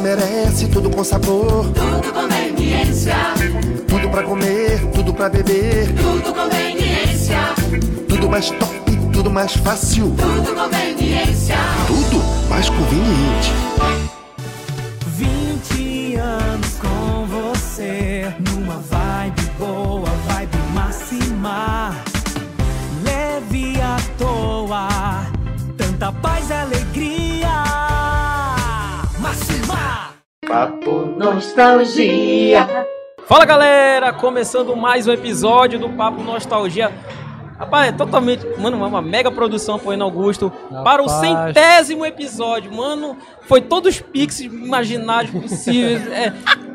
você merece tudo com sabor. Tudo conveniência. Tudo pra comer, tudo pra beber. Tudo conveniência. Tudo mais top, tudo mais fácil. Tudo conveniência. Tudo mais conveniente. 20 anos com você, numa vibe boa, vibe máxima. Leve à toa, tanta paz e alegria. Máxima! Fala galera, começando mais um episódio do Papo Nostalgia. Rapaz, é totalmente. Mano, é uma mega produção apoiando Augusto para o centésimo episódio. Mano, foi todos os pics imaginários possíveis. É,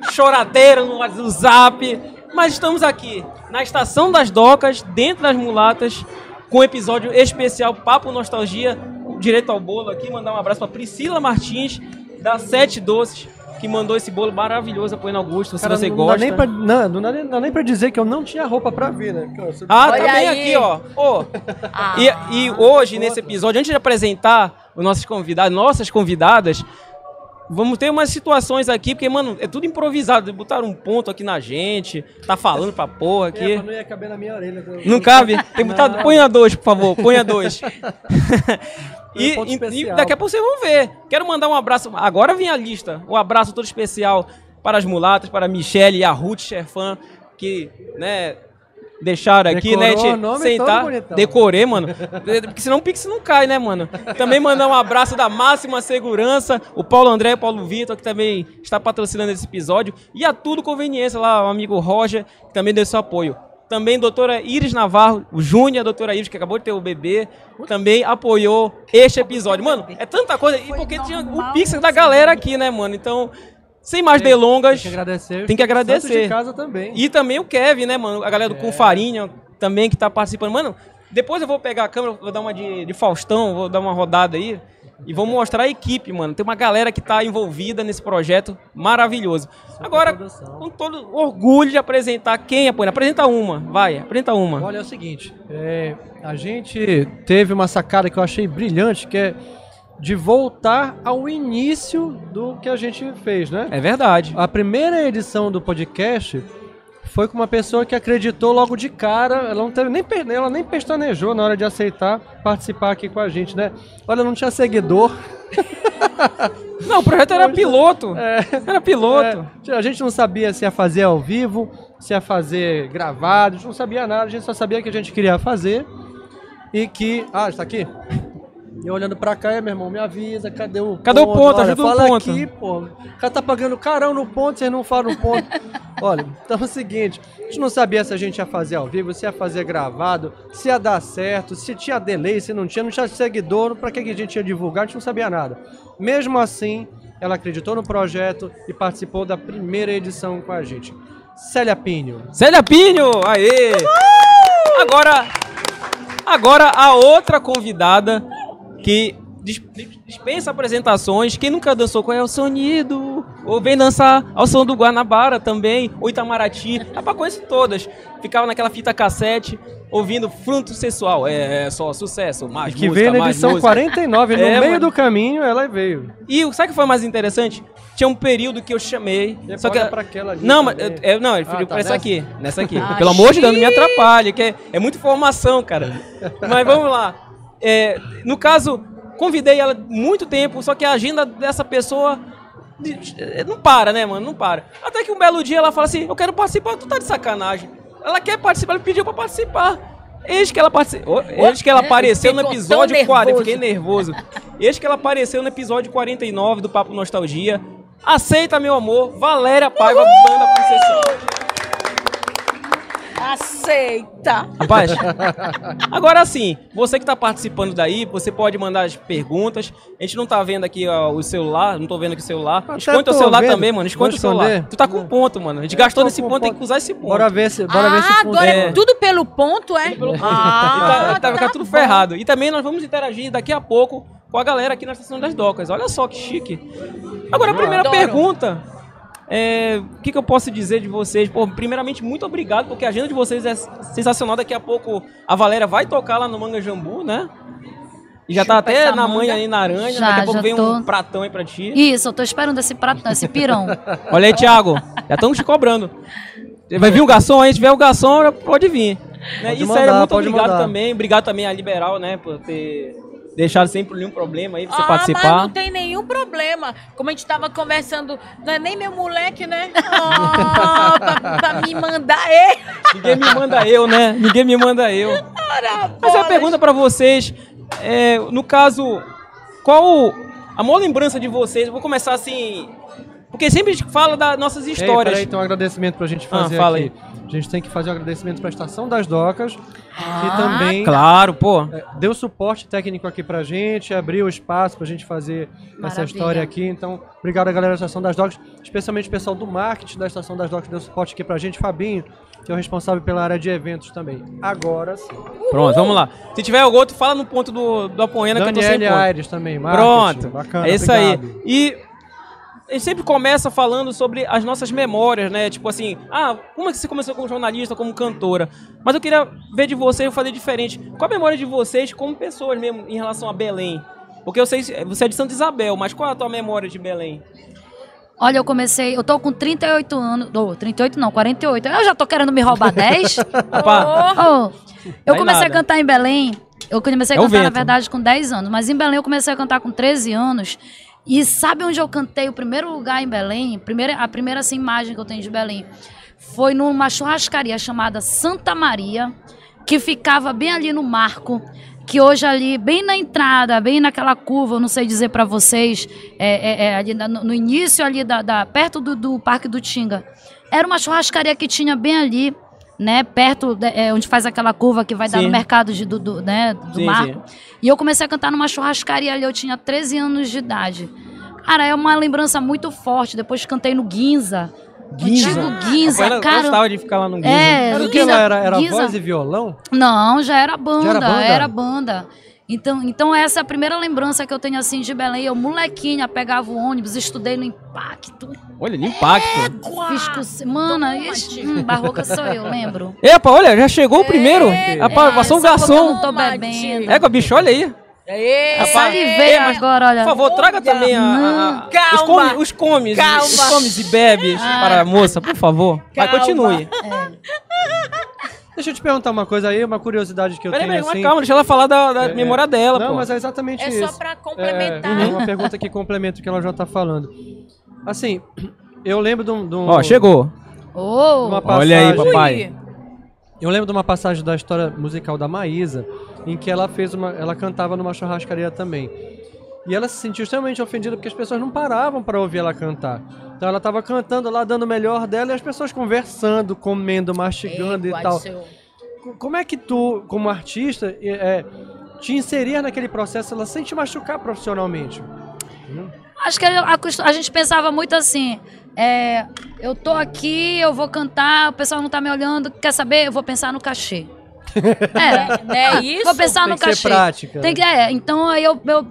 choradeira no WhatsApp. Mas estamos aqui, na Estação das Docas, dentro das mulatas, com um episódio especial Papo Nostalgia. Direito ao bolo aqui, mandar um abraço para Priscila Martins, da Sete Doces, que mandou esse bolo maravilhoso apoiando Augusto. Se você não gosta. Dá nem pra, não, não dá nem, dá nem pra dizer que eu não tinha roupa pra vir, né? Porque, Ah, Olha também aí. aqui, ó. Ô, Ah. e, e hoje, nesse episódio, antes de apresentar os nossos convidados, nossas convidadas, vamos ter umas situações aqui, porque, mano, é tudo improvisado. Botaram um ponto aqui na gente, tá falando pra porra É, aqui. mas não ia caber na minha orelha. eu- Não cabe? Tem. Não. Põe a dois, por favor. Põe a dois. e, ponto e- e especial. daqui a pouco vocês vão ver. Quero mandar um abraço. Agora vem a lista. Um abraço todo especial para as mulatas, para a Michelle e a Ruth Scherfan, que, né. Deixaram aqui, né? Decorou nome sentar. Decorei, mano. Porque senão o Pix não cai, né, mano? Também mandar um abraço da máxima segurança. O Paulo André e o Paulo Vitor, que também está patrocinando esse episódio. E a Tudo Conveniência lá, o amigo Roger, que também deu seu apoio. Também doutora Iris Navarro, o Júnior, a doutora Iris, que acabou de ter o bebê, também apoiou este episódio. Mano, é tanta coisa. E porque tinha o Pix da galera aqui, né, mano? Então, sem mais delongas. Tem que agradecer. Tem que agradecer. Santos de casa também. E também o Kevin, né, mano? A galera do Com Farinha também que tá participando. Mano, depois eu vou pegar a câmera, vou dar uma de, de Faustão, vou dar uma rodada aí. E vou mostrar a equipe, mano. Tem uma galera que tá envolvida nesse projeto maravilhoso. Agora, com todo orgulho de apresentar quem apoia. Apresenta uma, vai, apresenta uma. Olha, é o seguinte, é, a gente teve uma sacada que eu achei brilhante, que é de voltar ao início do que a gente fez, né? É verdade. A primeira edição do podcast foi com uma pessoa que acreditou logo de cara, ela não teve nem ela nem pestanejou na hora de aceitar participar aqui com a gente, né? Olha, não tinha seguidor. Não, o projeto era piloto. Era piloto. É, a gente não sabia se ia fazer ao vivo, se ia fazer gravado, a gente não sabia nada, a gente só sabia que a gente queria fazer e que. Ah, está aqui? E olhando pra cá, e, meu irmão, me avisa, cadê o Cadê o ponto? Olha, Ajuda o fala ponto. aqui, pô. O cara tá pagando carão no ponto, vocês não falam no ponto. Olha, então é o seguinte, a gente não sabia se a gente ia fazer ao vivo, se ia fazer gravado, se ia dar certo, se tinha delay, se não tinha, não tinha seguidor, pra que a gente ia divulgar, a gente não sabia nada. Mesmo assim, ela acreditou no projeto e participou da primeira edição com a gente. Célia Pinho. Célia Pinho, aê! Agora, agora a outra convidada que dis- dispensa apresentações. Quem nunca dançou qual é o sonido? Ou vem dançar ao som do Guanabara também, ou Itamaraty. Rapaz, conheço todas. Ficava naquela fita cassete, ouvindo Fruto Sensual. É, é só sucesso, mais Que música, veio na edição música. 49, no É, meio mano. do caminho ela veio. E o- sabe o que foi mais interessante? Tinha um período que eu chamei. Depois Só que, pra aquela ali não, mas é, é- não, ele Ah, filho, tá, pra essa nessa? aqui, nessa aqui. Ah, Pelo amor de Deus, não me atrapalhe, que é, é muita informação, cara. Mas vamos lá. É, no caso, convidei ela muito tempo, só que a agenda dessa pessoa é, não para, né, mano? Não para. Até que um belo dia ela fala assim: Eu quero participar, tu tá de sacanagem. Ela quer participar, ela pediu pra participar. Eis que ela, partici... oh, eis que ela apareceu no episódio tão 40. nervoso. Fiquei nervoso. Eis que ela apareceu no episódio 49 do Papo Nostalgia. Aceita, meu amor. Valéria Paiva, banda Princesa. Aceita. Rapaz, agora sim, você que tá participando daí, você pode mandar as perguntas. A gente não tá vendo aqui ó, o celular, não tô vendo aqui o celular. Até Esconde o celular vendo. também, mano. Esconde o celular. Tu tá com ponto, mano. A gente gastou nesse com ponto, tem ponto. que usar esse ponto. Bora ver se, bora ver se ah, agora É. é tudo pelo ponto, é? E tá, Ah, tá- vai ficar tudo bom. ferrado. E também nós vamos interagir daqui a pouco com a galera aqui na estação das docas. Olha só que chique. Agora, a primeira Adoro. pergunta. É, o que, que eu posso dizer de vocês? Pô, primeiramente, muito obrigado, porque a agenda de vocês é sensacional. Daqui a pouco a Valéria vai tocar lá no Manga Jambu, né? E já tá Chupa até essa na manga. manha aí na aranha. Já, Daqui a pouco já vem um tô. pratão aí pra ti. Isso, eu tô esperando esse prato, não, esse pirão. Olha aí, Thiago. Já estamos te cobrando. Vai vir o garçom aí? Se tiver o garçom, pode vir. Né? Pode E mandar, sério, muito obrigado mandar. também. Obrigado também a Liberal, né, por ter deixado sempre nenhum problema aí pra você ah, mas participar. não tem nenhum problema. Como a gente tava conversando, não é nem meu moleque, né? Ah, pra, pra me mandar ele. Ninguém me manda eu, né? Ninguém me manda eu. Mas é uma pergunta pra vocês. é, no caso, qual a maior lembrança de vocês? Eu vou começar assim. Porque sempre a gente fala das nossas Ei, histórias. peraí, tem um agradecimento pra gente fazer Ah, fala aqui. A gente tem que fazer um agradecimento pra Estação das Docas, que também Claro, pô. é, deu suporte técnico aqui pra gente, abriu espaço pra gente fazer essa Maravilha. história aqui. Então, obrigado a galera da Estação das Docas, especialmente o pessoal do marketing da Estação das Docas deu suporte aqui pra gente, Fabinho, que é o responsável pela área de eventos também. Agora sim. Pronto, vamos lá. Se tiver algum outro, fala no ponto do, do Apoena que eu tô sem ponto. Aires também, marketing. Pronto. Bacana, é isso obrigado. aí. E a gente sempre começa falando sobre as nossas memórias, né? Tipo assim, ah, como é que você começou como jornalista, como cantora? Mas eu queria ver de vocês, eu fazer diferente. Qual a memória de vocês como pessoas mesmo em relação a Belém? Porque eu sei, você é de Santa Isabel, mas qual é a tua memória de Belém? Olha, eu comecei, eu tô com 38 anos, oh, 38 não, 48. Eu já tô querendo me roubar 10. Opa, Oh, eu Vai comecei nada. a cantar em Belém. Eu comecei a É cantar, na verdade, com 10 anos. Mas em Belém eu comecei a cantar com 13 anos. E sabe onde eu cantei o primeiro lugar em Belém? Primeira, a primeira assim, imagem que eu tenho de Belém foi numa churrascaria chamada Santa Maria, que ficava bem ali no Marco. Que hoje ali, bem na entrada, bem naquela curva, eu não sei dizer pra vocês, é, é, é, ali no, no início ali, da, da- perto do, do Parque do Tinga. Era uma churrascaria que tinha bem ali, né, perto de- é, onde faz aquela curva que vai dar Sim. no mercado de- do, do, né, do Sim, Marco. E eu comecei a cantar numa churrascaria ali, eu tinha 13 anos de idade. Cara, é uma lembrança muito forte. Depois cantei no Guinza. Guinza? Antigo Guinza, cara. gostava de ficar lá no Guinza. É, Era Guinza-? Era, era Guinza- voz e violão? Não, já era banda, Já era banda? era banda. Então, então essa é a primeira lembrança que eu tenho assim de Belém. Eu, molequinha, pegava o ônibus, estudei no Impacto. Olha, de impacto. Fiz curso... Mana, ixi, hum, barroca sou eu, lembro. Epa, olha, já chegou o primeiro. Rapaz, passou um só porque eu garçom. não tô bebendo. É, bicho, olha aí. Eu salivei agora, olha. Por favor, traga também a, a- a- os, Calma. come- os comes, Calma. os comes e bebes para a moça, por favor. Vai, Calma. continue. Deixa eu te perguntar uma coisa aí, uma curiosidade que eu Peraí, tenho peraí, assim. calma, deixa ela falar da, da É, memória dela, Não, pô. mas é exatamente É isso. só pra complementar. É, uma pergunta que complementa o que ela já tá falando. Assim, eu lembro de um. de um- Ó, chegou. Oh, Uma Olha aí, passagem- papai. Eu lembro de uma passagem da história musical da Maísa, em que ela fez uma. Ela cantava numa churrascaria também. E ela se sentiu extremamente ofendida porque as pessoas não paravam para ouvir ela cantar. Então ela estava cantando lá, dando o melhor dela, e as pessoas conversando, comendo, mastigando Igual e tal. seu- Co- Como é que tu, como artista, é, te inserir naquele processo ela sem te machucar profissionalmente? Acho que a, a gente pensava muito assim. é, eu tô aqui, eu vou cantar, o pessoal não tá me olhando, quer saber? Eu vou pensar no cachê. É, é isso? vou pensar Tem no que ser cachê. prática, Tem né? que, é, então aí eu, eu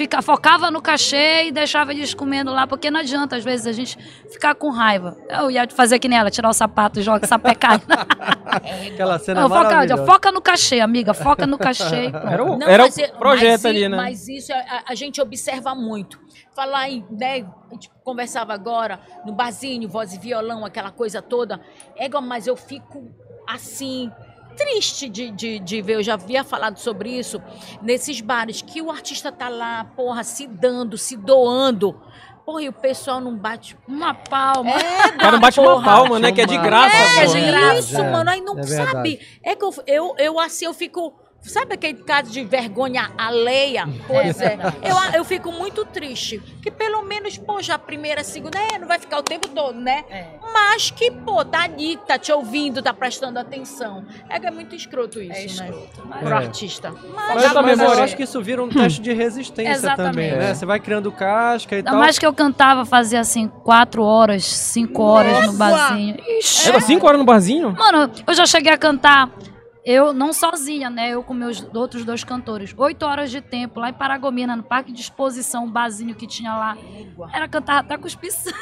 fica, focava no cachê e deixava eles comendo lá, porque não adianta, às vezes, a gente ficar com raiva. Eu ia fazer que nem ela, tirar o sapato e jogar essa pecada. Aquela cena Não, foca, maravilhosa. foca no cachê, amiga, foca no cachê. Era o, Não, era mas o é- projeto mas ali, né? Mas isso a, a gente observa muito. Falar em, né, a gente conversava agora no barzinho, voz e violão, aquela coisa toda. Égua, mas eu fico assim, triste de, de, de ver. Eu já havia falado sobre isso nesses bares, que o artista tá lá, porra, se dando, se doando. Porra, e o pessoal não bate Uma palma. é, O cara não bate uma porra. palma, né? Que é de graça, É, pô. de É graça, mano. Aí não é sabe. É que eu, eu, eu assim, eu fico. Sabe aquele caso de vergonha alheia? Pois é. Eu, eu fico muito triste. Que pelo menos, poxa, a primeira, a segunda, é, não vai ficar o tempo todo, né? É. Mas que, pô, tá ali, tá te ouvindo, tá prestando atenção. É que é muito escroto isso, É né? escroto, mas- Pro É. artista. Mas, Mas, mas eu acho que isso vira um teste de resistência Exatamente. também, né? Você vai criando casca e Ainda tal. mais que eu cantava, fazia assim, quatro horas, cinco horas no barzinho. Ixi. Chega cinco horas no barzinho? Mano, eu já cheguei a cantar, eu não sozinha, né? Eu com meus outros dois cantores. Oito horas de tempo, lá em Paragomina, no parque de exposição, um barzinho que tinha lá. Era cantar até com os piscina.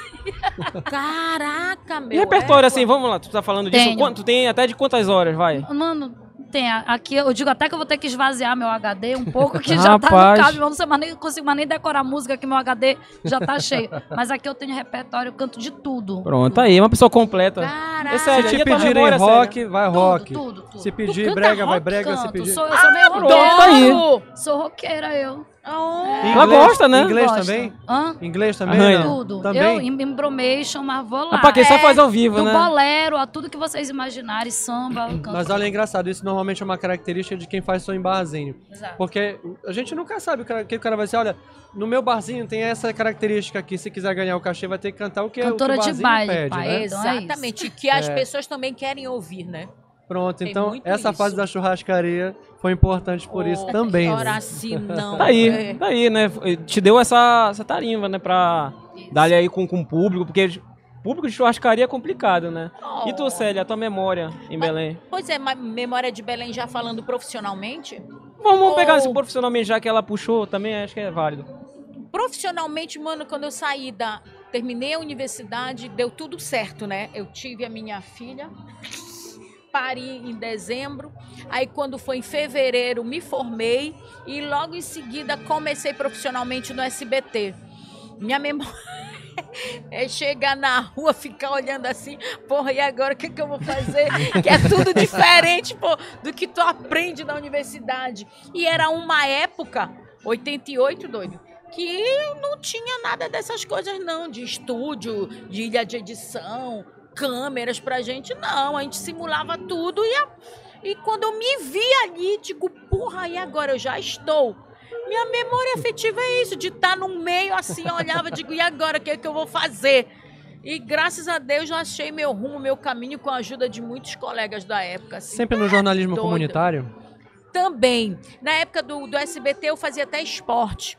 Caraca, meu. E repertório, é, assim, vamos lá, tu tá falando disso. Tenho. Quanto, tu tem até de quantas horas, vai? Mano, tem. Aqui eu digo até que eu vou ter que esvaziar meu HD um pouco, que já tá no cabo. Eu não sei mais nem, consigo mais nem decorar a música, que meu HD já tá cheio. Mas aqui eu tenho repertório, eu canto de tudo. Pronto, tá aí, uma pessoa completa. Caraca. Se te tua pedirem memória, rock, vai Tudo, rock. tudo, tudo. Se pedir brega, vai rock, brega. Se Canto, pedir... sou, eu sou meio pronto, tá aí. Adoro! Sou roqueira, eu. Oh. Ela gosta, né? Inglês Gosto. também? Hã? Inglês também? Arranha. não? Tudo. Também? Eu, em Embromation, mas vou lá. Rapaz, quem só faz ao vivo, Do né? bolero, a tudo que vocês imaginarem, samba, canto. Mas olha, é engraçado, isso normalmente é uma característica de quem faz som em barzinho. Exato. Porque a gente nunca sabe o que o cara vai dizer, olha, no meu barzinho tem essa característica aqui, se quiser ganhar o cachê vai ter que cantar o que, Cantora o que o de baile, pede, pai. né? Então é. Exatamente. que as É. pessoas também querem ouvir, né? Pronto, Tem então essa isso. fase da churrascaria foi importante por isso Oh, também. Ora né? assim, não. Tá aí, É. tá aí, né? Te deu essa, essa tarimba, né? Pra dar ali aí com, com o público, porque público de churrascaria é complicado, né? E tu, Célia, a tua memória em Belém? Pois é, mas Memória de Belém já falando profissionalmente. Vamos pegar Oh. esse profissionalmente, já que ela puxou, também acho que é válido. Profissionalmente, mano, quando eu saí da. Terminei a universidade, deu tudo certo, né? Eu tive a minha filha, pari em dezembro. Aí, quando foi em fevereiro, me formei e logo em seguida comecei profissionalmente no SBT. Minha memória. É chegar na rua, ficar olhando assim, porra, e agora o que, que eu vou fazer? Que é tudo diferente, pô, do que tu aprende na universidade. E era uma época, 88, doido, que não tinha nada dessas coisas, não, de estúdio, de ilha de edição, câmeras pra gente, não. A gente simulava tudo e, a- e quando eu me vi ali, digo, porra, e agora eu já estou. Minha memória afetiva é isso, de estar no meio assim, eu olhava, digo, e agora o que, é que eu vou fazer? E graças a Deus eu achei meu rumo, meu caminho com a ajuda de muitos colegas da época. assim. Sempre no jornalismo doida. comunitário? Também. Na época do, do SBT eu fazia até esporte.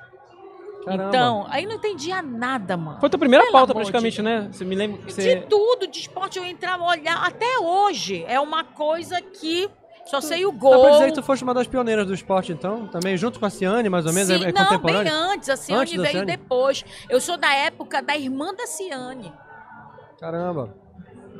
Caramba. Então, aí não entendia nada, mano. Foi tua primeira Pelo pauta, praticamente, de né? Você me lembra que De você. tudo, de esporte eu entrava olhar. Até hoje é uma coisa que só sei o Dá gol. pra dizer que tu foste uma das pioneiras do esporte, então? Também, junto com a Ciane, mais ou menos? Sim, é, é não, contemporâneo? bem antes. A Ciane Antes veio depois. Eu sou da época da irmã da Ciane. Caramba.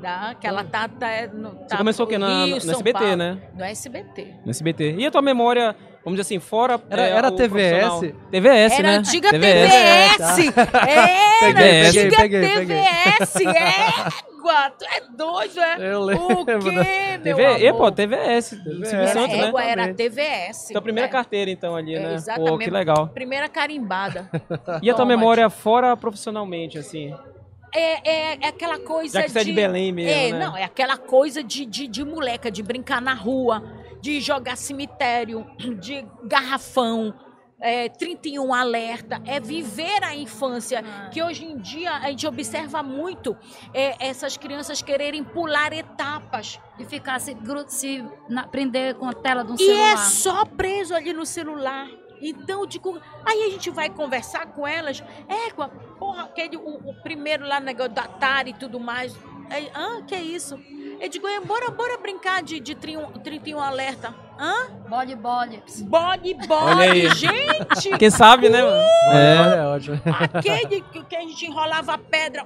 Da, que ela tá, tá no. Você tá começou o quê? no Na, Rio, no São SBT, Paulo. né? No SBT. No SBT. E a tua memória, vamos dizer assim, fora. Era- é, era o TVS? TVS, Era né? a antiga TVS. TVS! Era Peguei, antiga peguei, peguei, peguei. TVS! Égua! Tu é doido, é? Eu O lembro. quê, meu TV, e, amor? pô, TVS. Silvio Santos, né? Égua era. TVS. Tua primeira É. carteira, então, ali, É, né? Pô, exatamente. que legal. Primeira carimbada. E a tua Toma, memória fora profissionalmente, assim? É, é, é aquela coisa Já que você é de Belém mesmo, É, né? não, é aquela coisa de, de, de moleca, de brincar na rua, de jogar cemitério, de garrafão, é, 31 alerta, é viver a infância, Ah. que hoje em dia a gente observa muito é, essas crianças quererem pular etapas. E ficar se, se na- prender com a tela de um E celular. é só preso ali no celular. Então, digo, aí a gente vai conversar com elas. É, porra, aquele, o, o primeiro lá, negócio da Atari e tudo mais. Aí, ah, que é isso? Eu digo, é, bora, bora brincar de, de 31, 31 alerta. Hã? Bode, Olha aí. bode, gente! Quem sabe, né, mano? É, é ótimo. Aquele que, que a gente enrolava a pedra.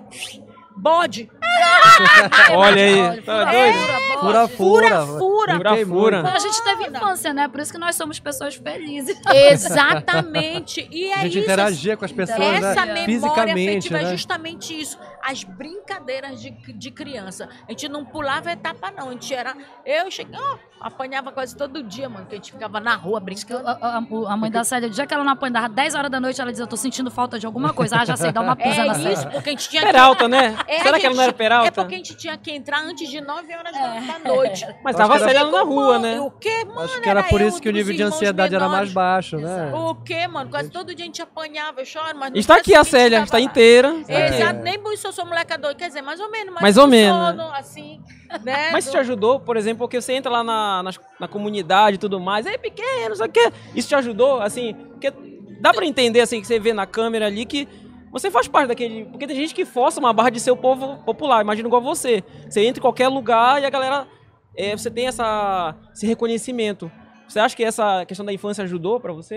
Bode. Olha aí. Tá fura, doido? fura. Fura, fura. fura. Fura, fura. muito. A gente teve infância, né? Por isso que nós somos pessoas felizes. Exatamente. E é A gente isso. interagia com as pessoas, Essa né? memória Fisicamente, é né? justamente isso. As brincadeiras de, de criança. A gente não pulava etapa, não. A gente era. Eu cheguei. ó, apanhava quase todo dia, mano. Que a gente ficava na rua brincando. A, a- a- mãe da Célia, o dia que ela não apanhava 10 horas da noite, ela dizia, eu tô sentindo falta de alguma coisa. Ah, já sei, dá uma É pisa na isso, porque a gente tinha que. Peralta, né? É, Será que ela não era Peralta? É porque a gente tinha que entrar antes de 9 horas da, da noite. Mas tava que era- cedendo na rua, né? O quê, mano? Acho que era por eu isso que o nível de ansiedade era mais menores. baixo, né? O quê, mano? Quase todo dia a gente apanhava, eu choro, mas no Está aqui a Célia, tava está inteira. aqui. Exato, nem por isso eu sou moleca doida, quer dizer, mais ou menos. Mas Mais ou menos, Sono, assim, né? Mas isso te do- ajudou, por exemplo, porque você entra lá na, na, na comunidade e tudo mais, é pequeno, não sei o quê. Isso te ajudou, assim, porque dá pra entender, assim, que você vê na câmera ali que você faz parte daquele. Porque tem gente que força uma barra de ser o povo popular, imagina igual você. Você entra em qualquer lugar e a galera. é, você tem essa, esse reconhecimento. Você acha que essa questão da infância ajudou pra você?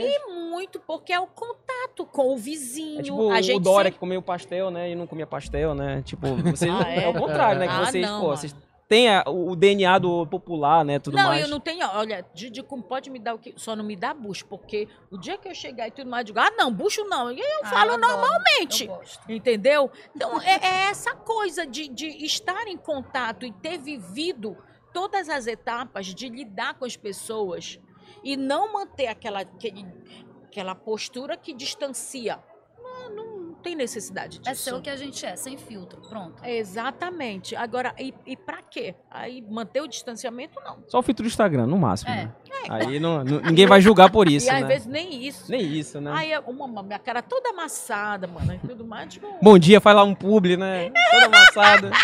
Muito, porque é o contato com o vizinho. É tipo a o Dória sempre- que comeu pastel, né? E não comia pastel, né? Tipo, você, Ah, é? é? o contrário, né? Que Ah, vocês, não, pô, vocês têm a- o, DNA do popular, né? Tudo não, mais. eu não tenho. Olha, Didi como pode me dar o que. Só não me dá bucho, porque o dia que eu chegar e tudo mais, eu digo, ah, não, bucho não. E eu Ah, falo eu normalmente. eu gosto. Entendeu? Então, é, é essa coisa de, de estar em contato e ter vivido todas as etapas de lidar com as pessoas e não manter aquela, aquele, aquela postura que distancia. Não, não tem necessidade disso. É ser o que a gente é, sem filtro. Pronto. Exatamente. Agora, e, e pra quê? Aí manter o distanciamento, não. Só o filtro do Instagram, no máximo. É. né? Aí não- não- ninguém vai julgar por isso, e às né? vezes nem isso. Nem isso, né? Aí, uma, minha cara toda amassada, mano, e tudo mais. Tipo, Bom dia, faz lá um publi, né? Toda amassada.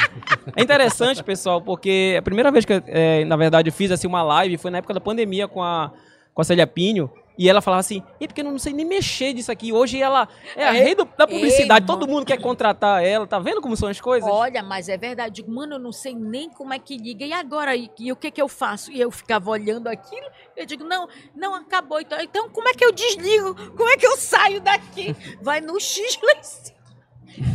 É interessante, pessoal, porque a primeira vez que, é, na verdade, eu fiz assim, uma live foi na época da pandemia com a, com a Célia Pinho. E ela falava assim, e porque eu não sei nem mexer disso aqui. Hoje ela é a Ei, rei do- da publicidade, ei, todo mundo quer contratar ela. Tá vendo como são as coisas? Olha, mas é verdade. Digo, mano, eu não sei nem como é que liga. E agora? E, e o que que eu faço? E eu ficava olhando aquilo. Eu digo, não, não acabou. Então, então como é que eu desligo? Como é que eu saio daqui? Vai no X lá em cima.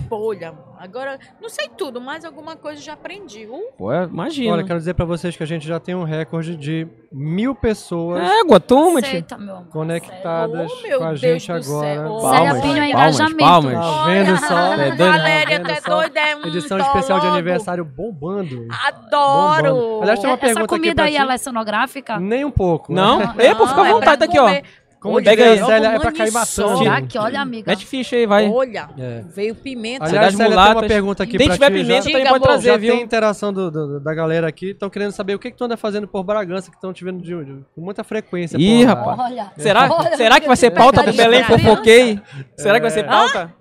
Pô, Olha, agora, não sei tudo, mas alguma coisa eu já aprendi. Uh, Pô, imagina. Olha, quero dizer pra vocês que a gente já tem um recorde de mil pessoas Égua, toma, tio. Aceita, meu amor. conectadas Oh, meu com a Deus gente agora. céu. Palmas, é palmas, engajamento. palmas. Tá vendo só? É doido, Valéria, Tá é só? doida, é um Edição especial de aniversário bombando. Adoro! Bombando. Aliás, tem uma Essa pergunta aqui comida pra aí, ti. ela é cenográfica? Nem um pouco. Não? né? Ei, pô, fica à é vontade, pra tá aqui, ó. Como Pega aí. Célia, é pra cair matando. Será que, olha, amiga. Mete ficha aí, vai. Olha, É. veio pimenta. Aliás, Célia, tem uma mulatas. pergunta aqui Quem pra tiver ti. pimenta já, também Diga, pode amor. trazer, já viu? tem interação do- do- da galera aqui. Estão querendo saber o que, que tu anda fazendo por Bragança, que estão te vendo de, de- com muita frequência. Ih, por lá. rapaz. Olha. Será, Olha, será que vai ser pauta do Belém. Fofoquei? Será que vai ser pauta?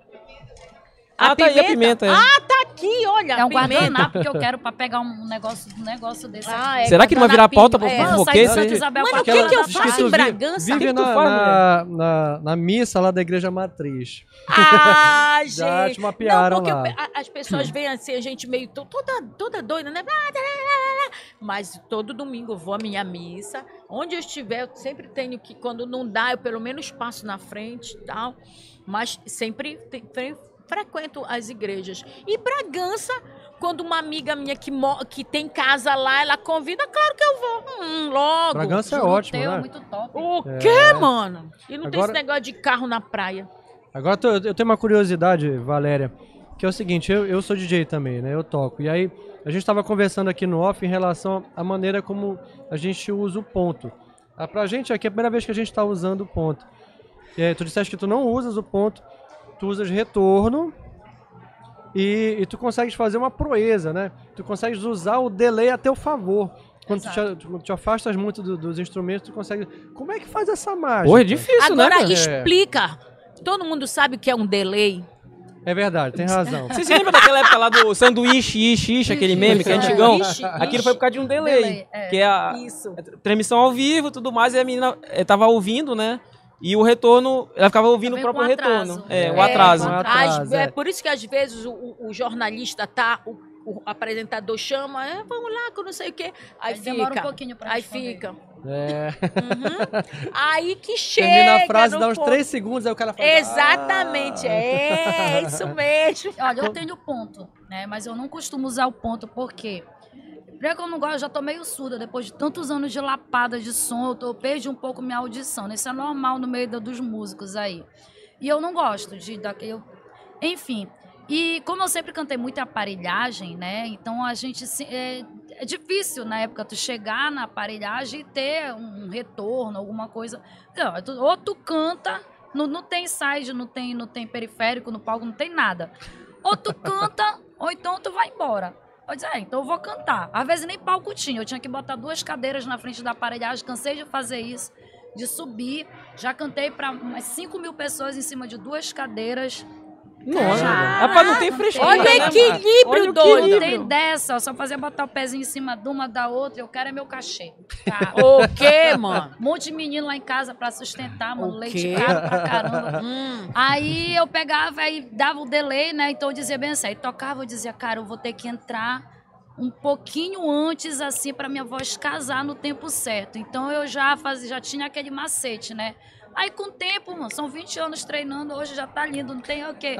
A Ah, tá aí a pimenta. é. Ah, tá aqui, olha. É um guardanapo que eu quero pra pegar um negócio, um negócio desse Ah, aqui. é Será que não vai virar pauta pro É. Mano, com o que que eu faço em Bragança? Vive na, na, na, na missa lá da igreja matriz. Ah, gente. Já te mapearam não, porque lá. eu- a- as pessoas veem assim, a gente meio to- toda, toda doida, né? Mas todo domingo eu vou à minha missa. Onde eu estiver, eu sempre tenho que, quando não dá, eu pelo menos passo na frente e tal. Mas sempre fre- frequento as igrejas. E Bragança, quando uma amiga minha que, que tem casa lá, ela convida, claro que eu vou. Hum, logo. Bragança é ótimo, teu, né? muito top. O É. quê, mano? E não tem Agora- esse negócio de carro na praia. Agora eu tenho uma curiosidade, Valéria, que é o seguinte, eu, eu sou DJ também, né? Eu toco. E aí, a gente estava conversando aqui no off em relação à maneira como a gente usa o ponto. Ah, pra gente aqui é a primeira vez que a gente está usando o ponto. É, tu disseste que tu não usas o ponto, tu usas retorno e, e tu consegues fazer uma proeza, né? Tu consegues usar o delay a teu favor. Quando tu te, tu te afastas muito do- dos instrumentos, tu consegue. Como é que faz essa mágica? Pô, é difícil, né? Agora cara? explica. Todo mundo sabe o que é um delay. É verdade, tem razão. Você se lembra daquela época lá do sanduíche, ishi, ishi, aquele meme que é antigão? Aquilo foi por causa de um delay. Delay, é. Que é a Isso. transmissão ao vivo e tudo mais, e a menina eh, tava ouvindo, né? E o retorno, ela ficava ouvindo o próprio atraso. retorno. É, o É, atraso. com Às- atraso, é é. por isso que às vezes o, o- o jornalista tá, o, o apresentador chama, "É, vamos lá, que eu não sei o quê. Aí, Aí fica. demora um pouquinho pra Aí fica. É. Uhum. Aí que chega. Termina a frase, no dá uns ponto. 3 segundos, aí o cara fala. Exatamente, "Ah". é isso mesmo. Olha, eu tenho ponto, né? Mas eu não costumo usar o ponto porque. Primeiro que eu não gosto, eu já tô meio surda. Depois de tantos anos de lapada de som, eu, tô, eu perdi um pouco minha audição. né? Isso é normal no meio da- dos músicos aí. E eu não gosto de. Da, eu, enfim. E como eu sempre cantei muita aparelhagem, né? Então a gente. É, é difícil na época tu chegar na aparelhagem e ter um retorno, alguma coisa. Não, ou tu canta, não, não tem side, não tem, não tem periférico no palco, não tem nada. ou tu canta, ou então tu vai embora. Eu disse, é, então eu vou cantar. Às vezes nem palco tinha, eu tinha que botar duas cadeiras na frente da aparelhagem, cansei de fazer isso, de subir. Já cantei para umas 5 mil pessoas em cima de duas cadeiras. Nossa, Já. rapaz, não tem frescura. Olha o né, equilíbrio, doido. Não tem dessa, só fazia botar o pezinho em cima de uma da outra, eu quero é meu cachê. Tá. O quê, mano? Um monte de menino lá em casa pra sustentar, mano. O leite caro pra caramba. Hum. Aí eu pegava e dava o delay, né? Então eu dizia bem assim, aí tocava, eu dizia, cara, eu vou ter que entrar um pouquinho antes, assim, pra minha voz casar no tempo certo. Então eu já fazia, já tinha aquele macete, né? Aí com o tempo, mano, são 20 anos treinando, hoje já tá lindo, não tem o quê?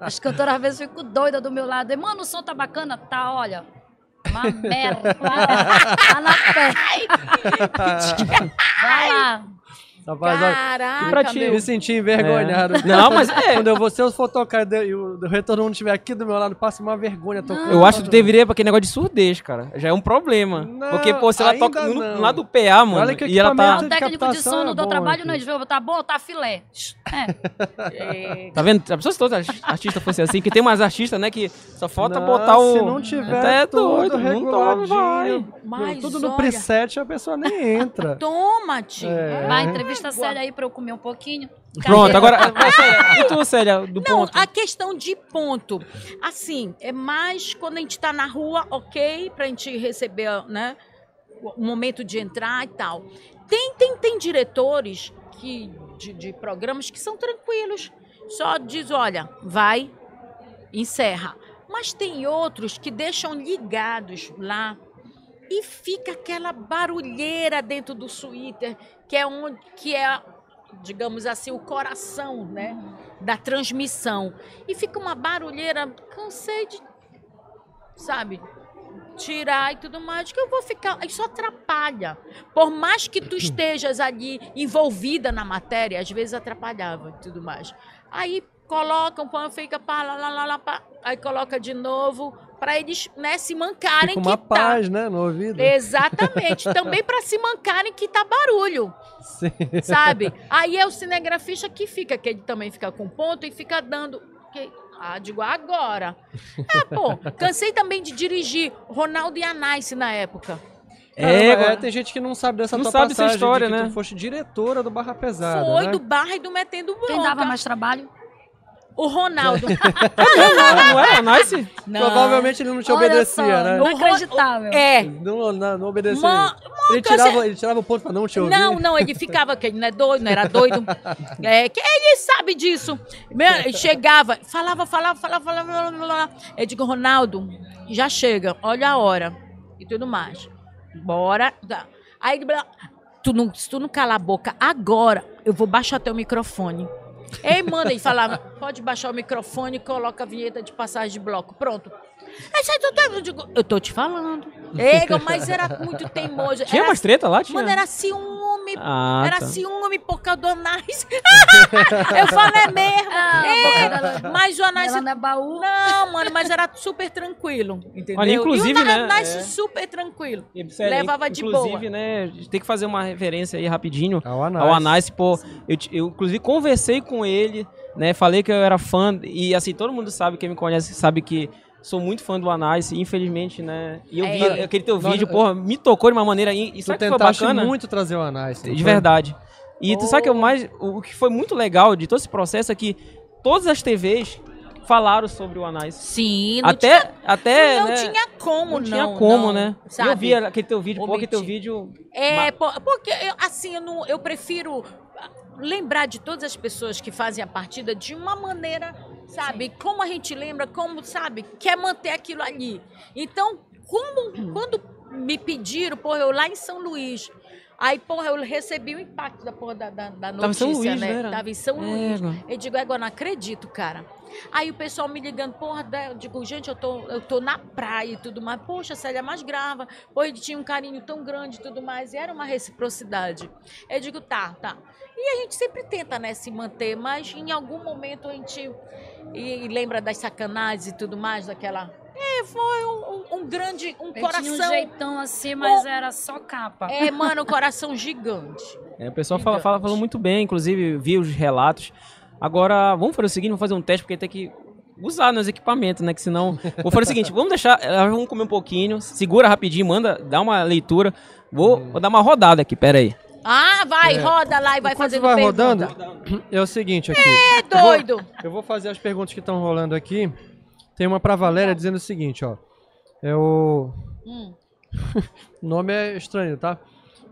As cantoras às vezes ficam doidas do meu lado. E, mano, o som tá bacana? Tá, olha. Uma merda. Tá na fé. Vai lá. Rapaz, Caraca, pra ti, meu. me senti envergonhado. Não, mas é. Quando eu vou, se eu for tocar e o do retorno não estiver aqui do meu lado, passa uma vergonha tocando. Eu acho que tu deveria pra aquele negócio de surdez, cara. Já é um problema. Não, Porque, pô, se ela toca no, lá do PA, mano, Olha que e ela tá. equipamento- O técnico de som é bom trabalho, aqui. não. Ele veio, tá bom, tá filé. É. Tá vendo? A pessoa se todo artista fosse assim, que tem umas artistas, né, que só falta Não, botar o. Se não tiver Até é tudo doido, não toma, vai. reguladinho, Mas tudo no preset, a pessoa nem entra. Toma, tio. É. Vai, entrevista séria aí pra eu comer um pouquinho. Pronto, agora. Célia, E tu, Célia, do Não, ponto? a questão de ponto. Assim, é mais quando a gente tá na rua, ok, pra gente receber, né? O momento de entrar e tal. Tem, tem, tem diretores que, de, de programas que são tranquilos. Só diz, olha, vai, encerra. Mas tem outros que deixam ligados lá e fica aquela barulheira dentro do Twitter, que é onde que é, digamos assim, o coração, né, da transmissão. E fica uma barulheira, cansei de, sabe, tirar e tudo mais, que eu vou ficar, isso atrapalha. Por mais que tu estejas ali envolvida na matéria, às vezes atrapalhava e tudo mais. Aí colocam, põe, fica pá, lá, lá, lá, lá, pá, aí coloca de novo para eles, né, se mancarem Fica uma que tá paz, né, no ouvido. Exatamente. Também para se mancarem que tá barulho, Sim. sabe? Aí é o cinegrafista que fica, que ele também fica com ponto e fica dando. Que, ah, digo, agora. É, pô, cansei também de dirigir Ronaldo e Anais na época. É, Caramba, agora- tem gente que não sabe dessa Não tua sabe essa passagem história, de que né? tu foste diretora do Barra Pesada, Foi né? do barra e do metendo bronca. Quem dava mais trabalho? O Ronaldo. Não, não é? Nice? Não. Provavelmente ele não te Olha obedecia, só, né? Inacreditável. É. Não, não, não obedecia. Ma- ele, tirava, ele tirava o ponto pra não te ouvir. Não, não, ele ficava, que ele não é doido, não era doido. É, que ele sabe disso. Meu, ele chegava, falava, falava, falava, falava, falava, falava. Eu digo, Ronaldo, já chega, olha a hora. E tudo mais. Bora. Aí tu não, se tu não calar a boca agora, eu vou baixar teu microfone. Ei, manda, ele falava, pode baixar o microfone e coloca a vinheta de passagem de bloco. Pronto. Aí sai tudo, eu digo, eu tô te falando. Ega, mas era muito teimoso. Tinha era umas treta lá? Tinha? Mano, era ciúme. Ah, era tá. ciúme por causa do Anais. eu falo, é mesmo. Ah, é, mas o Anais. Ela não é baú. Não, mano, mas era super tranquilo. Entendeu? Olha, inclusive, e o né, Anais é. super tranquilo. Célia, Levava de inclusive, boa. né, a gente tem que fazer uma referência aí rapidinho Ao Anais. ao Anais, pô. Eu, eu, inclusive, conversei com ele, né, falei que eu era fã, e assim, todo mundo sabe, quem me conhece sabe que sou muito fã do Anais, infelizmente, né, e eu vi É. aquele teu Nós- vídeo, porra, me tocou de uma maneira, e, e Tu sabe o que foi tentaste bacana? muito trazer o Anais. De foi? verdade. E tu sabe que o mais, o que foi muito legal de todo esse processo é que todas as TVs falaram sobre o Anais. Sim, não Até, tinha, até, não né, tinha como, não tinha não. como, não, né? Sabe? Eu vi aquele teu vídeo, pô, aquele teu vídeo É, po- porque eu, assim, eu, não, eu prefiro lembrar de todas as pessoas que fazem a partida de uma maneira, sabe? Como a gente lembra, como, sabe, quer manter aquilo ali. Então, como, quando me pediram, porra, eu lá em São Luís, aí, porra, eu recebi o impacto da porra da, da, da em notícia, São Luís, né? era? Tava em São É, Luís. mano. Eu digo, agora não acredito, cara. Aí o pessoal me ligando, porra, eu digo, gente, eu tô, eu tô na praia e tudo mais. Poxa, Célia, mais grava. Pô, ele tinha um carinho tão grande e tudo mais. E era uma reciprocidade. Eu digo, tá, tá. E a gente sempre tenta, né, se manter, mas em algum momento a gente e, e lembra das sacanagens e tudo mais, daquela. É, foi um, um- um grande, um Eu tinha um coração. jeitão assim, mas Bom, era só capa. É, mano, um coração gigante. É, o pessoal fala, Gigante. fala, falou muito bem, inclusive vi os relatos. Agora, vamos fazer o seguinte, vamos fazer um teste, porque tem que usar nos equipamentos, né? Que senão. Vou fazer o seguinte: vamos deixar. elas Vamos comer um pouquinho, segura rapidinho, manda, dá uma leitura. Vou, vou dar uma rodada aqui, pera aí. Ah, vai, É. roda lá e vai Enquanto fazendo vai pergunta. rodando, é o seguinte aqui. É doido. Eu vou fazer as perguntas que estão rolando aqui. Tem uma pra Valéria dizendo o seguinte, ó. É o. Hum. o nome é estranho, tá?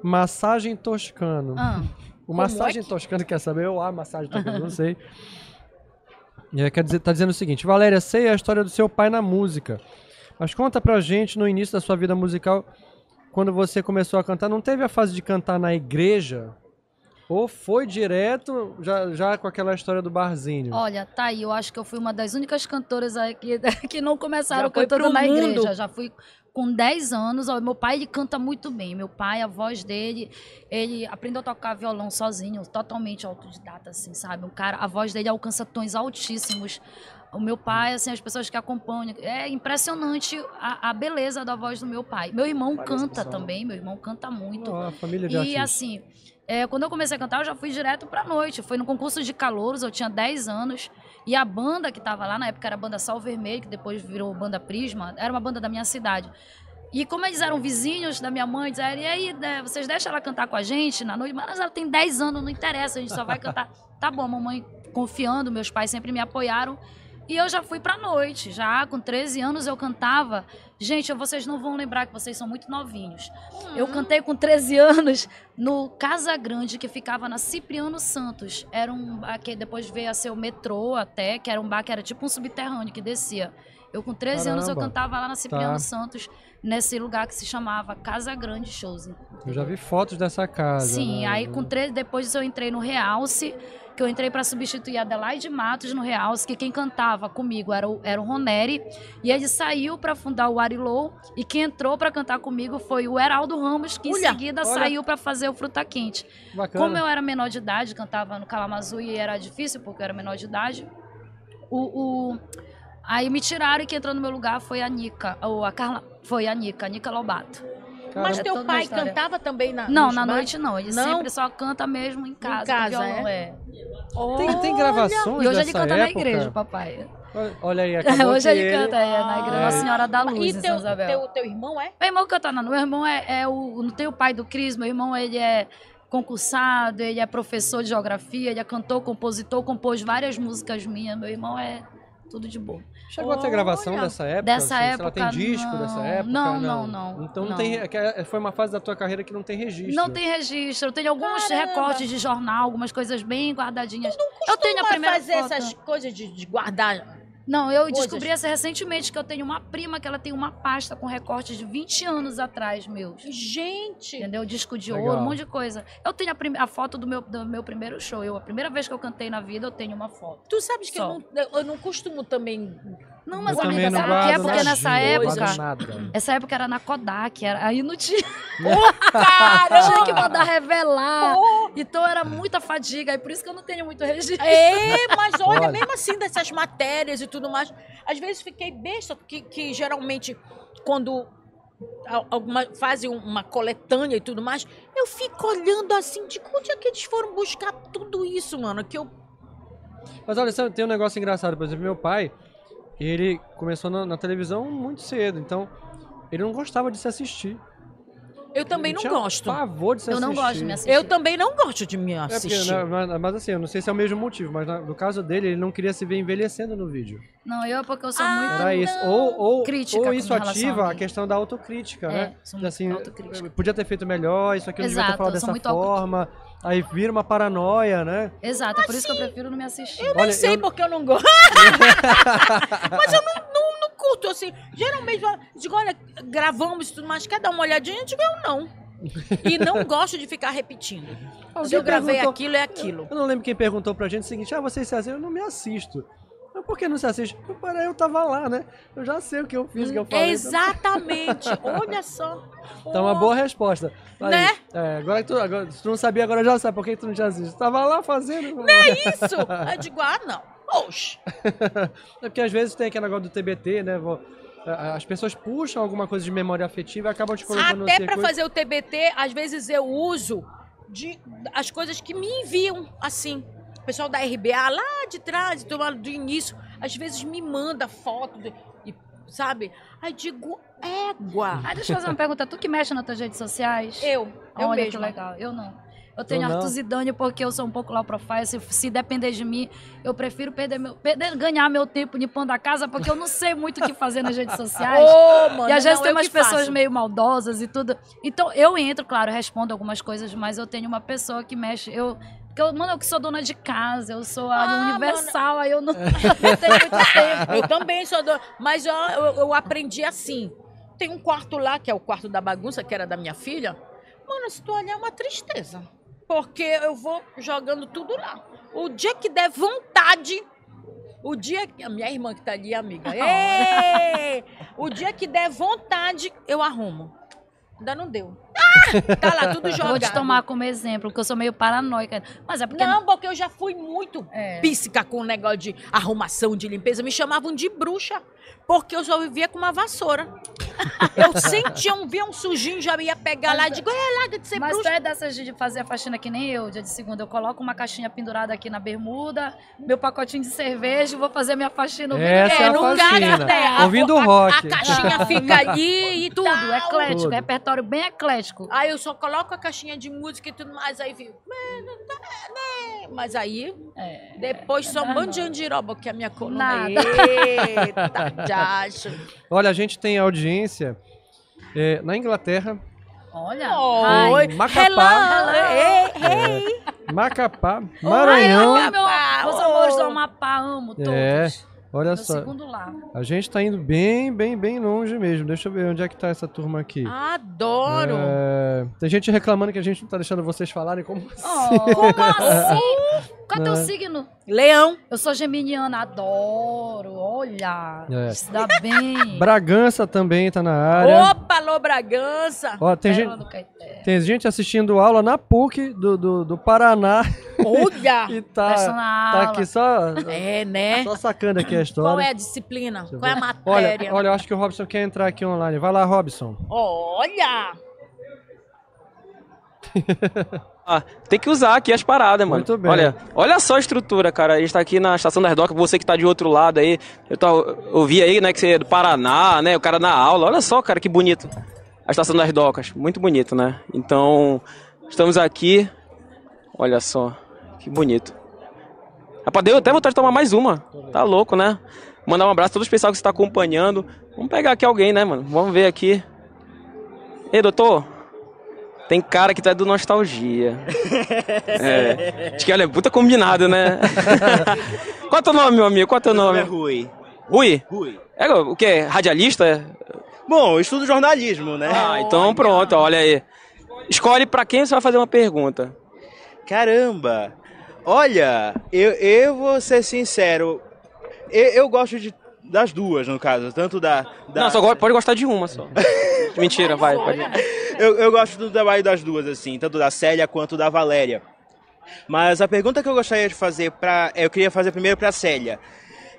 Massagem toscano. Ah, O massagem é que- toscano quer saber? Eu, ah, massagem toscano, não sei. E aí quer dizer, tá dizendo o seguinte: Valéria, sei a história do seu pai na música. Mas conta pra gente no início da sua vida musical, quando você começou a cantar, não teve a fase de cantar na igreja? Ou foi direto já, já com aquela história do barzinho? olha, tá aí. Eu acho que eu fui uma das únicas cantoras aqui que não começaram cantando na mundo. igreja. Já fui com 10 anos. Ó, meu pai, ele canta muito bem. Meu pai, a voz dele, ele aprendeu a tocar violão sozinho, totalmente autodidata, assim, sabe? Um cara, a voz dele alcança tons altíssimos. O meu pai, assim, as pessoas que acompanham, é impressionante a, a beleza da voz do meu pai. Meu irmão canta também, meu irmão canta muito. Ó, a família de E artistas. assim, é, quando eu comecei a cantar, eu já fui direto pra noite. Foi no concurso de calouros, eu tinha 10 anos. E a banda que tava lá, na época era a banda Sal Vermelho, que depois virou banda Prisma, era uma banda da minha cidade. E como eles eram vizinhos da minha mãe, disseram, e aí, né, vocês deixam ela cantar com a gente na noite? Mas ela tem 10 anos, não interessa, a gente só vai cantar. tá bom, mamãe confiando, meus pais sempre me apoiaram. E eu já fui pra noite, já com 13 anos eu cantava. Gente, vocês não vão lembrar que vocês são muito novinhos. Eu cantei com 13 anos no Casa Grande, que ficava na Cipriano Santos. Era um bar que depois veio a ser o metrô até, que era um bar que era tipo um subterrâneo que descia. Eu com 13 anos eu Caramba. cantava lá na Cipriano Tá. Santos, nesse lugar que se chamava Casa Grande Shows. Eu já vi fotos dessa casa. Sim, né? aí com 13, depois eu entrei no Realce, que eu entrei para substituir a Adelaide Matos no Realce, que quem cantava comigo era o, era o Roneri, e ele saiu para fundar o Arilou, e quem entrou para cantar comigo foi o Heraldo Ramos, que em Olha, seguida olha. saiu para fazer o Fruta Quente. Bacana. Como eu era menor de idade, cantava no Calamazu e era difícil porque eu era menor de idade, o, o- aí me tiraram e quem entrou no meu lugar foi a Nica, ou a Carla, foi a Nica, a Nica Lobato. Mas É teu uma pai cantava também na Não, na bares? noite não. Ele Não? sempre só canta mesmo em casa. casa, com violão, é. Tem, tem gravações E hoje ele canta na época? igreja, papai. Olha- aí, acabou hoje que ele canta é, na igreja É. Nossa Senhora da Luz, E em São teu, Isabel. teu, teu irmão é? Meu irmão canta na Meu irmão é, é o. Não tem o pai do Cris, meu irmão ele é concursado, ele é professor de geografia, ele é cantor, compositor, compôs várias músicas minhas. Meu irmão é tudo de bom. Chegou a ter gravação Olha. dessa época? Dessa assim, se ela época, tem disco dessa não. época? Não, não, não, Então não, não. tem. é é- Foi uma fase da tua carreira que não tem registro. Não tem registro. Eu tenho alguns Caramba. recortes de jornal, algumas coisas bem guardadinhas. eu tenho a primeira fazer foto. essas coisas de, de guardar. Não, eu Coisas. descobri essa recentemente que eu tenho uma prima que ela tem uma pasta com recortes de 20 anos atrás meus. Gente! Entendeu? Disco de Legal. ouro, um monte de coisa. Eu tenho a, prim- a foto do meu, do meu primeiro show. Eu, a primeira vez que eu cantei na vida, eu tenho uma foto. Tu sabes que eu não, eu não costumo também. Não, mas Eu amiga, não sabe o que é? Porque nessa época. nada. Essa época era na Kodak, era, aí não tinha. Caramba! tinha que mandar revelar. Então era muita fadiga, e por isso que eu não tenho muito registro. É, mas olha, Olha. mesmo assim, dessas matérias e tudo mais, às vezes fiquei besta, que, que geralmente, quando al- alguma, fazem uma coletânea e tudo mais, eu fico olhando assim, de onde é que eles foram buscar tudo isso, mano? Que eu. Mas olha, sabe, tem um negócio engraçado. Por exemplo, meu pai, ele começou na, na televisão muito cedo. Então, ele não gostava de se assistir. Eu também Ele não gosto. pavor de se Eu não assistir. gosto de me assistir. Eu também não gosto de me É porque, assistir. né, mas, mas assim, eu não sei se é o mesmo motivo, mas no caso dele, ele não queria se ver envelhecendo no vídeo. Não, eu porque eu sou Ah, muito. Era isso. Ou, ou, Crítica ou isso ativa a a questão da autocrítica, É, né? sou muito assim, autocrítica. podia ter feito melhor, isso aqui eu não devia ter Exato, falado dessa forma. Aí vira uma paranoia, né? Exato, é por isso que eu prefiro não me assistir. Eu nem Olha, sei eu- porque eu não gosto. Mas eu não, não, não curto, assim. Geralmente, eu digo, olha, gravamos e tudo mais, quer dar uma olhadinha? Eu digo, eu não. E não gosto de ficar repetindo. Se eu gravei aquilo, é aquilo. Eu não lembro quem perguntou pra gente o seguinte: ah, vocês se assistem? Eu não me assisto. Mas por que não se assiste? Eu, Para, eu tava lá, né? Eu já sei o que eu fiz, o que eu falei. Exatamente. Olha só. Então é uma boa resposta. Aí, Né? É, agora que tu, agora, se tu não sabia, agora já sabe por que tu não te assiste. Tava lá fazendo. Não é isso? Eu digo, ah, não. Oxe. É porque às vezes tem aquele negócio do TBT, né? As pessoas puxam alguma coisa de memória afetiva e acabam te colocando Até pra circuito. fazer o TBT, às vezes eu uso de, as coisas que me enviam, assim. O pessoal da RBA lá de trás, do, do início. às vezes me manda foto, de- e, sabe? Aí digo, égua. Aí deixa eu fazer uma pergunta. Tu que mexe nas tuas redes sociais? Eu, eu Olha mesma. que legal. Eu não. Eu tenho Zidane porque eu sou um pouco low profile. Se, se depender de mim, eu prefiro perder meu, perder- ganhar meu tempo limpando a casa porque eu não sei muito o que fazer nas redes sociais. Ô, mano, e às vezes não, tem umas pessoas faço. meio maldosas e tudo. Então eu entro, claro, respondo algumas coisas, mas eu tenho uma pessoa que mexe. Eu, porque eu, mano, eu que sou dona de casa, eu sou a Ah, universal, aí eu não, tenho muito tempo. Eu também sou do... Mas eu, eu, eu aprendi assim. Tem um quarto lá, que é o quarto da bagunça, que era da minha filha. Mano, se tu olhar, é uma tristeza. Porque eu vou jogando tudo lá. O dia que der vontade... O dia que... A minha irmã que tá ali, amiga. Ei! O dia que der vontade, eu arrumo. Ainda não deu. Tá lá, tudo jogado. Vou te tomar como exemplo, porque eu sou meio paranoica. Mas é porque. Não, porque eu já fui muito É. píssica com o negócio de arrumação, de limpeza. Me chamavam de bruxa, porque eu só vivia com uma vassoura. Eu sentia um, via um sujinho, já ia pegar lá e digo, é, larga de ser Mas tu bruxa. é dessas de fazer a faxina que nem eu, dia de segunda. Eu coloco uma caixinha pendurada aqui na bermuda, meu pacotinho de cerveja vou fazer minha faxina ouvindo Essa é a no faxina. caso, é, a- Ouvindo a, rock. A caixinha fica ali e tudo, tudo. eclético, Tudo. repertório bem eclético. Aí eu só coloco a caixinha de música e tudo mais, aí viu. Mas aí, É. depois só um de andiroba, porque a minha coluna... Nada. Eita, já acho. Olha, a gente tem audiência é, na Inglaterra, Olha. Oi, Macapá. hello. Macapá, Maranhão. ai, meu, Macapá, meus oh. amores do Amapá, amo todos. É, olha Meu só. segundo lar. A gente tá indo bem, bem, bem longe mesmo. Deixa eu ver onde é que tá essa turma aqui. Adoro. É, tem gente reclamando que a gente não tá deixando vocês falarem como Oh, como assim? Qual é teu signo? Leão. Eu sou geminiana, adoro. Olha, É. se dá bem. Bragança também tá na área. Opa, alô, Bragança. Ó, tem, Pérola gente, tem gente assistindo aula na PUC do, do, do Paraná Olha. e tá, tá aqui só, É, né? só sacando aqui a história. Qual é a disciplina? Qual é a matéria? Olha, olha, eu acho que o Robson quer entrar aqui online. Vai lá, Robson. Olha. Ah, tem que usar aqui as paradas, mano. Muito bem. Olha, olha só a estrutura, cara. A gente tá aqui na estação das docas, você que tá de outro lado aí. Eu, tô, eu vi aí, né, que você é do Paraná, né? O cara na aula. Olha só, cara, que bonito. A estação das docas. Muito bonito, né? Então, estamos aqui. Olha só, que bonito. Rapaz, deu até vontade de tomar mais uma. Tá louco, né? Mandar um abraço a todo o pessoal que está acompanhando. Vamos pegar aqui alguém, né, mano? Vamos ver aqui. Ei, doutor. Tem cara que tá do nostalgia. É. Acho que olha, é puta combinado, né? Qual é teu nome, meu amigo? Qual é teu Meu nome nome? é Rui. Rui? Rui. É o quê? Radialista? Bom, eu estudo jornalismo, né? Ah, então pronto, olha aí. Escolhe pra quem você vai fazer uma pergunta. Caramba! Olha, eu, eu vou ser sincero. Eu, eu gosto de, das duas, no caso. Tanto da. da Não, só go- pode gostar de uma só. Mentira, vai, pode. eu, eu gosto do trabalho das duas, assim, tanto da Célia quanto da Valéria. Mas a pergunta que eu gostaria de fazer para, eu queria fazer primeiro para Célia.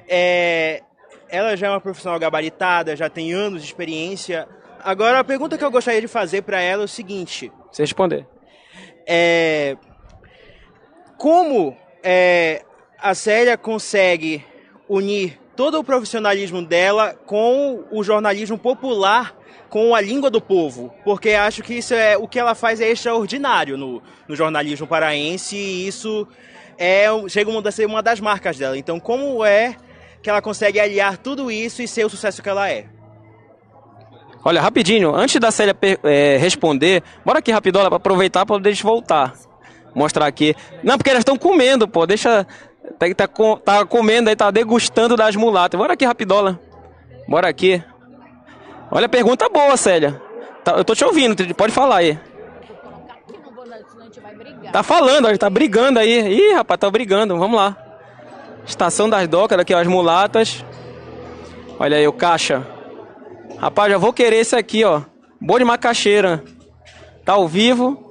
É, ela já é uma profissional gabaritada, já tem anos de experiência. Agora a pergunta que eu gostaria de fazer para ela é o seguinte: Você responder. é, como é, a Célia consegue unir todo o profissionalismo dela com o jornalismo popular, com a língua do povo? Porque acho que isso é o que ela faz é extraordinário no, no jornalismo paraense e isso é chega a ser uma das marcas dela. Então, como é que ela consegue aliar tudo isso e ser o sucesso que ela é? Olha, rapidinho, antes da Célia é, responder, bora aqui rapidão pra aproveitar pra poder voltar. Mostrar aqui. Não, porque elas estão comendo, pô. Deixa. Tá, tá, com- tá comendo aí, tá degustando das mulatas. Bora aqui, rapidola. Bora aqui. Olha, pergunta boa, Célia. Tá, eu tô te ouvindo, pode falar aí. Tá falando, tá brigando aí. Ih, rapaz, tá brigando. Vamos lá. Estação das docas, aqui ó, as mulatas. Olha aí o caixa. Rapaz, já vou querer esse aqui, ó. Boi de macaxeira. Tá ao vivo.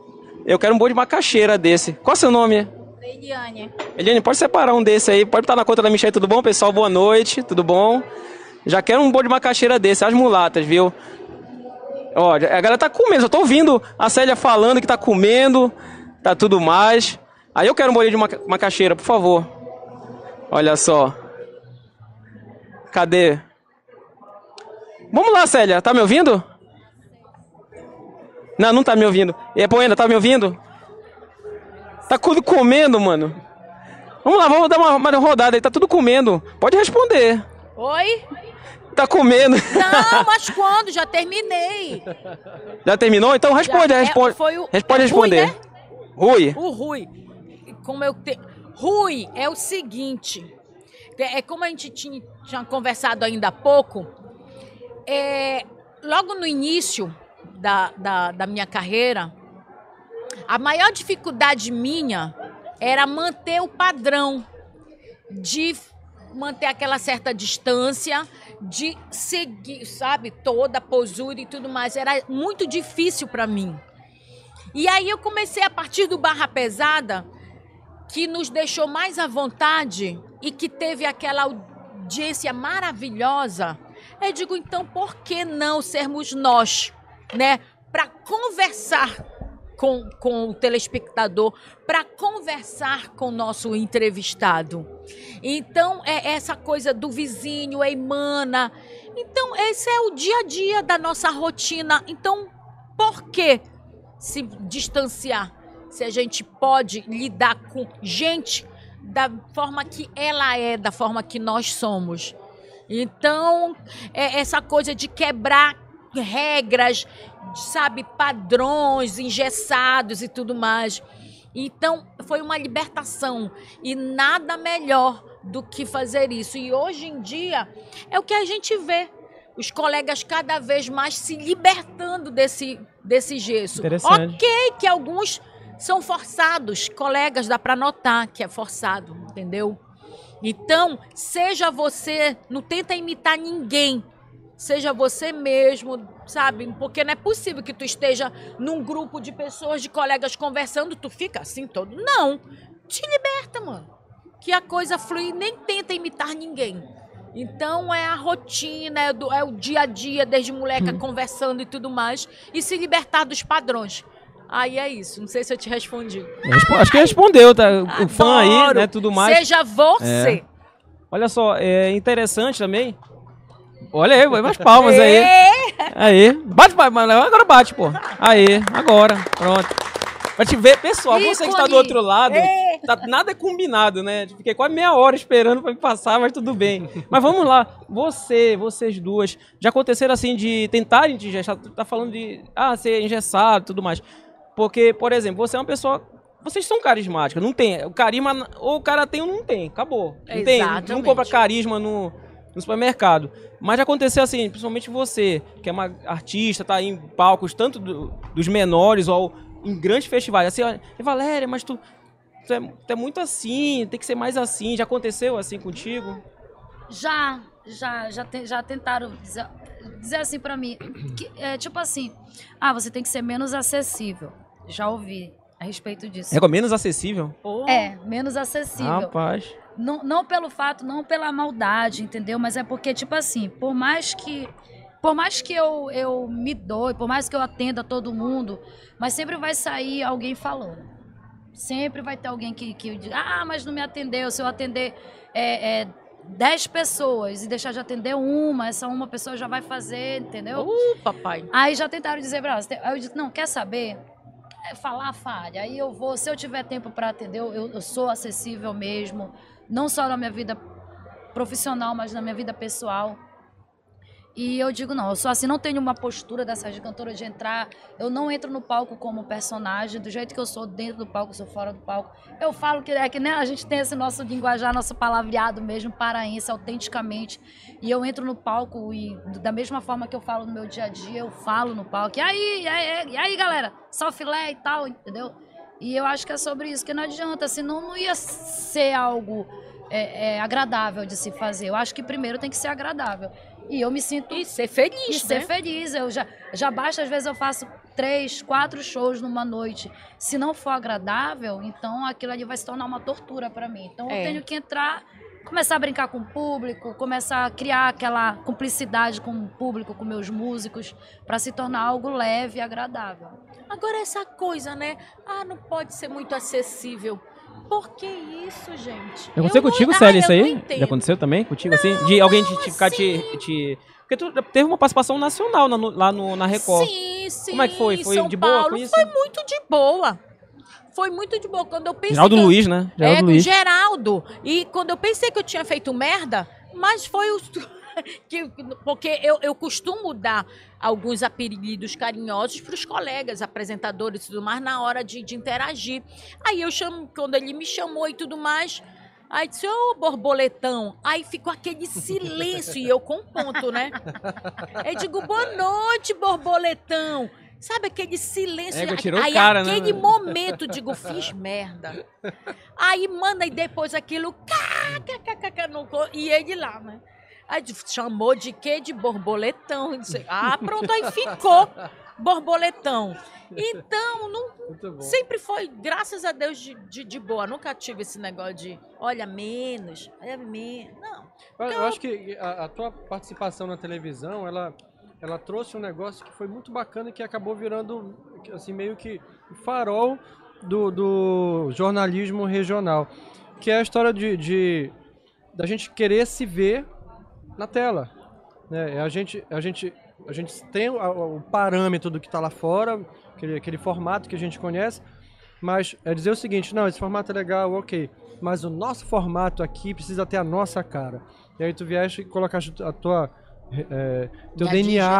Eu quero um boi de macaxeira desse. Qual é o seu nome? Eliane. Eliane, pode separar um desse aí. Pode estar na conta da Michelle, tudo bom, pessoal? Boa noite, tudo bom? Já quero um boi de macaxeira desse, as mulatas, viu? Ó, a galera tá comendo, eu tô ouvindo a Célia falando que tá comendo, tá tudo mais. Aí eu quero um bolinho de maca- macaxeira, por favor. Olha só. Cadê? Vamos lá, Célia. Tá me ouvindo? Não, não tá me ouvindo. E a Poena, tá me ouvindo? Tá tudo comendo, mano. Vamos lá, vamos dar uma, uma rodada aí. Tá tudo comendo. Pode responder. Oi? Tá comendo. Não, mas quando? Já terminei. Já terminou? Então responde, Já, é, responde. foi o- responde é Rui, responder. né? Rui. O Rui. Como eu te... Rui é o seguinte. É é como a gente tinha, tinha conversado ainda há pouco. É, logo no início da, da, da minha carreira, a maior dificuldade minha era manter o padrão de manter aquela certa distância, de seguir, sabe, toda a postura e tudo mais. Era muito difícil para mim. E aí eu comecei a partir do Barra Pesada, que nos deixou mais à vontade e que teve aquela audiência maravilhosa. Eu digo, então, por que não sermos nós, né? Para conversar com, com o telespectador, para conversar com o nosso entrevistado. Então, é essa coisa do vizinho, emana. Então, esse é o dia a dia da nossa rotina. Então, por que se distanciar? Se a gente pode lidar com gente da forma que ela é, da forma que nós somos. Então, é essa coisa de quebrar regras, sabe, padrões engessados e tudo mais. Então, foi uma libertação e nada melhor do que fazer isso. E hoje em dia é o que a gente vê. Os colegas cada vez mais se libertando desse, desse gesso. Ok, que alguns são forçados, colegas, dá para notar que é forçado, entendeu? Então, seja você, não tenta imitar ninguém. Seja você mesmo, sabe? Porque não é possível que tu esteja num grupo de pessoas, de colegas conversando, tu fica assim todo. Não. Te liberta, mano. Que a coisa flui, nem tenta imitar ninguém. Então é a rotina, é, do- é o dia a dia, desde moleca conversando e tudo mais, e se libertar dos padrões. Aí é isso. Não sei se eu te respondi. Respo- Acho que respondeu, tá? O fã aí, Adoro. né? Tudo mais. Seja você. Olha só, é interessante também. Olha aí, mais palmas aí. É. Aí. Bate, bate, agora bate, pô. Aí, agora. Pronto. Pra te ver, pessoal, você que está do outro lado, tá, nada é combinado, né? Fiquei quase meia hora esperando pra me passar, mas tudo bem. Mas vamos lá, você, vocês duas, já aconteceram assim de tentarem te engessar, tá falando de, ah, ser engessado e tudo mais. Porque, por exemplo, você é uma pessoa, vocês são carismáticas, não tem, o carisma, ou o cara tem ou não tem, acabou. Não tem, não Exatamente. compra carisma no, no supermercado. Mas já aconteceu assim, principalmente você, que é uma artista, tá aí em palcos, tanto do- dos menores ou em grandes festivais. Assim, olha, Valéria, mas tu, tu, é, tu é muito assim, tem que ser mais assim. Já aconteceu assim contigo? Já, já, já, te- já tentaram dizer, dizer assim pra mim, que, é, tipo assim, ah, você tem que ser menos acessível. Já ouvi a respeito disso. É com menos acessível? É, menos acessível. Rapaz. Não, não pelo fato, não pela maldade, entendeu? Mas é porque, tipo assim, por mais que. Por mais que eu, eu me doe, por mais que eu atenda todo mundo, mas sempre vai sair alguém falando. Sempre vai ter alguém que, que diz, ah, mas não me atendeu. Se eu atender é, é, 10 pessoas e deixar de atender uma, essa uma pessoa já vai fazer, entendeu? Uh, papai. Aí já tentaram dizer pra. Aí eu disse, não, quer saber? É falar, falha. Aí eu vou, se eu tiver tempo para atender, eu, eu sou acessível mesmo. Não só na minha vida profissional, mas na minha vida pessoal. E eu digo, não, eu sou assim, não tenho uma postura dessas de cantora de entrar. Eu não entro no palco como personagem, do jeito que eu sou dentro do palco, sou fora do palco. Eu falo que é que né, a gente tem esse nosso linguajar, nosso palavreado mesmo, paraense, autenticamente. E eu entro no palco e da mesma forma que eu falo no meu dia a dia, eu falo no palco. E aí, e aí, e aí galera? Só filé e tal, entendeu? E eu acho que é sobre isso, que não adianta, senão não ia ser algo é, é, agradável de se fazer. Eu acho que primeiro tem que ser agradável. E eu me sinto. E ser feliz, E ser né? feliz. Eu já, já basta, às vezes, eu faço três, quatro shows numa noite. Se não for agradável, então aquilo ali vai se tornar uma tortura para mim. Então É. eu tenho que entrar, começar a brincar com o público, começar a criar aquela cumplicidade com o público, com meus músicos, para se tornar algo leve e agradável. Agora essa coisa, né? Ah, não pode ser muito acessível. Por que isso, gente? Aconteceu Eu não- contigo, Ah, Célia, eu isso não aí? Já aconteceu também contigo, assim? De alguém te, ficar te, te... Porque tu teve uma participação nacional na- lá no, na Record. Sim, sim. Como é que foi? Foi São de boa Paulo. com isso? Foi muito de boa. Foi muito de boa. Quando eu pensei Geraldo eu- Luiz, né? é, Geraldo com Luiz. Geraldo. E quando eu pensei que eu tinha feito merda, mas foi o. que, porque eu, eu costumo dar alguns apelidos carinhosos para os colegas, apresentadores e tudo mais, na hora de, de interagir. Aí eu chamo, quando ele me chamou e tudo mais. Aí disse, ô borboletão. Aí ficou aquele silêncio e eu com ponto, né? Eu digo, boa noite, borboletão. Sabe aquele silêncio? Égua, tirou o aí cara, né? aquele momento, digo, fiz merda. Aí, mano, e depois aquilo. cá, cá, cá, cá, cá, e ele lá, né? Aí chamou de quê? De borboletão. Ah, pronto, aí ficou borboletão. Então, não, sempre foi, graças a Deus, de, de, de boa. Nunca tive esse negócio de olha menos, olha menos. Não. Eu, eu acho que a, a tua participação na televisão, ela, ela trouxe um negócio que foi muito bacana e que acabou virando, assim, meio que farol do, do jornalismo regional. Que é a história de, de da gente querer se ver na tela. Né? A, gente, a, gente, a gente tem o, o parâmetro do que está lá fora, aquele, aquele formato que a gente conhece, mas é dizer o seguinte, não, esse formato é legal, ok, mas o nosso formato aqui precisa ter a nossa cara. E aí tu vieste e colocaste a tua é, teu DNA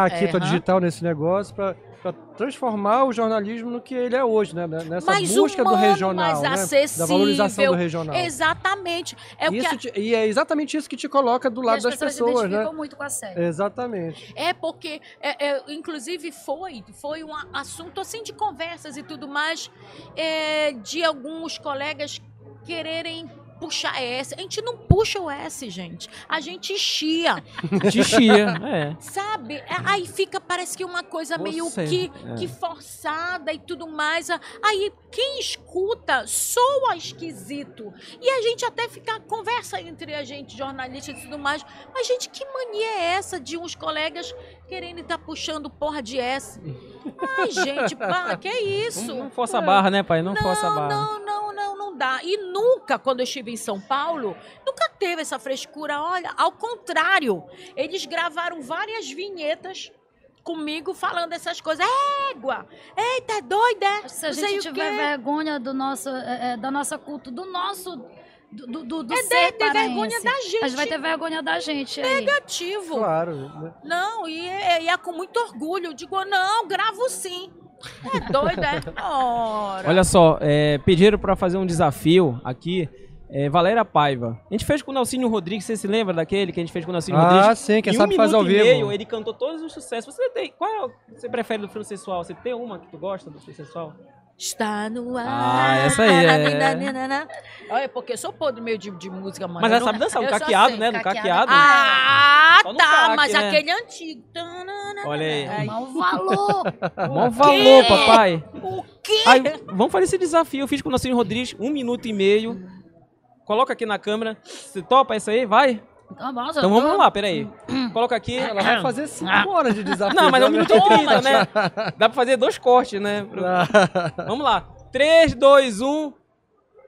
digi- aqui, tua aham. digital nesse negócio para transformar o jornalismo no que ele é hoje, né? Nessa mais busca do humano, regional, mais né? acessível. Da valorização do regional. Exatamente. É, Isso a- te- e é exatamente isso que te coloca do lado as das pessoas pessoas, né? muito com a série. Exatamente. É porque, é, é, inclusive, foi, foi um assunto assim de conversas e tudo mais, é, de alguns colegas quererem puxar S. A gente não puxa o S, gente. A gente chia. Te chia, é. Sabe? É, Aí fica, parece que uma coisa meio Você, que, é. que forçada e tudo mais. Aí quem escuta soa esquisito. E a gente até fica, conversa entre a gente, jornalistas e tudo mais. Mas, gente, que mania é essa de uns colegas querendo estar puxando porra de S? Ai, gente, pá, que isso? Não, não força a barra, né, pai? Não, força a barra. Não, não, não, não dá. E nunca, quando eu estive em São Paulo, nunca teve essa frescura. Olha, ao contrário, eles gravaram várias vinhetas comigo falando essas coisas. Égua! Eita, é doida! é? Se a Não gente tiver vergonha do nosso, é, é, da nossa cultura, do nosso. Do, do, do, É ser ter- ter paraense. vergonha da A gente vai gente. ter vergonha da gente aí. Negativo. Claro. né? Não, e é, e é com muito orgulho. Eu digo, não, gravo sim. É doida, é? Ora. Olha só, é, pediram pra fazer um desafio aqui. É, Valéria Paiva. A gente fez com o Nelsinho Rodrigues, você se lembra daquele que a gente fez com o Nelsinho Ah, Rodrigues? sim, quem Em sabe um faz ao e vivo. meio, ele cantou todos os sucessos. Você tem. Qual é o que você prefere do filme sensual? Você tem uma que tu gosta do filme sensual? Está no ar. Ah, essa aí, é. Olha, porque eu sou podre meio de, de música, mano. Mas ela sabe dançar, o caqueado, né? No caqueado. Ah, no tá, caque, mas né? aquele antigo. Olha aí. Mau valor. Bom valor, papai. O quê? Aí, vamos fazer esse desafio. Eu fiz com o Nelsinho Rodrigues, um minuto e meio. Coloca aqui na câmera. Você topa isso aí? Vai? Então, bom, Então vamos lá, peraí. Coloca aqui. Ela vai fazer 5 horas de desafio. Não, mas é um minuto e trinta, né? Dá pra fazer dois cortes, né? Vamos lá. 3, 2, 1.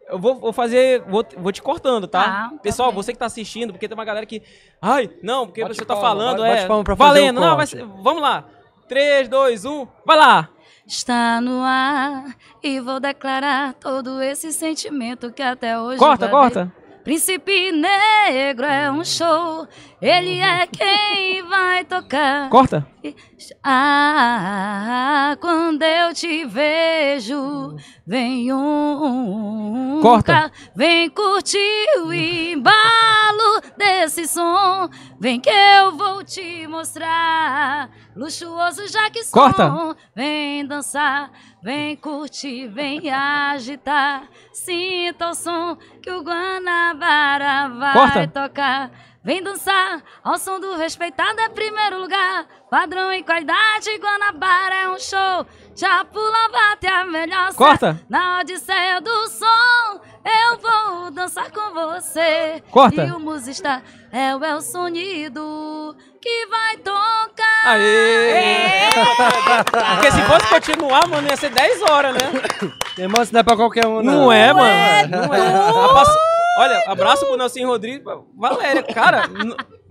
Eu vou, vou fazer. Vou, vou te cortando, tá? Tá, tá Pessoal, bem. você que tá assistindo, porque tem uma galera que. Ai, não, porque Bate você tá palma, falando, bate é. palma pra fazer o valendo. Não, ser- vamos lá. 3, 2, 1. Vai lá. Está no ar e vou declarar todo esse sentimento que até hoje. Corta, guardei. corta. Príncipe Negro é um show, ele é quem vai tocar. Corta. Ah, quando eu te vejo, vem um. Corta. Vem curtir o embalo desse som. Vem que eu vou te mostrar. Luxuoso já que som. Corta. Vem dançar, vem curtir, vem agitar. Sinta o som que o Guanabara vai Corta. tocar. Vem dançar ao som do respeitado é primeiro lugar. Padrão e qualidade, Guanabara é um show. Já pula, bate a melhor. Corta. Na odisseia do som, eu vou dançar com você. Corta. E o musista é o El Sonido que vai tocar. Aê! Porque se fosse continuar, mano, ia ser 10 horas, né? Irmão, isso não é pra qualquer um, não. Não é, mano. Não é. Abraço- Olha, abraço pro Nelson Rodrigues. Valéria, cara.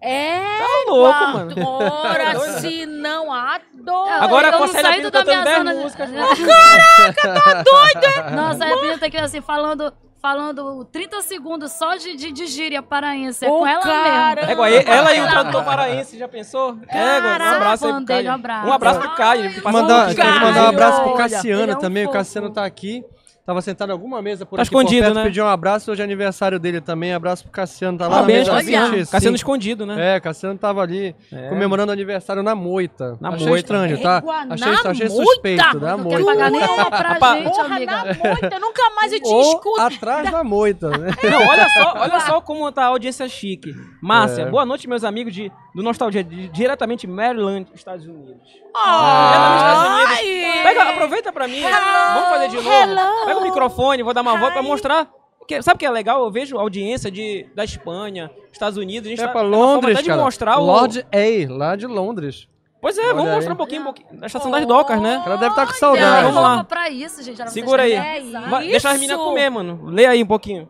É, Tá louco, mano. Agora, É doido. se não adoro. Agora eu com a não minha cantando 10 zona de- músicas. tá doida? Nossa, a Bia tá aqui assim, falando, falando 30 segundos só de, de, de gíria paraense. É Ô, com ela cara. mesmo. É ela e o tradutor paraense, já pensou? É, igual, um abraço aí pro Caio. um abraço. Um abraço pro Caio. Mandar, um mandar um abraço pro Cassiano é também. O. Cassiano tá aqui. Tava sentado em alguma mesa por Tá aqui por escondido, perto, né? pediu um abraço. Hoje é aniversário dele também. Abraço pro Cassiano. Tá lá Parabéns, na mesa Cassiano. 25. Cassiano escondido, né? É, Cassiano tava ali É. comemorando aniversário na moita. Na achei moita. estranho, tá? Égua, Achei, na achei moita? suspeito, né? Não quer moita. pagar pra gente, Porra, amiga. na moita, nunca mais eu te Ou escuto. atrás da moita, né? Não, olha só, olha só como tá a audiência chique. Márcia, É. boa noite, meus amigos de, do Nostalgia, de- diretamente Maryland, Estados Unidos. Ah, Diretamente dos Estados Unidos. Ai. Pega, aproveita pra mim. Vamos fazer de novo. Pega o microfone, vou dar uma volta pra mostrar. Que, sabe o que é legal? Eu vejo audiência de, da Espanha, Estados Unidos. A gente É tá- pra é Londres, até de cara. mostrar o. Lord A, lá de Londres. Pois é, vamos aí. mostrar um pouquinho, um pouquinho da estação das docas, né? Ela deve estar com Ela saudade. Vamos lá. pra isso, gente. Segura aí. É deixa as meninas comer, mano. Lê aí um pouquinho.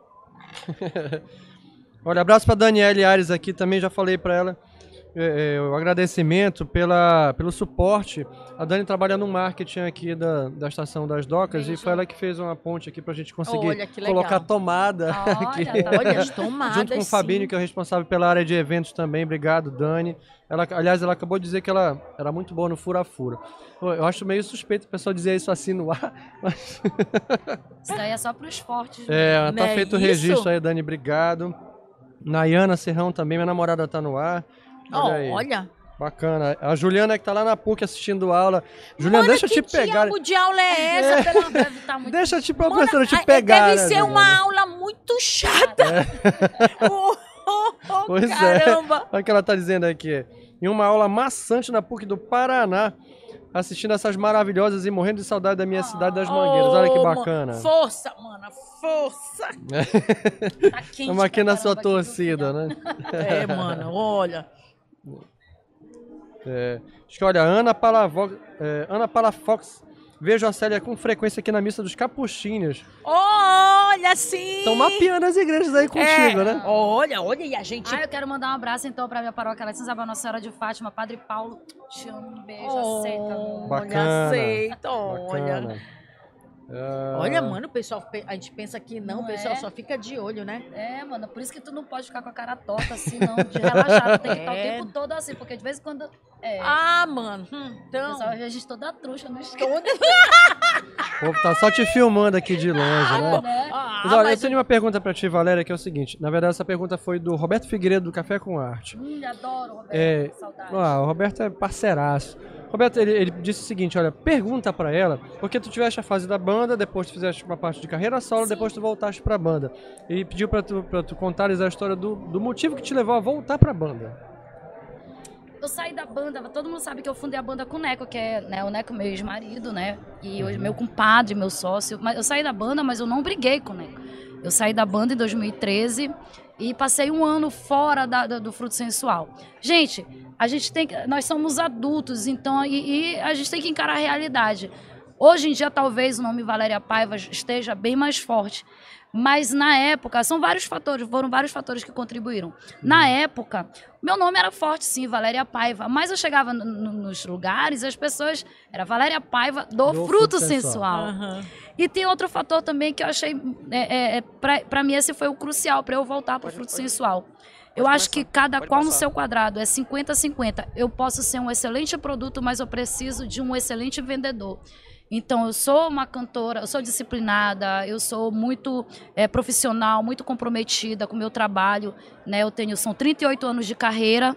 Olha, abraço pra Daniele Ares aqui, também já falei pra ela. É, é, o agradecimento pela, pelo suporte. A Dani trabalha no marketing aqui da, da estação das docas e foi ela que fez uma ponte aqui pra gente conseguir Olha, colocar tomada aqui. Olha, tá Olha, as tomadas, Junto com o Fabinho, sim. que é o responsável pela área de eventos também. Obrigado, Dani. Ela, aliás, ela acabou de dizer que ela era muito boa no fura-fura. Eu acho meio suspeito o pessoal dizer isso assim no ar. mas- Isso daí é só pros fortes. É, Não tá é feito o registro aí, Dani. Obrigado. Nayana Serrão também, minha namorada tá no ar. Olha aí. olha. Bacana. A Juliana que tá lá na PUC assistindo aula. Juliana, Mano, deixa eu que te pegar. diabo de aula é essa? Pelo... Deve estar muito Deixa eu te, Mano, professora, te ah, pegar. Deve né, ser uma Juliana? aula muito chata. Oh, oh, oh, Pois é. caramba. Olha o que ela tá dizendo aqui. Em uma aula maçante na PUC do Paraná, assistindo essas maravilhosas e morrendo de saudade da minha cidade das Mangueiras. Olha que Oh, bacana. mano, Força, mano, força. tá quente Estamos aqui na sua torcida, né? É, mano, olha. É, acho que, olha, Ana Palavox, é, Ana Palafox, vejo a Célia com frequência aqui na missa dos capuchinhos. Olha, sim. Estão mapeando as igrejas aí contigo, É, né? Olha, olha, e a gente... Ah, eu quero mandar um abraço então pra minha paróquia Alex Isabel Nossa Senhora de Fátima, Padre Paulo. Te amo, um beijo, aceita. amor. Bacana. Olha, aceita, olha. Bacana. Ah, Olha, mano, o pessoal, pe- a gente pensa que não, Não o pessoal é? só fica de olho, né? É, mano, por isso que tu não pode ficar com a cara torta assim, não, de relaxado. Tem que estar o É. tempo todo assim, porque de vez em quando. É. Ah, mano, hum, o então... pessoal a gente toda truxa no escuro. O povo tá só te filmando aqui de longe, né? né? Ah, Mas olha, eu mas tenho uma pergunta pra ti, Valéria, que é o seguinte. Na verdade, essa pergunta foi do Roberto Figueiredo, do Café com Arte. Hum, adoro, Roberto. É, Saudade. Ah, o Roberto é parceiraço. Roberto, ele, ele disse o seguinte, olha, pergunta pra ela, porque tu tiveste a fase da banda, depois tu fizeste uma parte de carreira solo, Sim. depois tu voltaste pra banda. E pediu pra tu, pra tu contares a história do, do motivo que te levou a voltar pra banda. Eu saí da banda, todo mundo sabe que eu fundei a banda com o Neco, que é né, o Neco, meu ex-marido, né? E hoje meu compadre, meu sócio. Mas eu saí da banda, mas eu não briguei com o Neco. Eu saí da banda em 2013 e passei um ano fora da- da- do fruto sensual. Gente, a gente tem que. Nós somos adultos, então, e, e a gente tem que encarar a realidade. Hoje em dia, talvez o nome Valéria Paiva esteja bem mais forte. Mas na época, são vários fatores, foram vários fatores que contribuíram. Na época, meu nome era forte, sim, Valéria Paiva. Mas eu chegava no- no- nos lugares e as pessoas. Era Valéria Paiva do, Do fruto, fruto sensual. Aham. E tem outro fator também que eu achei. É, é, é, pra mim, esse foi o crucial para eu voltar pro fruto sensual. Eu acho que cada Pode qual no passar. seu quadrado é 50-50. Eu posso ser um excelente produto, mas eu preciso de um excelente vendedor. Então, eu sou uma cantora, eu sou disciplinada, eu sou muito é, profissional, muito comprometida com o meu trabalho. Né? Eu tenho, são 38 anos de carreira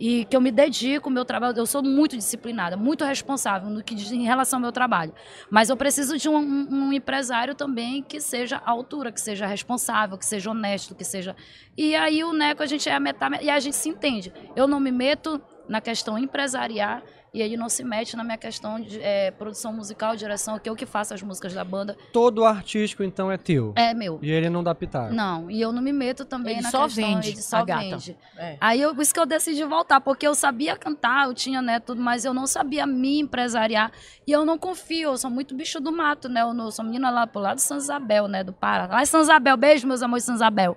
e que eu me dedico ao meu trabalho. Eu sou muito disciplinada, muito responsável no que diz em relação ao meu trabalho. Mas eu preciso de um, um- empresário também que seja à altura, que seja responsável, que seja honesto, que seja. E aí o Neco, a gente é a metade. E a gente se entende. Eu não me meto na questão empresarial e ele não se mete na minha questão de é, produção musical, direção, que eu que faço as músicas da banda. Todo artístico, então, é teu. É meu. E ele não dá pitaco. Não, e eu não me meto também Ele na só questão, vende, ele só a gata. vende. É. Aí eu, por isso que eu decidi voltar, porque eu sabia cantar, eu tinha né, tudo, mas eu não sabia me empresariar. E eu não confio, eu sou muito bicho do mato, né? Eu não- sou menina lá pro lado de São Isabel, né? Do Pará. Lá em São Isabel, beijo, meus amores de São Isabel.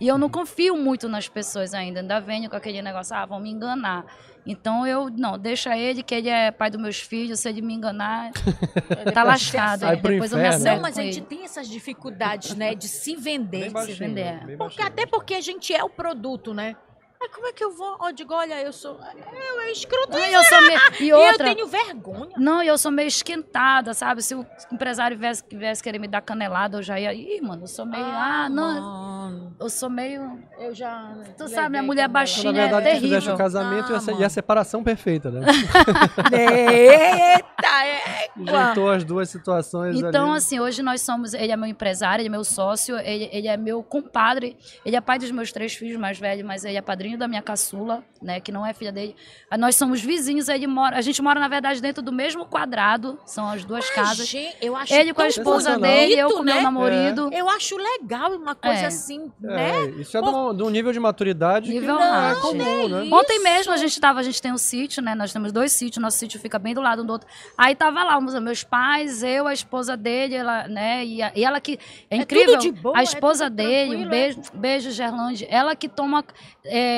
E eu não confio muito nas pessoas ainda, ainda venho com aquele negócio, ah, vão me enganar. Então eu, não, deixa ele, que ele é pai dos meus filhos, se ele me enganar, tá lascado. Vai pro Depois eu me inferno. acerto Não, mas com a gente ele. tem essas dificuldades, né, de se vender. Bem de se baixinho, vender. bem Porque, até porque a gente é o produto, né? Mas como é que eu vou? Eu digo, olha, eu sou. Eu é escroto. Ah, eu sou meio- e outra- eu tenho vergonha. Não, e eu sou meio esquentada, sabe? Se o empresário viesse, viesse querer me dar canelada, eu já ia. Ih, mano, eu sou meio. Ah, não. Mano, Eu sou meio. eu já. Tu sabe, minha mulher também. baixinha. Na verdade, é tu fizeste terrível. o casamento e, a, Ah, e a separação perfeita, né? Eita, é. Juntou as duas situações Então, ali. assim, hoje nós somos. Ele é meu empresário, ele é meu sócio, ele, ele é meu compadre, ele é pai dos meus três filhos mais velhos, mas ele é padrinho da minha caçula, né? Que não é filha dele. Ah, Nós somos vizinhos, ele mora. A gente mora, na verdade, dentro do mesmo quadrado, são as duas casas. Gente, eu acho Ele com a esposa dele, eu com né? meu namorado. Eu acho legal uma coisa É. assim, É, né? isso é de um, de um nível de maturidade Nível que não é comum, né? Isso. Ontem mesmo a gente tava, a gente tem um sítio, né? Nós temos dois sítios, nosso sítio fica bem do lado um do outro. Aí tava lá, os meus pais, eu, a esposa dele, ela, né? E, a- e ela que. É É incrível. tudo de boa, a é esposa tudo dele, um beijo, beijo, Gerlande. Ela que toma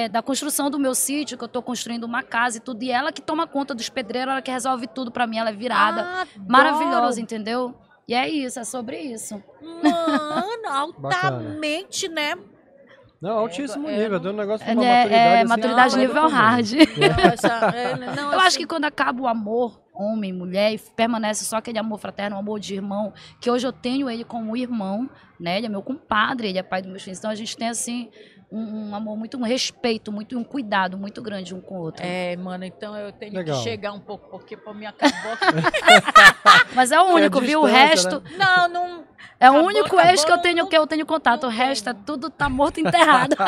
é, da construção do meu sítio, que eu tô construindo uma casa e tudo. E ela que toma conta dos pedreiros, ela que resolve tudo pra mim, ela é virada. Adoro. Maravilhosa, entendeu? E é isso, é sobre isso. Mano, altamente, né? Não, altíssimo é, nível. Deu um negócio de uma É, maturidade. é assim, maturidade do nível hard. Não, é, não, Eu acho assim, que quando acaba o amor, homem, mulher, e permanece só aquele amor fraterno, um amor de irmão, que hoje eu tenho ele como irmão, né? Ele é meu compadre, ele é pai dos meus filhos. Então a gente tem, assim, um, um amor muito, um respeito, muito, um cuidado muito grande um com o outro. É, mano, então eu tenho Legal. que chegar um pouco, porque pra mim acabou. Mas é o único, viu? O distância, resto. não, não. É o Acabou, único acabou, ex que eu não- tenho que eu tenho contato. O não resto é tenho. tudo tá morto e enterrado.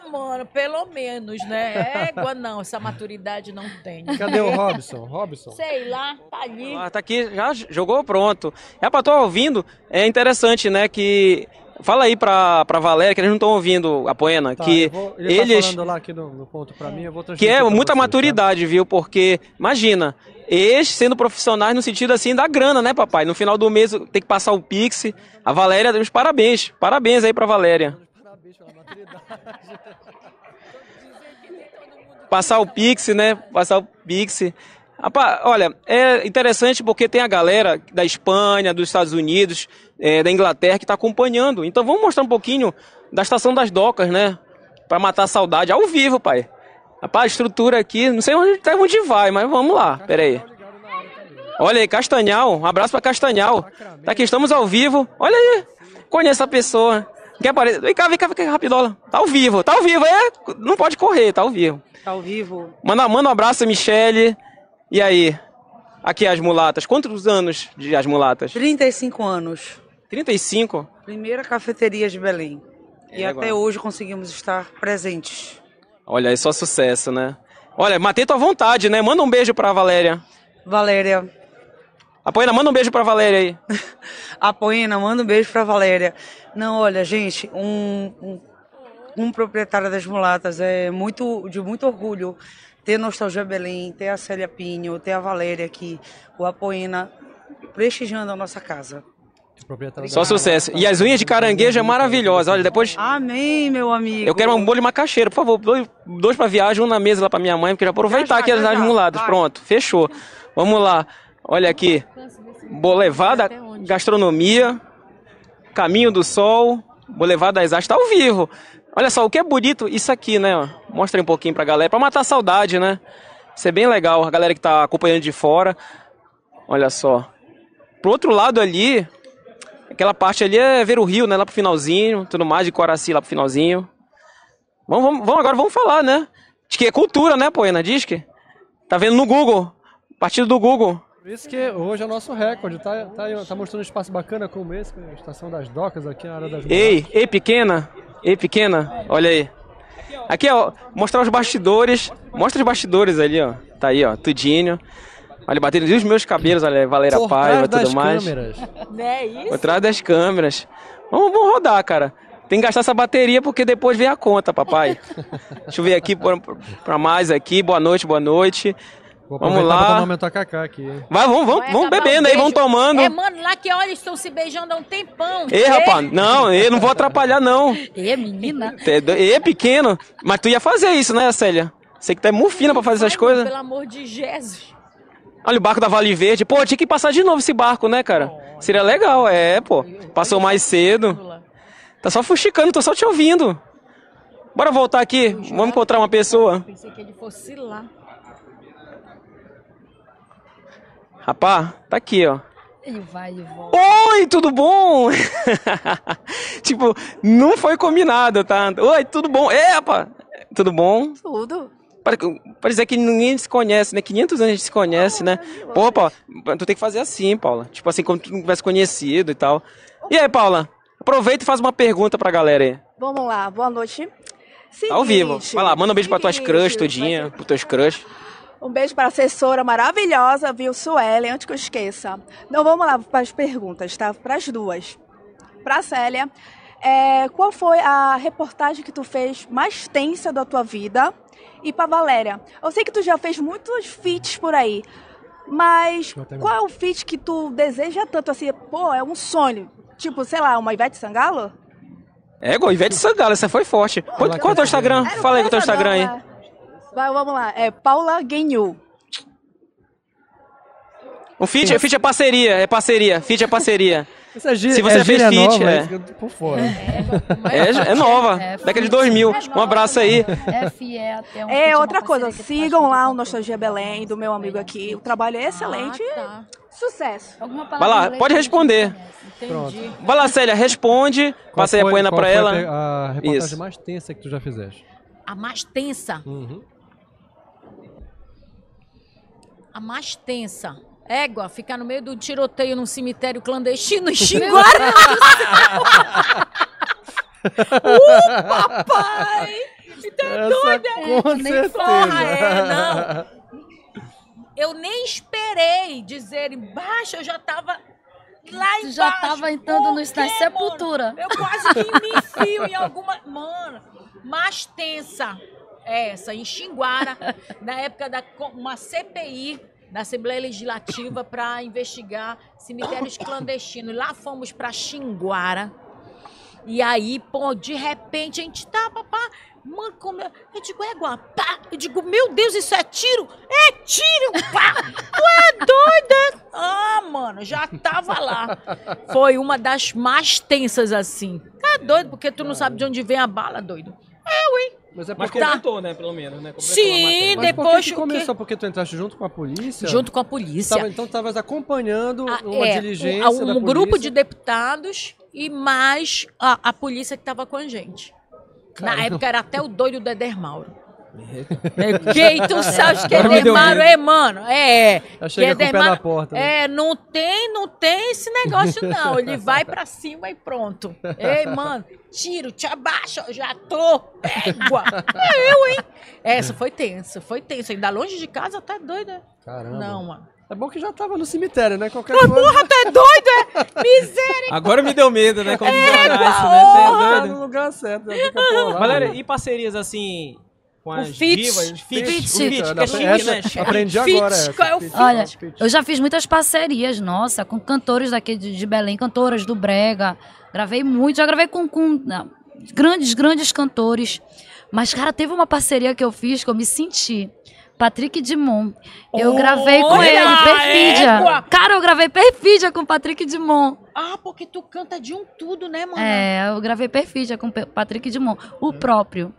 Ah, mano, pelo menos, né? Égua, não, essa maturidade não tem. Cadê o Robson? Robson? Sei lá, tá ali. Ah, tá aqui, já jogou pronto. É pra tô ouvindo, é interessante, né, que... Fala aí pra, pra Valéria, que eles não estão ouvindo a Poena, Tá, que vou- ele eles... tá lá aqui no, no ponto pra mim, eu vou Que é muita vocês, tá? maturidade, viu? Porque, imagina, eles sendo profissionais no sentido assim da grana, né, papai? No final do mês tem que passar o Pix. A Valéria, os parabéns. Parabéns aí pra Valéria. Parabéns pela maturidade. Passar o Pix, né? Passar o Pix. Rapaz, olha, é interessante porque tem a galera da Espanha, dos Estados Unidos, é, da Inglaterra que está acompanhando. Então vamos mostrar um pouquinho da Estação das Docas, né? Pra matar a saudade ao vivo, pai. Rapaz, a estrutura aqui, não sei onde, até onde vai, mas vamos lá. Pera aí. Olha aí, Castanhal. Um abraço pra Castanhal. Tá aqui, estamos ao vivo. Olha aí. Conheço a pessoa. Quer aparecer? Vem cá, vem cá, vem cá, rapidola. Tá ao vivo, tá ao vivo, é? Não pode correr, tá ao vivo. Tá ao vivo. Manda, manda um abraço, Michele. E aí? Aqui as mulatas. Quantos anos de as mulatas? 35 anos. 35? Primeira cafeteria de Belém. E É, até agora. hoje conseguimos estar presentes. Olha, é só sucesso, né? Olha, matei tua vontade, né? Manda um beijo pra Valéria. Valéria, Apoia, manda um beijo pra Valéria aí. a Poena, manda um beijo pra Valéria. Não, olha, gente, um, um, um proprietário das mulatas é muito de muito orgulho ter Nostalgia Belém, ter a Célia Pinho, ter a Valéria aqui, o Apoena prestigiando a nossa casa. Só sucesso. E as unhas de caranguejo é maravilhosa. Olha, depois Amém, meu amigo. eu quero um bolo de macaxeira, por favor. Dois, dois pra viagem, um na mesa lá pra minha mãe, porque já aproveitar Já, aqui as já, as. Vai. Pronto, fechou. Vamos lá. Olha aqui. Bolevada Gastronomia, Caminho do Sol, Bolevada das Artes, tá ao vivo. Olha só, o que é bonito, isso aqui, né? Mostra aí um pouquinho pra galera, pra matar a saudade, né? Isso é bem legal, a galera que tá acompanhando de fora. Olha só. Pro outro lado ali, aquela parte ali é ver o rio, né? Lá pro finalzinho, tudo mais, de Coraci lá pro finalzinho. Vamos, vamos, vamos agora, vamos falar, né? Diz que é cultura, né, Poena? Diz que. Tá vendo no Google. Partido do Google. Por isso que hoje é o nosso recorde. Tá, tá, tá mostrando um espaço bacana como esse, que é a Estação das Docas aqui na área das Ei, ei, pequena. Ei, pequena. Olha aí. Aqui, ó, mostrar os bastidores. Mostra os bastidores ali, ó. Tá aí, ó, tudinho. Olha, batendo os meus cabelos, olha, Valéria Por Paiva e trás tudo das mais. câmeras. Não é isso? Por trás das câmeras. Vamos, vamos rodar, cara. Tem que gastar essa bateria porque depois vem a conta, papai. Deixa eu ver aqui pra, pra mais aqui. Boa noite, boa noite. Vou Vamos lá. tomar meu tacacá aqui. hein? Vai, vamos, vamos, Vai vamos bebendo o aí, vamos tomando. É, mano, lá que olha, estão se beijando há um tempão. Ei, rapaz, não, eu não vou atrapalhar, não. E menina. É é pequeno. Mas tu ia fazer isso, né, Célia? Você que tá mufina pra fazer essas Vai, coisas. Pelo amor de Jesus. Olha o barco da Vale Verde. Pô, tinha que passar de novo esse barco, né, cara? Seria legal, é, pô. Passou mais cedo. Tá só fuxicando, tô só te ouvindo. Bora voltar aqui, vamos encontrar uma pessoa. Pensei que ele fosse lá. Rapá, tá aqui, ó. Ele vai e volta. Oi, tudo bom? tipo, não foi combinado, tá? Oi, tudo bom? É, rapá, tudo bom? Tudo. Parece que ninguém se conhece, né? 500 anos a gente se conhece, né? Pô, Paula, tu tem que fazer assim, Paula. Tipo assim, como tu não tivesse conhecido e tal. E aí, Paula? Aproveita e faz uma pergunta pra galera aí. Vamos lá, boa noite. Tá ao vivo. Seguinte, Vai lá, manda um beijo pra tuas seguinte, crush todinha, pros teus crush. Um beijo para a assessora maravilhosa, viu, Suelen, antes que eu esqueça. Então vamos lá para as perguntas, tá? Para as duas. Para a Célia, é, qual foi a reportagem que tu fez mais tensa da tua vida? E para Valéria, eu sei que tu já fez muitos feats por aí, mas qual é o feat que tu deseja tanto assim? Pô, é um sonho. Tipo, sei lá, uma Ivete Sangalo? É, igual Ivete Sangalo, essa foi forte. Qual, é o teu Instagram? Fala aí o teu coisa Instagram aí. É. Vai, vamos lá. É Paula Guenhu. O feat, feat é parceria, é parceria. Feat é parceria. Essa gíria- Se você é fez feat, nova, é. por fora. É, é nova, É, década de feat. 2000. É Um abraço aí. Um É, outra coisa, faz sigam lá o Nostalgia Belém, do meu amigo aqui. O trabalho é excelente. Ah, tá. Sucesso. Alguma palavra Vai lá, pode responder. Entendi. Vai lá, Célia, responde. Qual Passei a poena pra foi ela. A reportagem Isso. mais tensa que tu já fizeste. A mais tensa. Uhum. A mais tensa. Égua, ficar no meio do tiroteio num cemitério clandestino em Xinguara. uh, papai! Então é Essa doida. com Nem certeza. Porra, é, não. Eu nem esperei dizer embaixo, eu já tava lá embaixo. já tava entrando no- na sepultura. Eu quase que me enfio em alguma... Mano, mais tensa é essa, em Xinguara, na época da uma CPI da Assembleia Legislativa para investigar cemitérios clandestinos. Lá fomos para Xinguara. E aí, pô, de repente a gente tá, papá, mano, como eu, eu digo, é igual, pá, eu digo, meu Deus, isso é tiro? É tiro, pá, tu é doida? Ah, mano, já tava lá. Foi uma das mais tensas assim. Tá doido, porque tu não sabe de onde vem a bala, doido. Eu, hein? Mas é Mas porque... completou, né, pelo menos, né? A Sim, matéria. Mas por depois que que começou? Porque tu entraste junto com a polícia? Junto com a polícia. Tava, então tu estavas acompanhando Ah, uma é, diligência um, da um grupo de deputados e mais a, a polícia que estava com a gente. Na Caramba. época era até o doido do Eder Mauro. É, Quem tu sabe que Mauro medo. é, mano? É. Já chega que com o pé na porta, né? É, não tem, não tem esse negócio não. Ele vai pra cima e pronto. Ei, mano, tiro, te abaixa, eu já tô. Égua. É eu, hein? Essa foi tensa, foi tensa. Ainda longe de casa, tá doida? Caramba. Não, mano. É bom que já tava no cemitério, né? Qualquer coisa. Porra, tá doido, é? Miséria. Agora me deu medo, né? Como diz o Anassi, né? Tá no lugar certo. Galera, e parcerias assim com as feat. divas? Feat, Feat. o feat, que é chique, essa- né? Aprendi agora essa. qual é o Feat. Olha, eu já fiz muitas parcerias, nossa, com cantores daqui de, de Belém, cantoras do Brega. Gravei muito, já gravei com, com não, grandes, grandes cantores. Mas, cara, teve uma parceria que eu fiz que eu me senti. Patrick Dimon. Eu gravei com ele, Perfídia. égua! Cara, eu gravei Perfídia com Patrick Dimon. Ah, porque tu canta de um tudo, né, mano? É, eu gravei Perfídia com Patrick Dimon. O próprio.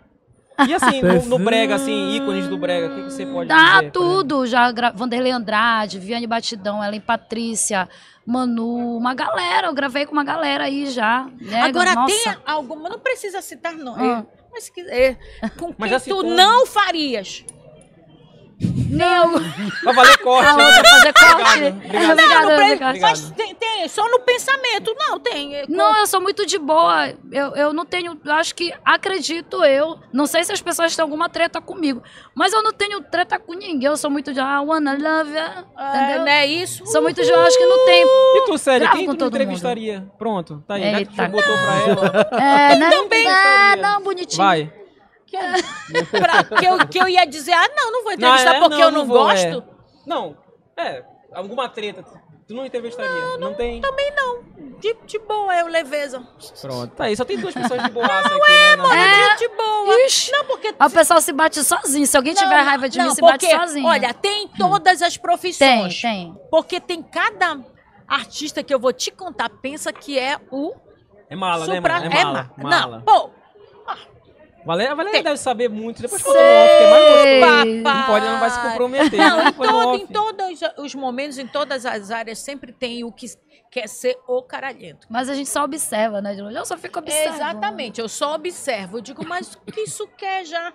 E assim, no, no brega, assim, ícones do brega, o que, que você pode Ah, dizer? por tudo. Já gra... Vanderlei Andrade, Viane Batidão, Ellen Patrícia, Manu, uma galera. Eu gravei com uma galera aí já. né? Agora Nossa. tem alguma, não precisa citar não. Ah. mas se quiser, com Mas quem já tu não farias? Não. Pra valer corte, A né? outra fazer corte. Obrigado, obrigado. Não, obrigada. mas tem, tem só no pensamento. Não, tem. é Não, eu sou muito de boa. Eu, eu não tenho. Eu acho que acredito eu. Não sei se as pessoas têm alguma treta comigo. Mas eu não tenho treta com ninguém. Eu sou muito de. I wanna love you. Entendeu? não é isso? Sou muito de. Eu acho que não tem. E tu, Célia, quem tu entrevistaria? Pronto, tá aí. Já que tu Eita. já botou pra ela. É, né? Também. É, não, bonitinho. Vai. Pra- que, eu, que eu ia dizer, ah, não, não vou entrevistar é, porque eu não, vou, gosto. é. Não, é, alguma treta. Tu não entrevistaria? Não, tem? Também não. De, de boa, eu leveza. Pronto, tá aí. Só tem duas pessoas de boaça aqui, né? na- É. De boa. Ixi. Não, porque. A pessoa se bate sozinho. Se alguém tiver Não, raiva de não, mim, se porque, bate sozinho. Olha, tem todas as tem, profissões. tem. Porque tem cada artista que eu vou te contar, pensa que é o É mala, supra... né, mano? É mala. ma- mala. Não, pô, Valéria, a Valéria Tem. deve saber muito. Depois conta no off, que é mais gostoso. Não pode, ela não vai se comprometer. Não, em, todo, em todos os momentos, em todas as áreas, sempre tem o que quer ser o caralhento. Mas a gente só observa, né, de longe? Eu só fico observando. Exatamente, eu só observo. Eu digo, mas o que isso quer já?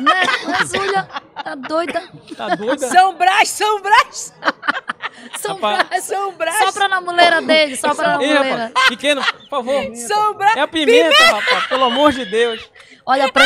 Né? Mas olha, tá doida. Tá doida? São Brás, São Brás, São Brás. Sopra na muleira dele, sopra na Ei, muleira. rapaz, pequeno, por favor. São Brás. É a pimenta, rapaz, pelo amor de Deus. Olha, pra...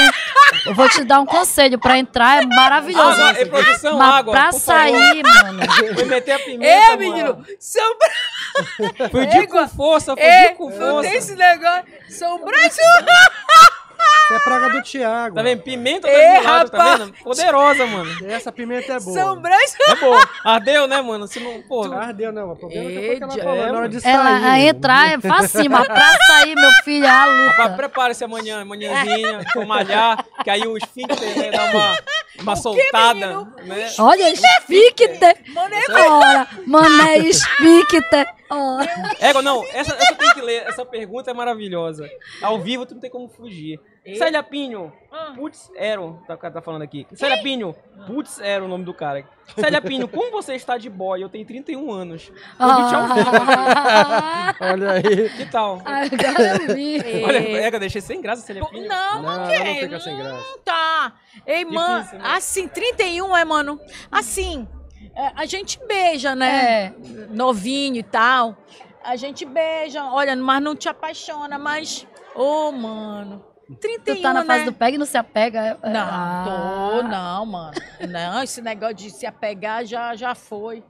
eu vou te dar um conselho. Pra entrar é maravilhoso. Água, é produção, Mas água, pra por favor. sair, mano. Foi meter a pimenta, É, menino, São Brás. Fudiu com força, fudiu É, com não força. tem esse negócio. São Brás. Isso é praga do Thiago. Tá vendo? Pimenta Ê, tá do lado, tá rapaz. vendo? Poderosa, mano. Essa pimenta é boa. São Brás. É boa. Ardeu, né, mano? Se não, pô, Ardeu, não. O problema é que que ela Ei, falou. é, Na hora de sair. Ela a entrar é facinho, mas pra sair, meu filho, é a Rapaz, luta. prepare-se amanhã, amanhãzinha, for malhar, que aí o esfíncter né, dá uma, uma soltada, né? Olha, esfícter. Mané, Ora, mané, esfícter. Ora. Égua, não, essa, essa tem que ler, essa pergunta é maravilhosa. Ao vivo tu não tem como fugir. Célia Pinho, putz, Ero, tá, o cara tá falando aqui. Célia Pinho, putz, era o nome do cara. Célia Pinho, como você está de boy? Eu tenho 31 anos. Eu. Ah, Olha aí. Que tal? agora eu vi. Olha, Égua, deixei sem graça, Célia Pinho. Não, Não, não, quer. fica sem graça. Não tá. Ei, mano, né? assim, 31 é, mano. Assim, é, a gente beija, né? É. Novinho e tal. A gente beija, olha, mas não te apaixona, mas. Ô, mano. 31, Tu tá na fase né? do pega e não se apega. é- Não, Ah. tô, não, mano. Não, esse negócio de se apegar já, já foi.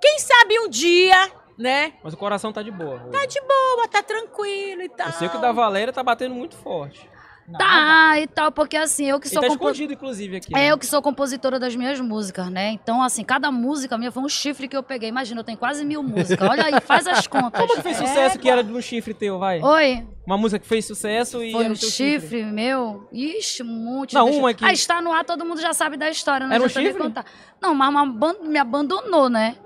Quem sabe um dia, né? Mas o coração tá de boa. Tá de boa, tá tranquilo e tal. Eu sei que o da Valéria tá batendo muito forte. Tá, e tal, porque assim, eu que Ele sou tá compo- escondido, inclusive, aqui. É né? eu que sou compositora das minhas músicas, né? Então, assim, cada música minha foi um chifre que eu peguei. Imagina, eu tenho quase mil músicas. Olha aí, faz as contas. Como que fez sucesso que era de um chifre teu, vai? Oi, Uma música que fez sucesso e foi um teu chifre, meu. Ixi, um monte Não, de uma chifre. aqui. Ah, está no ar, todo mundo já sabe da história, né? Era um chifre? contar. Não, mas uma banda me abandonou, né?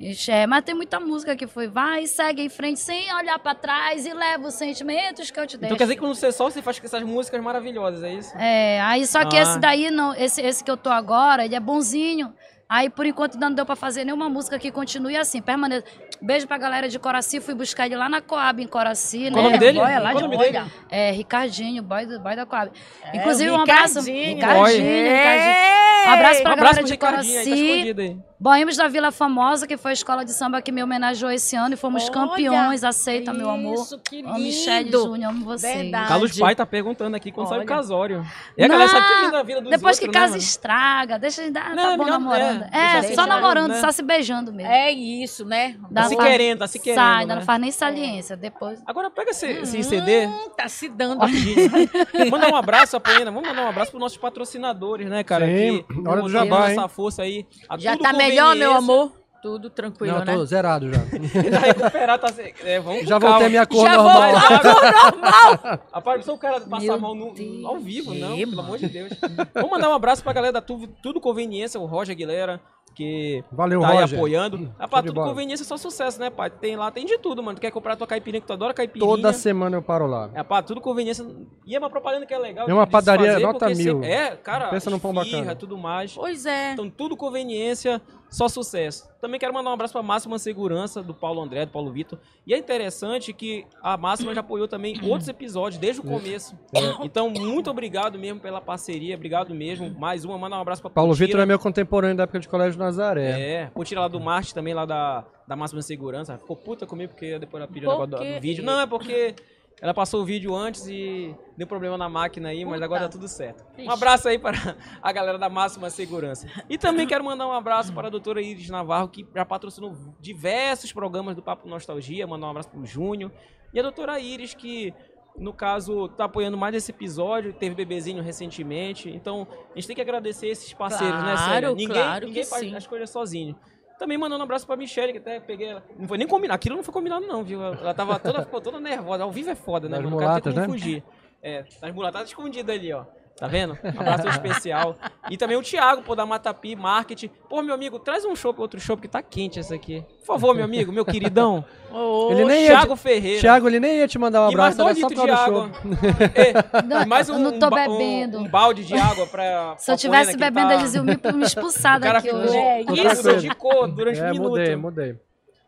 Ixi, é, mas tem muita música que foi, vai, segue em frente sem olhar pra trás e leva os sentimentos que eu te deixo. Então quer dizer que quando você só você faz com essas músicas maravilhosas, é isso? É, aí só que Ah. esse daí não, esse, esse que eu tô agora, ele é bonzinho. Aí por enquanto ainda não deu pra fazer nenhuma música que continue assim, permaneça. Beijo pra galera de Coraci, fui buscar ele lá na Coab em Coraci, né? Qual o nome dele? Boy, é lá Qual de o nome dele? É, Ricardinho, boy, do, boy da Coab. É, Inclusive o um abraço, Ricardinho. Ricardinho. Um abraço pra Um abraço galera pro de Ricardinho aí, tá Coraci. escondido aí. Boêmios da Vila Famosa, que foi a escola de samba que me homenageou esse ano e fomos Olha, Aceita, aceita, meu amor. Isso, que Amo Michelle lindo. Júnior, amo vocês. Verdade. Carlos Pai tá perguntando aqui quando sai o casório. E a galera sabe tudo da vida dos Depois outros, que né, casa mano? estraga, deixa de dar, Não, tá é bom melhor- namorando. é, É, deixa só deixar, namorando, né? só se beijando mesmo. É isso, né? Dá Tá se querendo, tá se querendo, Sai, ainda né? não faz nem saliência. Depois. Agora pega esse, esse CD. Hum, tá se dando. Mandar um abraço, Apoena. Vamos mandar um abraço pros nossos patrocinadores, né, cara? Sim, que hora do jabá, hein? essa força aí. A Já tá melhor, meu Conveniência. amor? Tudo tranquilo, Não, né? tô zerado já. Tá recuperado, tá... É, vamos Já voltei a minha cor Já normal. voltou a cor normal. Rapaz, não sou o cara de passar Meu a mão no- Deus. ao vivo, não, Ih, pelo amor de Deus. Vamos mandar um abraço pra galera da Tudo, tudo Conveniência, o Roger Aguilera, que Valeu, tá aí Roger. apoiando. Rapaz, tudo. Conveniência é só sucesso, né, pai? Tem lá, tem de tudo, mano. Tu quer comprar tua caipirinha, que tu adora caipirinha. Toda semana eu paro lá. É, pá, tudo conveniência. E é uma propaganda que é legal. É uma padaria fazer, nota mil. sempre- É, cara, Pensa num pão bacana. tudo mais. Pois é. Então, tudo conveniência. Só sucesso. Também quero mandar um abraço pra Máxima Segurança, do Paulo André, do Paulo Vitor. E é interessante que a Máxima já apoiou também outros episódios, desde o começo. Então, muito obrigado mesmo pela parceria, obrigado mesmo. Mais uma, manda um abraço pra Paulo. Vitor é meu contemporâneo da época de Colégio Nazaré. É, Putira lá do Marte também, lá da, da Máxima Segurança. Ficou puta comigo porque depois ela pediu o negócio do, do vídeo. Não, é porque ela passou o vídeo antes e deu problema na máquina aí, mas Puta. agora tá tudo certo. Um Ixi. abraço aí para a galera da Máxima Segurança. E também quero mandar um abraço para a doutora Iris Navarro, que já patrocinou diversos programas do Papo Nostalgia. Mandar um abraço pro Júnior. E a doutora Iris, que no caso, tá apoiando mais esse episódio, teve bebezinho recentemente. Então, a gente tem que agradecer esses parceiros, né, Claro, Célia? Ninguém, claro ninguém que faz sim. as coisas sozinho. Também mandando um abraço pra Michelle, que até peguei ela. Não foi nem combinado. Aquilo não foi combinado, não, viu? Ela tava toda, ficou toda nervosa. Ao vivo é foda, né? Tem mulatas, né? fugir. É, das mulatadas escondidas ali, ó. Tá vendo? Um abraço especial. E também o Thiago, pô, da Matapi Marketing. Pô, meu amigo, traz um chopp, outro chopp, que tá quente essa aqui. Por favor, meu amigo, meu queridão. Ô, Ele nem ia Thiago te- Ferreira. Thiago, ele nem ia te mandar um mais abraço, era só por causa show. É, Não, e mais um, eu não tô um bebendo. Um, um balde de água pra. Se eu tivesse que bebendo, tá- eles iam me, me expulsar O cara daqui ficou hoje. É, isso cor durante É, um minuto. mudei, mudei.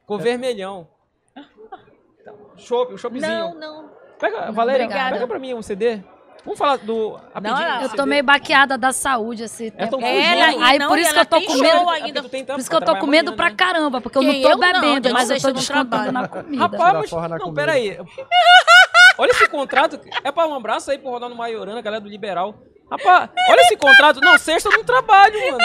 Ficou vermelhão. Chopp, um choppzinho. Não, não. Pega, Valéria, Obrigada. pega pra mim um CD. Vamos falar do. rapidinho Não, Eu tô meio baqueada da saúde esse tempo. tão Ela, fugindo. Aí não, por e isso que eu tô com medo. É ainda. Por isso que eu tô com medo pra né? caramba, porque eu Quem? não tô Eu não, bebendo, de mas eu tô eu não descontando trabalho. na comida. Rapaz, mas. Não, comida. peraí. Olha esse contrato. É pra um abraço aí pro rodar no Maiorana, galera do Liberal. Rapaz, olha esse contrato. Não, sexta eu não trabalho, mano.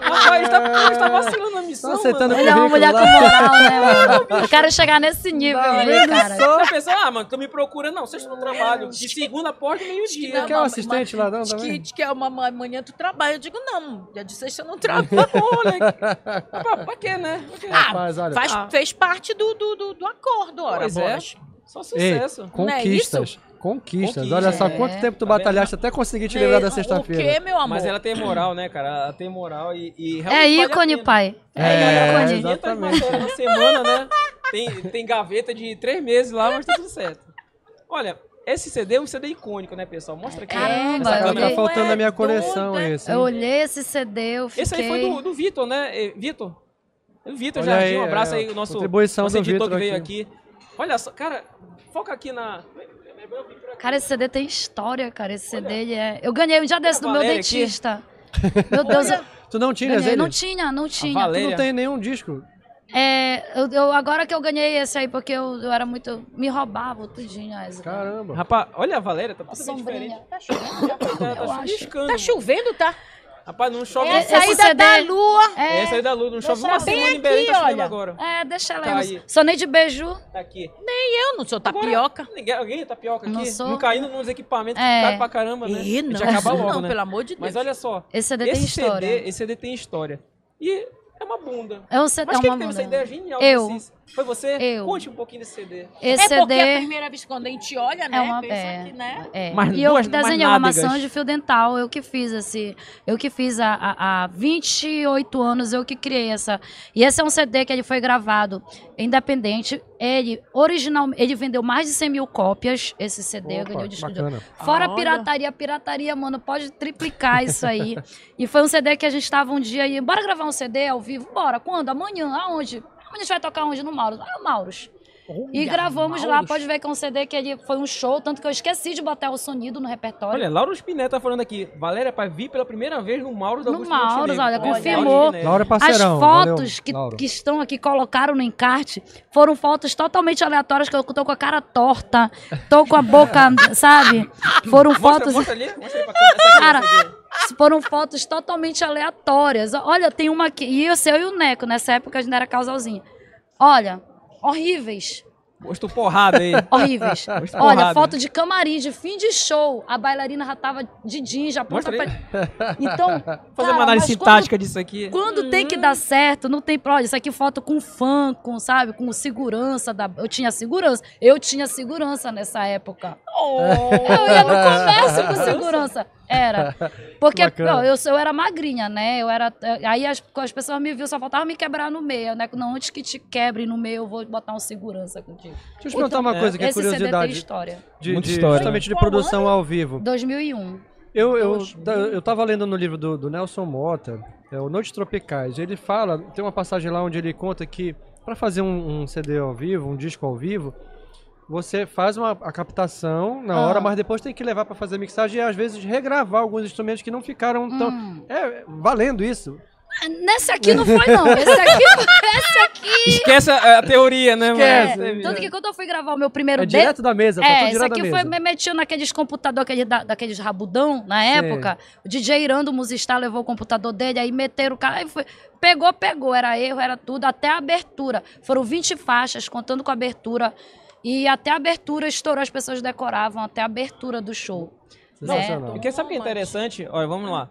Rapaz, tá, pô, tá vacilando na missão, Tá aceitando mano. Ele é uma mulher com moral, né, mano? Eu quero chegar nesse nível Tá aí, cara. só? Tá pensando, ah, mano, tu me procura. Não, sexta eu não trabalho. De segunda porta meio-dia. Quer um assistente lá, não, Diz que, também? diz que é uma ma- manhã tu trabalha. Eu digo, não, dia de sexta eu não trabalho. Olha. Rapaz, pra quê, né? Pra quê? Rapaz, olha. Faz, Ah. fez parte do, do, do, do acordo, ora, Pois é. Só Ei, sucesso. conquistas. Conquistas. Conquistas. Olha só É. quanto tempo tu Tá vendo? batalhaste até conseguir te livrar da O sexta-feira. que, meu amor? Mas ela tem moral, né, cara? Ela tem moral e. e É vale ícone, pena. pai. É, É ícone. exatamente. 500 matérias na semana, né? Tem, tem gaveta de três meses lá, mas tá tudo certo. Olha, esse CD é um CD icônico, né, pessoal? Mostra aqui. Caramba, essa. Tá faltando na minha doida. coleção esse. hein? Eu olhei esse CD, eu fiquei... Esse aí foi do, do Vitor, né? Vitor? O Vitor Jardim, aí, um abraço é, aí, o nosso, contribuição nosso do editor Vitor que veio aqui. aqui. Olha só, cara, foca aqui na. Cara, esse CD tem história, cara. Esse CD, ele é... Eu ganhei um dia desse do meu Valéria aqui. dentista. Meu Deus, eu Tu não tinha, ganhei. ele? Não tinha, não Tu tinha. Valéria. não tem nenhum disco. É, eu, eu- agora que eu ganhei esse aí, porque eu, eu era muito... Me roubava tudinho. as- Caramba. Rapaz, olha a Valéria, tá totalmente sombrinha. diferente. Tá chovendo, tá, tá Eu acho. chuviscando. Tá chovendo, tá? Rapaz, não chove. É a saída CD da lua. É, Essa aí da luz, não chove Deixa uma semana em Belém, tá olha. agora. é, deixa ela Tá aí. Sou nem de beiju. Tá aqui. Eu não sou Agora, tapioca. Ninguém, alguém é tapioca aqui? Não Não, sou. caindo nos equipamentos É. que caro pra caramba, né? Gente não, acaba logo, não, né? pelo amor de Deus. Mas olha só, Esse CD tem esse história. CD, esse CD tem história. E é uma bunda. É um CD, Mas é quem uma que teve essa bunda. ideia genial Eu. Foi você? Eu. Conte um pouquinho desse CD. Esse é porque CD... a primeira vez quando a gente olha, né? É uma- pensa é. que, né? É. Mas e eu duas- que mais desenhei uma maçã de fio dental, eu que fiz esse. Eu que fiz há, há, há 28 anos, eu que criei essa. E esse é um CD que ele foi gravado independente. Ele, original, ele vendeu mais de 100 mil cópias, esse CD. eu Opa, ganhei o disco de bacana. Fora a pirataria, pirataria, mano, pode triplicar isso aí. e foi um CD que a gente tava um dia aí, bora gravar um CD ao vivo? Bora, quando? Amanhã, aonde? Amanhã a gente vai tocar onde? No Mauros. Ah, Mauros. E Olha, gravamos lá, Mauros. pode ver que é um CD que ele foi um show, tanto que eu esqueci de botar o sonido no repertório. Olha, Laura Spinetta tá falando aqui. Valéria, pai, vi pela primeira vez no Mauro da No Mauros, olha, confirmou. Laura é As parceirão. fotos valeu, que, que estão aqui, colocaram no encarte, foram fotos totalmente aleatórias, que eu tô com a cara torta, tô com a boca, sabe? Foram Mostra, fotos... mostra ali, mostra ali pra aqui, Cara, essa aqui. Foram fotos totalmente aleatórias. Olha, tem uma aqui, e eu, eu e o Neco, nessa época a gente era casalzinho. Olha, horríveis. Posto porrada aí. Horríveis. Posto Olha, porrada. foto de camarim, de fim de show. A bailarina já tava de jeans, já pronta pra... Então, Fazer uma análise sintática disso aqui. quando tem que dar certo, não tem. Olha, isso aqui foto com fã, com, sabe, com segurança. Da, eu tinha segurança. Eu tinha segurança nessa época. Eu ia no comércio com segurança. Era. Porque eu, sou- eu era magrinha, né? Eu era. Aí as, as pessoas me viam, só faltava me quebrar no meio, né? Não, antes que te quebre no meio, eu vou botar um segurança contigo. Deixa eu te perguntar uma coisa que é Esse CD tem curiosidade. história. De, Muita de- história. Justamente de produção ao vivo. 2001. Eu, eu, ta- eu tava lendo no livro do, do Nelson Mota, é o Noites Tropicais. Ele fala, tem uma passagem lá onde ele conta que para fazer um, um CD ao vivo, um disco ao vivo, você faz uma, a captação na hora, Ah. mas depois tem que levar para fazer mixagem e às vezes regravar alguns instrumentos que não ficaram tão. Hum. É, valendo isso. Nesse aqui não foi, não. Esse aqui, esse aqui. Esquece a, a teoria, né, Esquece. mano? Tanto que quando eu fui gravar o meu primeiro É de- direto da mesa, tá É, tudo isso direto aqui da foi me metido naqueles computador, aquele da- daqueles rabudão, na época. O DJ Irando Musistar levou o computador dele, aí meteram o cara, aí foi, pegou, pegou, era erro, era tudo, até a abertura. Foram 20 faixas, contando com a abertura. E até a abertura estourou, as pessoas decoravam até a abertura do show. Sensacional. E quer saber o que é interessante? Olha, vamos lá.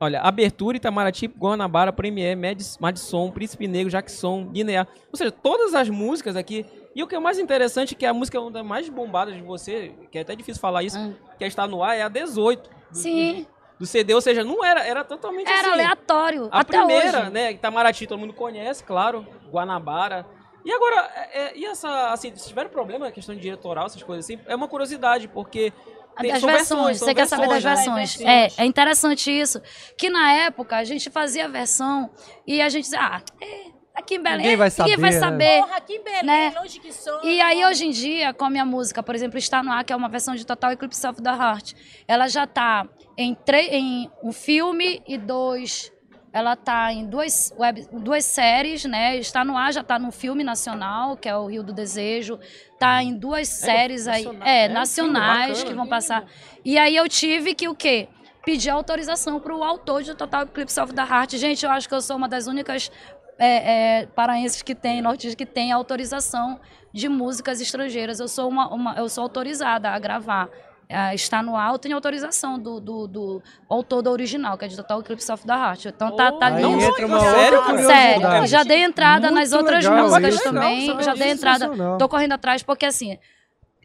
Olha, Abertura, Itamaraty, Guanabara, Premier, Madis- Madison, Príncipe Negro, Jackson, Guiné. Ou seja, todas as músicas aqui. E o que é mais interessante é que a música uma das mais bombadas de você, que é até difícil falar isso, que está no ar, é a 18. do- Sim. Do CD, ou seja, não era, era totalmente Era assim. aleatório, A até primeira, hoje. né, Itamaraty todo mundo conhece, claro, Guanabara. E agora, é, é, e essa, assim, se tiver problema, questão de diretoral, essas coisas assim, é uma curiosidade, porque tem, Das versões, são você quer saber das né? versões. É, é interessante isso. Que na época a gente fazia a versão e a gente dizia, ah, é, aqui em Belém, Ninguém vai ninguém vai saber, saber. Porra, aqui em Belém, né? longe que sou. E aí, hoje em dia, com a minha música, por exemplo, Está No Ar, que é uma versão de Total Eclipse of the Heart, ela já tá em, em um filme e dois... Ela tá em duas, web, duas séries, né? Está no ar, já tá num filme nacional, que é o Rio do Desejo. Tá em duas séries aí, é, é nacionais bacana. que vão passar. E aí eu tive que o quê? Pedir autorização pro autor de Total Eclipse of the Heart. Gente, eu acho que eu sou uma das únicas é, é, paraenses que tem, nortistas que tem autorização de músicas estrangeiras. Eu sou uma, uma- eu sou autorizada a gravar. É, está no ar, eu tenho autorização do, do, do autor do original, que é de Total Eclipse of the Heart. Então tá, tá Aí lindo. entra uma Sério? Sério, já dei entrada nas Muito outras legal músicas isso. também. Legal, já dei entrada. Tô correndo atrás, porque assim,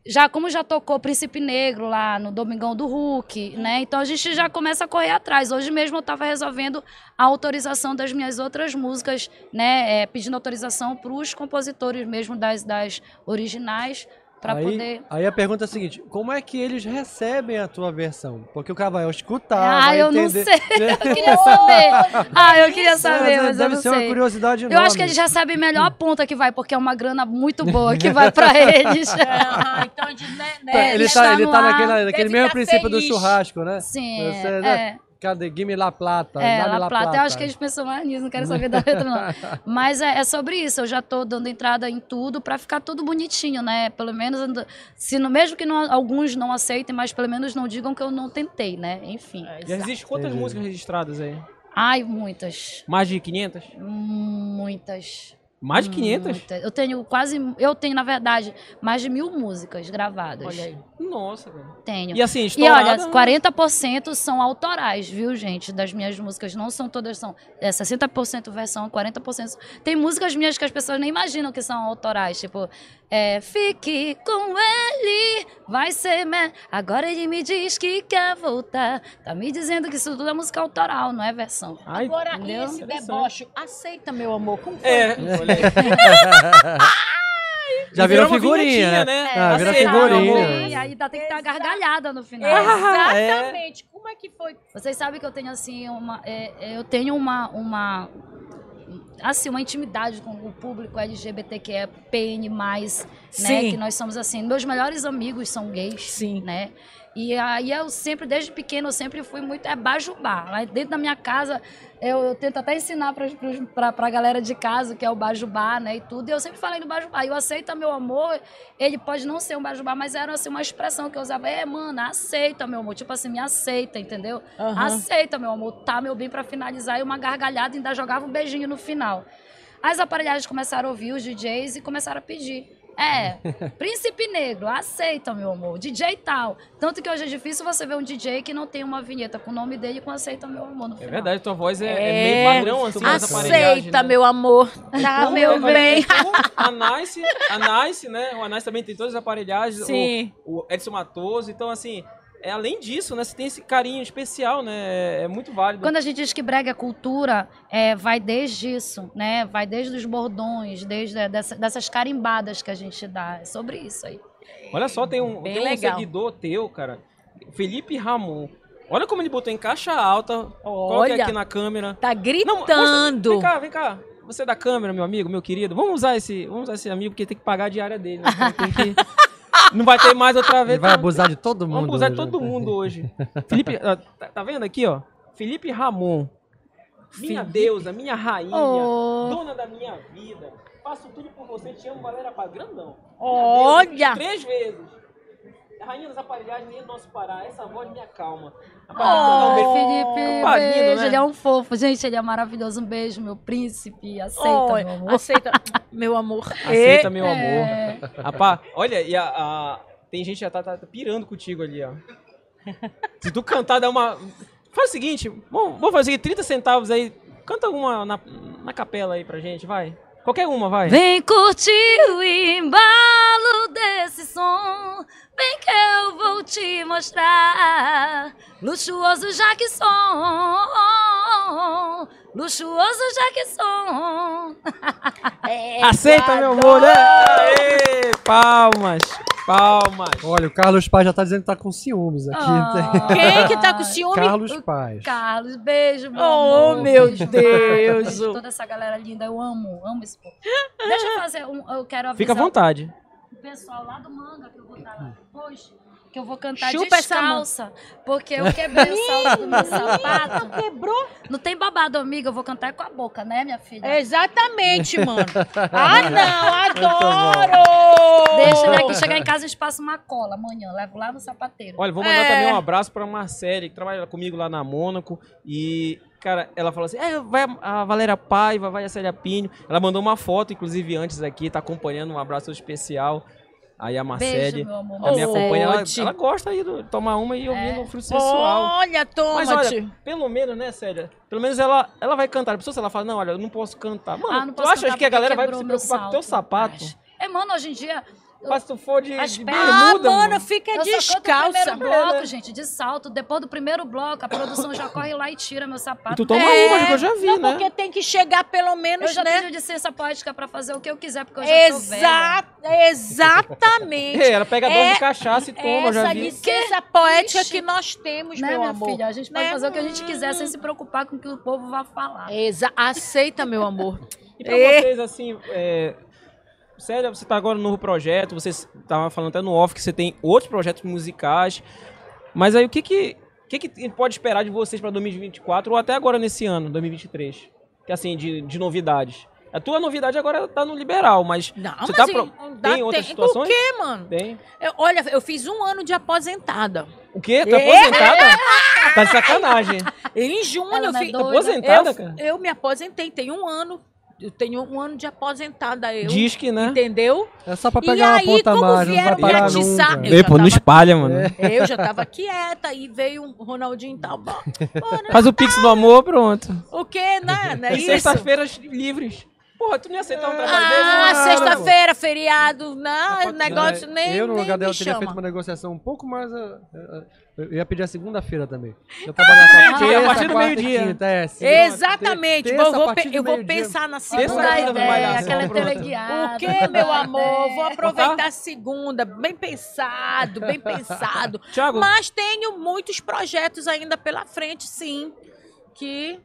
já como já tocou Príncipe Negro lá no Domingão do Hulk, né? Então a gente já começa a correr atrás. Hoje mesmo eu tava resolvendo a autorização das minhas outras músicas, né? é, pedindo autorização para os compositores mesmo das, das originais, para aí, poder. aí a pergunta é a seguinte: como é que eles recebem a tua versão? Porque o cara vai escutar. Ah, vai eu não entender. sei. Eu queria saber. Ah, eu queria saber, É, mas eu deve não ser uma sei. curiosidade Eu enorme. acho que eles já sabem melhor a ponta que vai, porque é uma grana muito boa que vai para eles. Ah, então a gente, né, né, Tá, ele está tá, ele no tá ar, naquele, naquele mesmo tá princípio do feliz. churrasco, né? Sim, Você, é. né? Cadê? Gimme La Plata. É, dá-me La Plata. Eu acho que eles pensam mais nisso, não quero saber da letra, não. Mas é, é sobre isso, eu já tô dando entrada em tudo pra ficar tudo bonitinho, né? Pelo menos, se no, mesmo que não- alguns não aceitem, mas pelo menos não digam que eu não tentei, né? Enfim. Já existe quantas Entendi. músicas registradas aí? Ai, muitas. Mais de 500? Muitas. Mais de 500? muitas. Eu tenho quase. Eu tenho, na verdade, mais de mil músicas gravadas. Olha aí. Nossa, velho. Tenho. E assim, E olha, estourada... 40% são autorais, viu, gente? Das minhas músicas. Não são todas, são é, 60% versão, 40%. Tem músicas minhas que as pessoas nem imaginam que são autorais. Tipo, é, fique com ele, vai ser. Me... Agora ele me diz que quer voltar. Tá me dizendo que isso tudo é música autoral, não é versão. Ai, Agora, Entendeu? esse deboche, aceita, meu amor. Como foi? É. Já virou figurinha, né? né? Ah, vira Aceita, meu figurinha. amor. E aí ainda tem que ter a gargalhada no final. Exatamente. Como é que foi? Vocês sabem que eu tenho assim uma, é, é, eu tenho uma, uma assim uma intimidade com o público LGBTQIA PN+, né, Sim. que nós somos assim, meus melhores amigos são gays, Sim. né? E aí eu sempre, desde pequeno, eu sempre fui muito é bajubá. Lá dentro da minha casa, eu, eu tento até ensinar pra, pra galera de casa, que é o bajubá, né, e tudo. E eu sempre falei no bajubá. E o aceita meu amor, ele pode não ser um bajubá, mas era assim, uma expressão que eu usava. É, mano, aceita meu amor. Tipo assim, me aceita, entendeu? Aham. Aceita, meu amor. Tá, meu bem, pra finalizar. E uma gargalhada ainda jogava um beijinho no final. As aparelhagens começaram a ouvir os DJs e começaram a pedir. É, Príncipe Negro, aceita, meu amor. DJ tal. Tanto que hoje é difícil você ver um DJ que não tem uma vinheta com o nome dele e com aceita, meu amor no É verdade, tua voz é, é É. meio padrão, assim, Aceita, né? meu amor. Tá, Como- meu olha, bem. como A Nice, a Nice, né? O Nice também tem todas as aparelhagens. Sim. O, o Edson Matoso. Então, assim, é, além disso, né? Você tem esse carinho especial, né? É, é muito válido. Quando a gente diz que brega é cultura, é, vai desde isso, né? Vai desde os bordões, desde dessa- dessas carimbadas que a gente dá. É sobre isso aí. Olha só, tem um, Bem tem um legal. seguidor teu, cara. Felipe Ramon. Olha como ele botou em caixa alta. Olha. aqui na câmera. Tá Não, gritando. Vem cá, vem cá. Você é da câmera, meu amigo, meu querido. Vamos usar esse, vamos usar esse amigo porque tem que pagar a diária dele. né? Tem que- Não vai ter mais outra vez. Ele vai abusar de todo mundo. Vamos abusar de hoje. todo mundo hoje. Felipe, tá, tá vendo aqui, ó? Felipe Ramon. Minha Felipe. deusa, minha rainha, Oh. dona da minha vida. Faço tudo por você, te amo, Valéria Paz. Grandão. Minha Olha! deusa, Três vezes. Rainha das aparelhagens, nem do nosso Pará. Essa voz me acalma. Oh, Rapaz, um Felipe, beijo. né? Ele é um fofo. Gente, ele é maravilhoso. Um beijo, meu príncipe. Aceita, Oi, meu amor. aceita, meu amor. Aceita, E- meu amor. Rapaz, olha, e a, a- tem gente que já tá, tá pirando contigo ali, ó. Se tu cantar, dá uma. Faz o seguinte, vamos, vamos fazer o seguinte, 30 centavos aí. Canta uma na, na capela aí pra gente, vai. Qualquer uma, vai. Vem curtir o embalo desse som. Vem que eu vou te mostrar. Luxuoso som. Luxuoso som. É, Aceita, meu amor, né? Aê, palmas, palmas. Olha, o Carlos Paz já tá dizendo que tá com ciúmes aqui. Ah. Quem que tá com ciúme? Carlos Paz. Carlos, beijo, meu Oh, amor. meu. Deus. Beijo toda essa galera linda. Eu amo, amo esse povo. Deixa eu fazer um. Eu quero avisar Fica à vontade. o pessoal lá do manga que eu vou estar lá depois. Que eu vou cantar Chupa descalça. Porque eu quebrei o salto do meu sapato. Quebrou? Não tem babado, amiga. Eu vou cantar com a boca, né, minha filha? Exatamente, mano. Ah, não, adoro! Deixa ele aqui chegar em casa e passo uma cola amanhã. Levo lá no sapateiro. Olha, vou mandar É. também um abraço pra Marcele, que trabalha comigo lá na Mônaco. E, cara, ela falou assim: é, vai a Valéria Paiva, vai a Célia Pinho. Ela mandou uma foto, inclusive, antes aqui, tá acompanhando. Um abraço especial. Aí a Marcele Beijo, meu amor. ela me acompanha. Ela, gosta aí de tomar uma e ouvir É. no fruto sensual. Olha, toma, Mas olha, pelo menos, né, Célia? Pelo menos ela, ela vai cantar. A pessoa, se ela fala, não, olha, eu não posso cantar. Mano, Ah, não tu acha cantar que a galera vai se preocupar com o teu salto. sapato? É, mano, hoje em dia. Mas se tu for de, As de pernas- bermuda, ah, mano, mano. fica Eu descalça. primeiro bloco, É, né? gente, de salto. Depois do primeiro bloco, a produção já corre lá e tira meu sapato. E tu toma É, uma, que eu já vi, não, né? porque tem que chegar pelo Eu menos, já né? tenho licença poética pra fazer o que eu quiser, porque eu já tô velha. Exa exatamente. É, ela pega É de cachaça e toma, eu já Essa vi. licença poética Ixi. que nós temos, Né, meu minha amor. filha? A gente pode Né? fazer o que a gente quiser sem se preocupar com o que o povo vai falar. Exa aceita, meu amor. E pra É. vocês, assim, é... Sério, você tá agora no novo projeto, você tava falando até no off que você tem outros projetos musicais. Mas aí o que que, o que, que a gente pode esperar de vocês pra 2024 ou até agora nesse ano, 2023? Que assim, de, de novidades. A tua novidade agora tá no liberal, mas Não, você mas tá assim, pro- dá tem outras tempo. situações? O quê, mano? Tem. Eu- olha, eu fiz um ano de aposentada. O quê? Tá É. aposentada? Tá de sacanagem. Em junho Ela eu é fiz. doida? Aposentada, eu, cara? eu me aposentei, tem um ano. Eu tenho um ano de aposentada. Eu, Diz que, né? Entendeu? É só pra E pegar aí, uma ponta a como mais, não vieram me parar atiçar, eu já tava- espalha, mano. Eu já tava quieta e veio um Ronaldinho tal. Bom, Faz o pix do amor, pronto. O quê, né? Não é E isso? sexta-feiras livres. Porra, tu não ia aceitar um trabalho Ah, desse? sexta-feira, feriado. Não, negócio É, nem. eu, no nem lugar dela, teria feito uma negociação um pouco mais. Ah, ah, Eu ia pedir a segunda-feira também. Eu só terça, a partir do meio-dia. é, Exatamente. terça, vou, pe- eu vou pensar na Segunda segunda. Não ideia, malhação, aquela teleguiada. O que, meu amor? Vou Tá? aproveitar a segunda. Bem pensado, bem pensado. Thiago, Mas tenho muitos projetos ainda pela frente, sim. Que,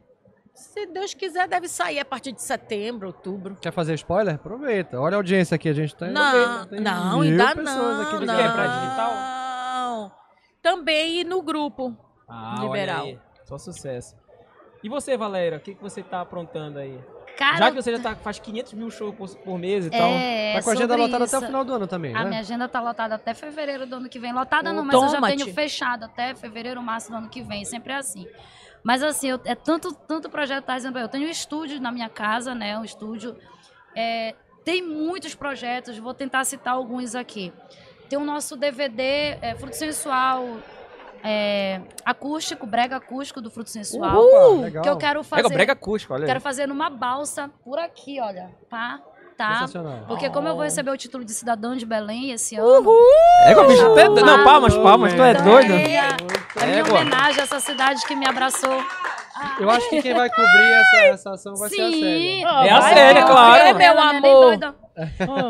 se Deus quiser, deve sair a partir de setembro, outubro. Quer fazer spoiler? Aproveita. Olha a audiência aqui, a gente tá Não, tem não, ainda pessoas não. aqui não. Quer pra digital? Também no grupo. Ah, Liberal. olha aí. Só sucesso. E você, Valéria, o que, que você tá aprontando aí? Cara, Já que você já tá, faz 500 mil shows por, por mês e tal. é, Tá com a agenda lotada até o isso. final do ano também, A né? minha agenda tá lotada até fevereiro do ano que vem. Lotada Ô, não, mas eu já toma-te. tenho fechado até fevereiro, março do ano que vem. Sempre é assim. Mas assim, eu- é tanto, tanto projeto tá dizendo, eu tenho um estúdio na minha casa, né? Um estúdio. É, tem muitos projetos, vou tentar citar alguns aqui. Tem o nosso DVD, é, Fruto Sensual, é, acústico, brega acústico do Fruto Sensual. Legal. Que eu quero fazer. Pega o brega acústico, olha aí. Quero fazer numa balsa por aqui, olha. Pá, tá? Sensacional. Porque como eu vou receber o título de cidadã de Belém esse ano, É, o bicho até... Não, palmas, palmas, tu é doido? é a, a minha Égua. homenagem a essa cidade que me abraçou. Eu acho que quem vai cobrir essa, essa ação vai ser a Célia. Sim. É a Célia, claro. meu é nem amor.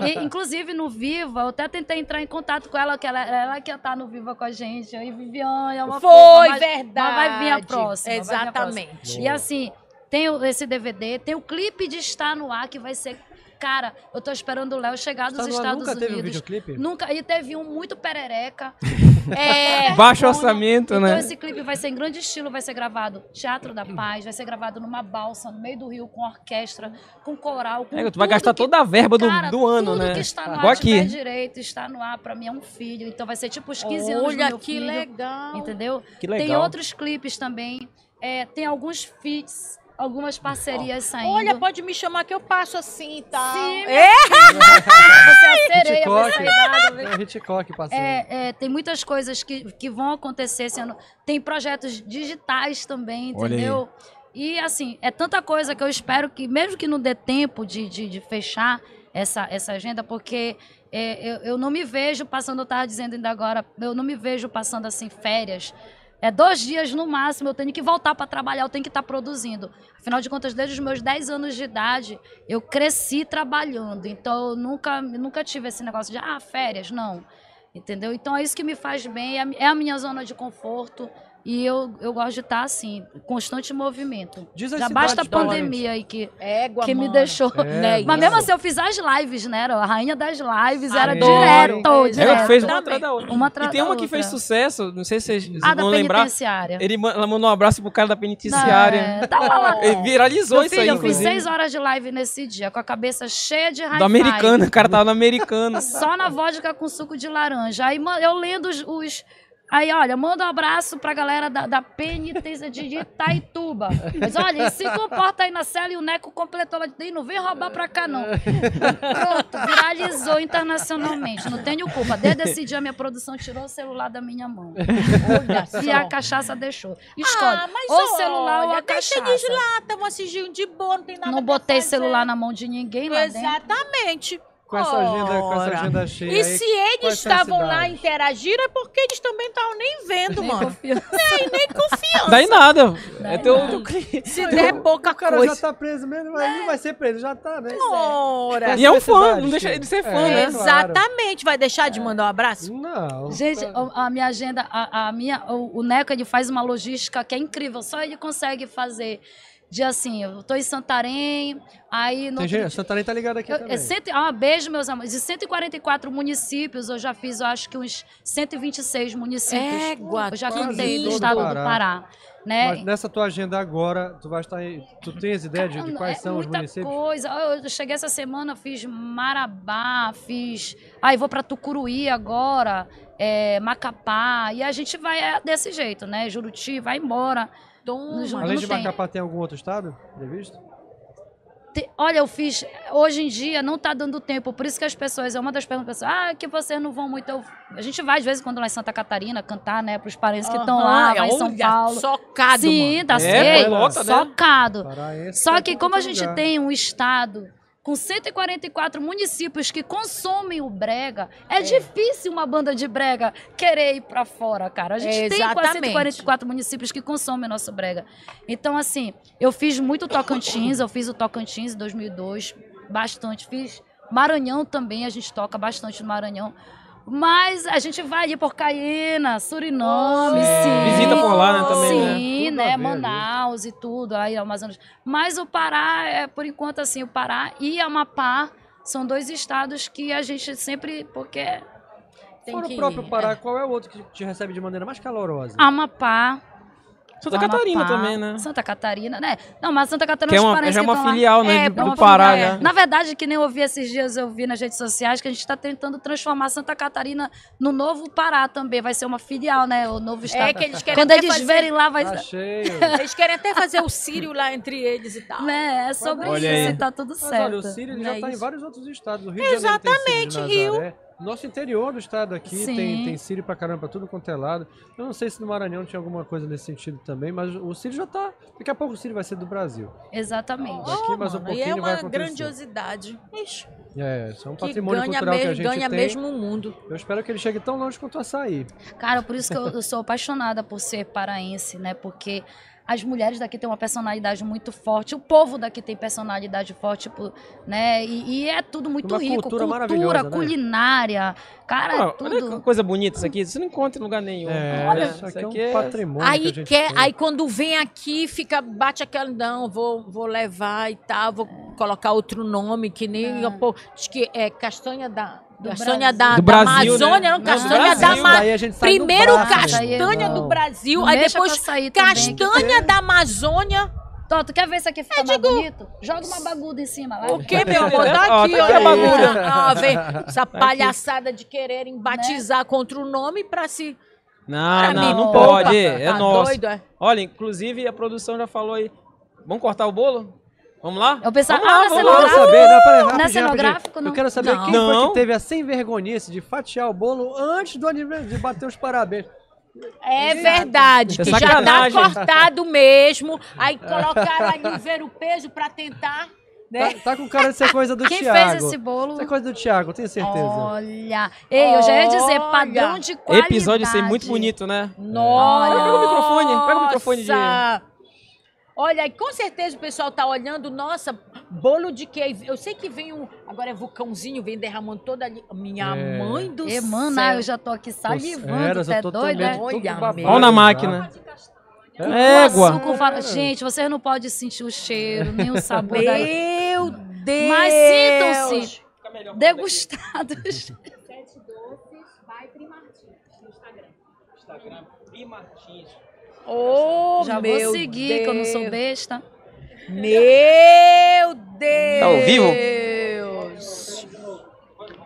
E, inclusive no Viva, eu até tentei entrar em contato com ela, que ela, ela que ia estar no Viva com a gente. Aí Viviane, é uma Foi fofa, mas- verdade. Mas vai vir a próxima. vir a Exatamente. próxima. E assim, tem esse DVD, tem o clipe de Estar no Ar, que vai ser. Cara, eu tô esperando o Léo chegar dos Estar no Ar Estados nunca teve um Unidos. videoclipe? Nunca. E teve um muito perereca. é, Baixo orçamento, então né? esse clipe vai ser em grande estilo, vai ser gravado Teatro da Paz, vai ser gravado numa balsa no meio do rio com orquestra, com coral, com É, tu vai tudo gastar que- toda a verba do, Cara, do ano, tudo né? que está no Igual ar tiver aqui. direito, está no ar, pra mim é um filho. Então vai ser tipo os 15 anos do Olha meu que filho. legal. Entendeu? Que Tem legal. outros clipes também. É, tem alguns feats, algumas parcerias saindo. Olha, pode me chamar que eu passo assim, tá? Sim, É? Você é a sereia Hitchcock. essa idade. É Hitchcock passando. É, é, tem muitas coisas que, que vão acontecer esse ano. Tem projetos digitais também, entendeu? E assim, é tanta coisa que eu espero que, mesmo que não dê tempo de, de, de fechar essa, essa agenda, porque é, eu, eu não me vejo passando, eu estava dizendo ainda agora, eu não me vejo passando assim férias. É dois dias no máximo, eu tenho que voltar para trabalhar, eu tenho que estar produzindo. Afinal de contas, desde os meus 10 anos de idade, eu cresci trabalhando. Então, eu nunca, nunca tive esse negócio de, ah, férias, não. Entendeu? Então, é isso que me faz bem, é a é a minha zona de conforto. E eu, eu gosto de estar assim, constante movimento. Diz as Já basta a pandemia aí que, Égua, que me deixou. É, né? Mas mesmo assim, eu fiz as lives, né? Era a rainha das lives, era Adoro. direto, É, direto. fez uma atrás da outra. Uma E atrás tem da uma que fez sucesso, não sei se vocês Ah, da vão lembrar. penitenciária. Ele, ela mandou um abraço pro cara da penitenciária. É, tava lá. Ele viralizou Meu isso filho, aí, eu fiz inclusive. seis horas de live nesse dia, com a cabeça cheia de raiva. Do americano, o cara tava no americano. Só na vodka com suco de laranja. Aí eu lendo os. os- Aí, olha, manda um abraço pra galera da, da penitência de Itaituba. Mas olha, se comporta aí na cela e o Neco completou lá de dentro. Não vem roubar pra cá, não. Pronto, viralizou internacionalmente. Não tenho culpa. Desde esse dia, minha produção tirou o celular da minha mão. Olha E a cachaça deixou. Escolhe. Ah, mas ou o olha, celular ou a deixa cachaça. eles lá, tamo assistindo de boa, não tem nada Não botei fazer. celular na mão de ninguém lá dentro. Com essa agenda, com essa agenda cheia E aí, se eles estavam lá interagindo, é porque eles também estavam nem vendo, Nem mano. confiança. Nem, nem confiança. Daí nada. Daí é teu, nada. cliente. Se der pouca O cara coisa. já tá preso mesmo, mas ele vai ser preso, já tá, né? Ora. E é um fã, não deixa ele de ser fã, É, né? Exatamente. Vai deixar de mandar um abraço? Não. Gente, a minha agenda, a, a minha, o, o Neco ele faz uma logística que é incrível. Só ele consegue fazer de assim, eu tô em Santarém, aí no gente, dia- Santarém tá ligado aqui eu- também. é cento, ah, beijo, meus amores. De 144 municípios, eu já fiz, eu acho que uns 126 municípios. Égua, eu já cantei no estado do Pará. Pará. Né? Mas nessa tua agenda agora, tu vai estar em, Tu tens ideia de, de quais é são os muita municípios? coisa. Eu, cheguei essa semana, fiz Marabá, fiz. Aí vou para Tucuruí agora, é, Macapá. E a gente vai é, desse jeito, né? Juruti, vai embora. Não Além de tem. Macapá, tem algum outro estado previsto? Olha, eu fiz. Hoje em dia não tá dando tempo, por isso que as pessoas. É uma das perguntas, pessoas, ah, que vocês não vão muito. Eu- a gente vai, às vezes, quando lá em Santa Catarina, cantar, né, pros parentes que estão lá, Aham, vai em São Paulo. Socado, Sim, mano. tá É, lota, né? Socado. Só que como a gente tem um estado com 144 municípios que consomem o brega, é, difícil uma banda de brega querer ir pra fora, cara. A gente É, tem quase exatamente. 144 municípios que consomem nosso brega. Então, assim, eu fiz muito Tocantins, eu fiz o Tocantins em 2002, bastante. Fiz Maranhão também, a gente toca bastante no Maranhão. Mas a gente vai ali por Caiena, Suriname, sim. Visita por lá, né, também, né? Sim, né? ver, Manaus e tudo, aí Amazonas. Mas o Pará, é, por enquanto, assim, o Pará e Amapá são dois estados que a gente sempre. Porque Tem Fora que o próprio ir, Pará, é. qual é o outro que te recebe de maneira mais calorosa? Amapá. Santa Amapá, Catarina também, né? Santa Catarina, né? Não, mas Santa Catarina Que é uma, já é que uma estão lá- filial, né? É, do, é do Pará, filial, é. Na verdade, que nem eu vi esses dias, eu vi nas redes sociais, que a gente está tentando transformar Santa Catarina no novo Pará também. Vai ser uma filial, né? O novo estado. É que eles querem Quando até eles fazer- verem lá, vai Tá cheio. Eles querem até fazer o Sírio lá entre eles e tal. Né, é sobre Olha isso aí. e tá tudo Mas certo. olha, o Sírio já é está em vários outros estados. O Rio de Janeiro tem Exatamente, Rio. Nosso interior do estado aqui Sim. tem, tem Sírio pra caramba, pra tudo quanto é lado. Eu não sei se no Maranhão tinha alguma coisa nesse sentido também, mas o Sírio já tá. Daqui a pouco o Sírio vai ser do Brasil. Exatamente. Daqui mais um mano, e pouquinho é uma grandiosidade. Ixi, É, isso é um que patrimônio ganha, cultural que a mesmo, gente ganha tem. mesmo o mundo. Eu espero que ele chegue tão longe quanto o açaí. Cara, por isso que eu, eu sou apaixonada por ser paraense, né? Porque As mulheres daqui têm uma personalidade muito forte, o povo daqui tem personalidade forte, tipo, né? E, e é tudo muito Uma rico. cultura Cultura, maravilhosa, né? culinária. Cara, é Ó, olha tudo. que coisa bonita isso aqui. Você não encontra em lugar nenhum. É, Olha, isso aqui é um patrimônio que a Aí gente quer, aí quando vem aqui, fica, bate aquela, não, vou, vou levar e tal, vou colocar outro nome, que nem, pô, diz que é castanha da... Do Castanha Brasil. da, Do da Brasil, Amazônia, né? não, castanha da. Amazônia. Daí a gente sai do Primeiro braço, castanha do Brasil, aí depois castanha da Amazônia. Tó, tu quer ver isso aqui ficar mais bonito? Joga uma baguda em cima lá. O que, meu amor? Ó, Tá tá aqui, bagulha. Ah, vem, essa palhaçada de quererem batizar contra o nome pra se... Não, Ah, não, não pode. É Tá nosso. doido, é? Olha, inclusive a produção já falou aí. Vamos cortar o bolo? Vamos lá? Eu pensava, vamos lá, ah, vamos Eu lá. quero saber, não, é rapidinho, cenográfico, rapidinho. não? Eu quero saber Não. quem foi Não. que teve a sem vergonhice de fatiar o bolo antes do aniversário, de bater os parabéns. É verdade, É que já tá cortado mesmo. Aí colocaram ali ver o peso pra tentar, né? Tá, tá com cara de ser coisa do Quem Thiago. fez esse bolo? Isso é coisa do Thiago, tenho certeza. Olha. Ei, eu já ia dizer, padrão de qualidade. Episódio ser muito bonito, né? Nossa! Pega o microfone, pega o microfone de- Olha, e com certeza o pessoal tá olhando, nossa, bolo de quê? Eu sei que vem um, agora é vulcãozinho, vem derramando toda ali. Minha É. mãe do E, céu. mano, ah, eu já tô aqui salivando, tu é eu tô é? todo Olha. Olha na máquina. É. Égua. Açúcar, fala- Gente, vocês não podem sentir o cheiro, nem o sabor da... Meu Deus! Mas sintam-se degustados. Oh, Já meu vou seguir, que eu não sou Deus. besta. Meu Deus! Tá ao vivo? Deus!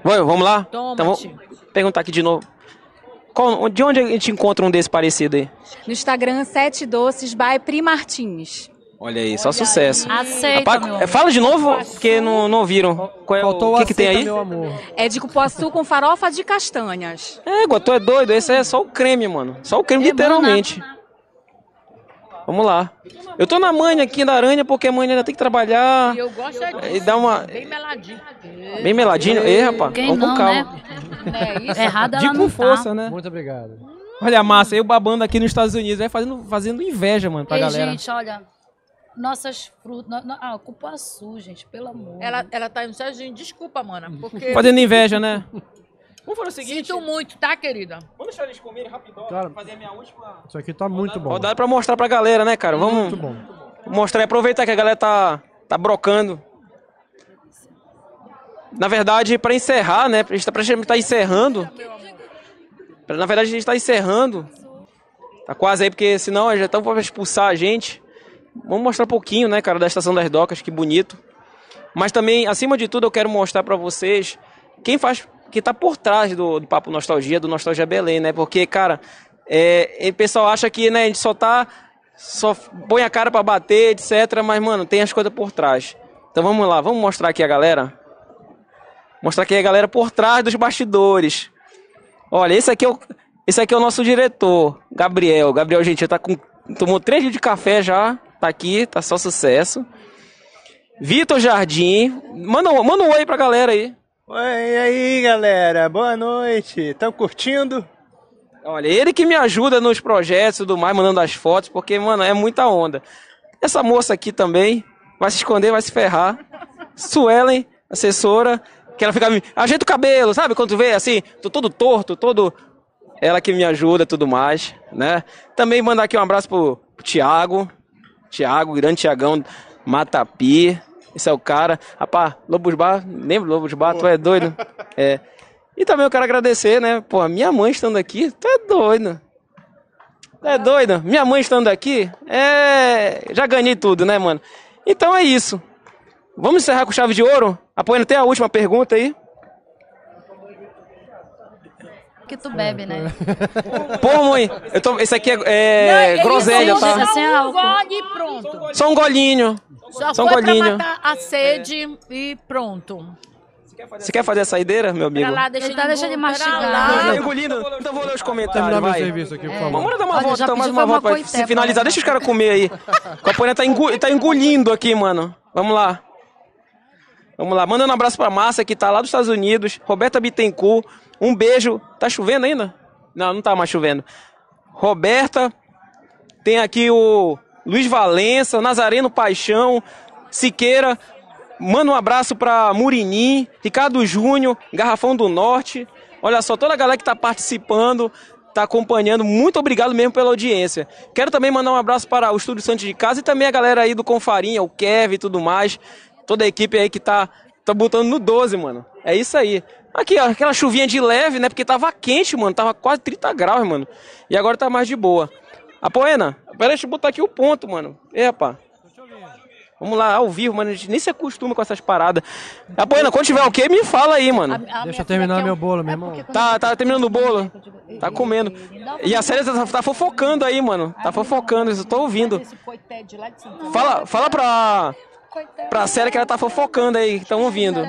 Vamos, vamos lá? Toma, então vamos perguntar aqui de novo. Qual- de onde a gente encontra um desse parecido aí? No Instagram, Sete Doces by Pri Martins. Olha aí, só sucesso. Aceita, Rapaz, meu é, amor. fala de novo, porque não, não ouviram. Qual é Faltou o que, que tem aceita, aí? meu amor. É de cupuaçu com farofa de castanhas. Égua, tu é doido? Esse aí é só o creme, mano. Só o creme, É, literalmente. Vamos lá. Eu tô na manha aqui da aranha, porque a manha ainda tem que trabalhar. E eu gosto é disso. E dá uma. Bem meladinho. Bem meladinho. Ei, rapaz, Quem vamos não, com calma. né? É isso. Errada De ela com não força, tá. né? Muito obrigado. Olha a massa, eu babando aqui nos Estados Unidos, vai fazendo, fazendo inveja, mano, pra Ei, galera. gente, olha, nossas frutas... no- no- Ah, cupuaçu, gente, pelo amor. Ela, ela tá no Serginho, desculpa, mana, porque Fazendo inveja, né? Vamos fazer o seguinte, sinto muito, tá, querida? vamos deixar eles comerem rapidão, Claro. fazer a minha última... Isso aqui tá muito bom. Rodada pra mostrar pra galera, né, cara? Vamos Muito bom. mostrar e aproveitar que a galera tá, tá brocando. Na verdade, pra encerrar, né? A gente tá, pra gente tá encerrando. Na verdade, a gente tá encerrando. Tá quase aí, porque senão já estão pra expulsar a gente. Vamos mostrar um pouquinho, né, cara, da Estação das Docas, que bonito. Mas também, acima de tudo, eu quero mostrar pra vocês quem faz, que tá por trás do, do Papo Nostalgia, do Nostalgia Belém, né? Porque, cara, é, o pessoal acha que, né, a gente só tá, só põe a cara pra bater, etc. Mas, mano, tem as coisas por trás. Então vamos lá, vamos mostrar aqui a galera. Mostrar aqui a galera por trás dos bastidores. Olha, esse aqui é o, esse aqui é o nosso diretor, Gabriel. Gabriel, gente, tá com, tomou três litros de café já, tá aqui, tá só sucesso. Vitor Jardim, manda, manda um oi pra galera aí. Oi, e aí galera, boa noite. Estão curtindo? Olha, ele que me ajuda nos projetos e tudo mais, mandando as fotos, porque, mano, é muita onda. Essa moça aqui também vai se esconder, vai se ferrar. Suelen, assessora, que ela fica. Ajeita o cabelo, sabe? Quando tu vê assim, tô todo torto, todo. Ela que me ajuda tudo mais, né? Também mandar aqui um abraço pro, Thiago. Thiago, grande Thiagão, Matapi. Esse é o cara. Rapaz, Lobos Bar, lembra Lobos Bar? Tu é doido? É. E também eu quero agradecer, né? Pô, minha mãe estando aqui, tu é doido. Tu é doido? Minha mãe estando aqui, é. Já ganhei tudo, né, mano? Então é isso. Vamos encerrar com chave de ouro? Apoiando até a última pergunta aí. Que tu bebe, né? Pô, mãe, eu tô... esse aqui é, é Não, groselha, tá? pronto. Só um golinho. Só, Só um foi pra golinho. matar a sede e pronto. Você quer fazer a saideira, meu amigo? Pra lá, deixa Ele tá deixando de pra mastigar. lá. Tá engolindo? Então vou ler os comentários, Terminar meu vai. serviço aqui, por favor. Vamos dar uma Olha, volta, já então, mais uma pra volta pra se finalizar. pra- Deixa os caras comer aí. O Apoiana tá, engu... tá engolindo aqui, mano. Vamos lá. Vamos lá. Mandando um abraço pra Márcia, que tá lá dos Estados Unidos. Roberta Bittencourt. Um beijo. Tá chovendo ainda? Não, não tá mais chovendo. Roberta. Tem aqui o Luiz Valença, Nazareno Paixão, Siqueira. Manda um abraço pra Murinim, Ricardo Júnior, Garrafão do Norte. Olha só, toda a galera que tá participando, tá acompanhando. Muito obrigado mesmo pela audiência. Quero também mandar um abraço para o Estúdio Santos de Casa e também a galera aí do Confarinha, o Kevin e tudo mais. Toda a equipe aí que tá, tá botando no 12, mano. É isso aí. Aqui, ó, aquela chuvinha de leve, né? Porque tava quente, mano. Tava quase 30 graus, mano. E agora tá mais de boa. A Poena, pera, deixa eu botar aqui o ponto, mano. É, rapaz. Vamos lá, ao vivo, mano. A gente nem se acostuma com essas paradas. A Poena, quando tiver o quê, me fala aí, mano. Deixa eu terminar meu bolo, meu irmão. Tá, tá terminando o bolo? Tá comendo. E a Célia tá, tá fofocando aí, mano. Tá fofocando, eu tô ouvindo. Fala, fala pra. Pra Célia que ela tá fofocando aí, que estão ouvindo.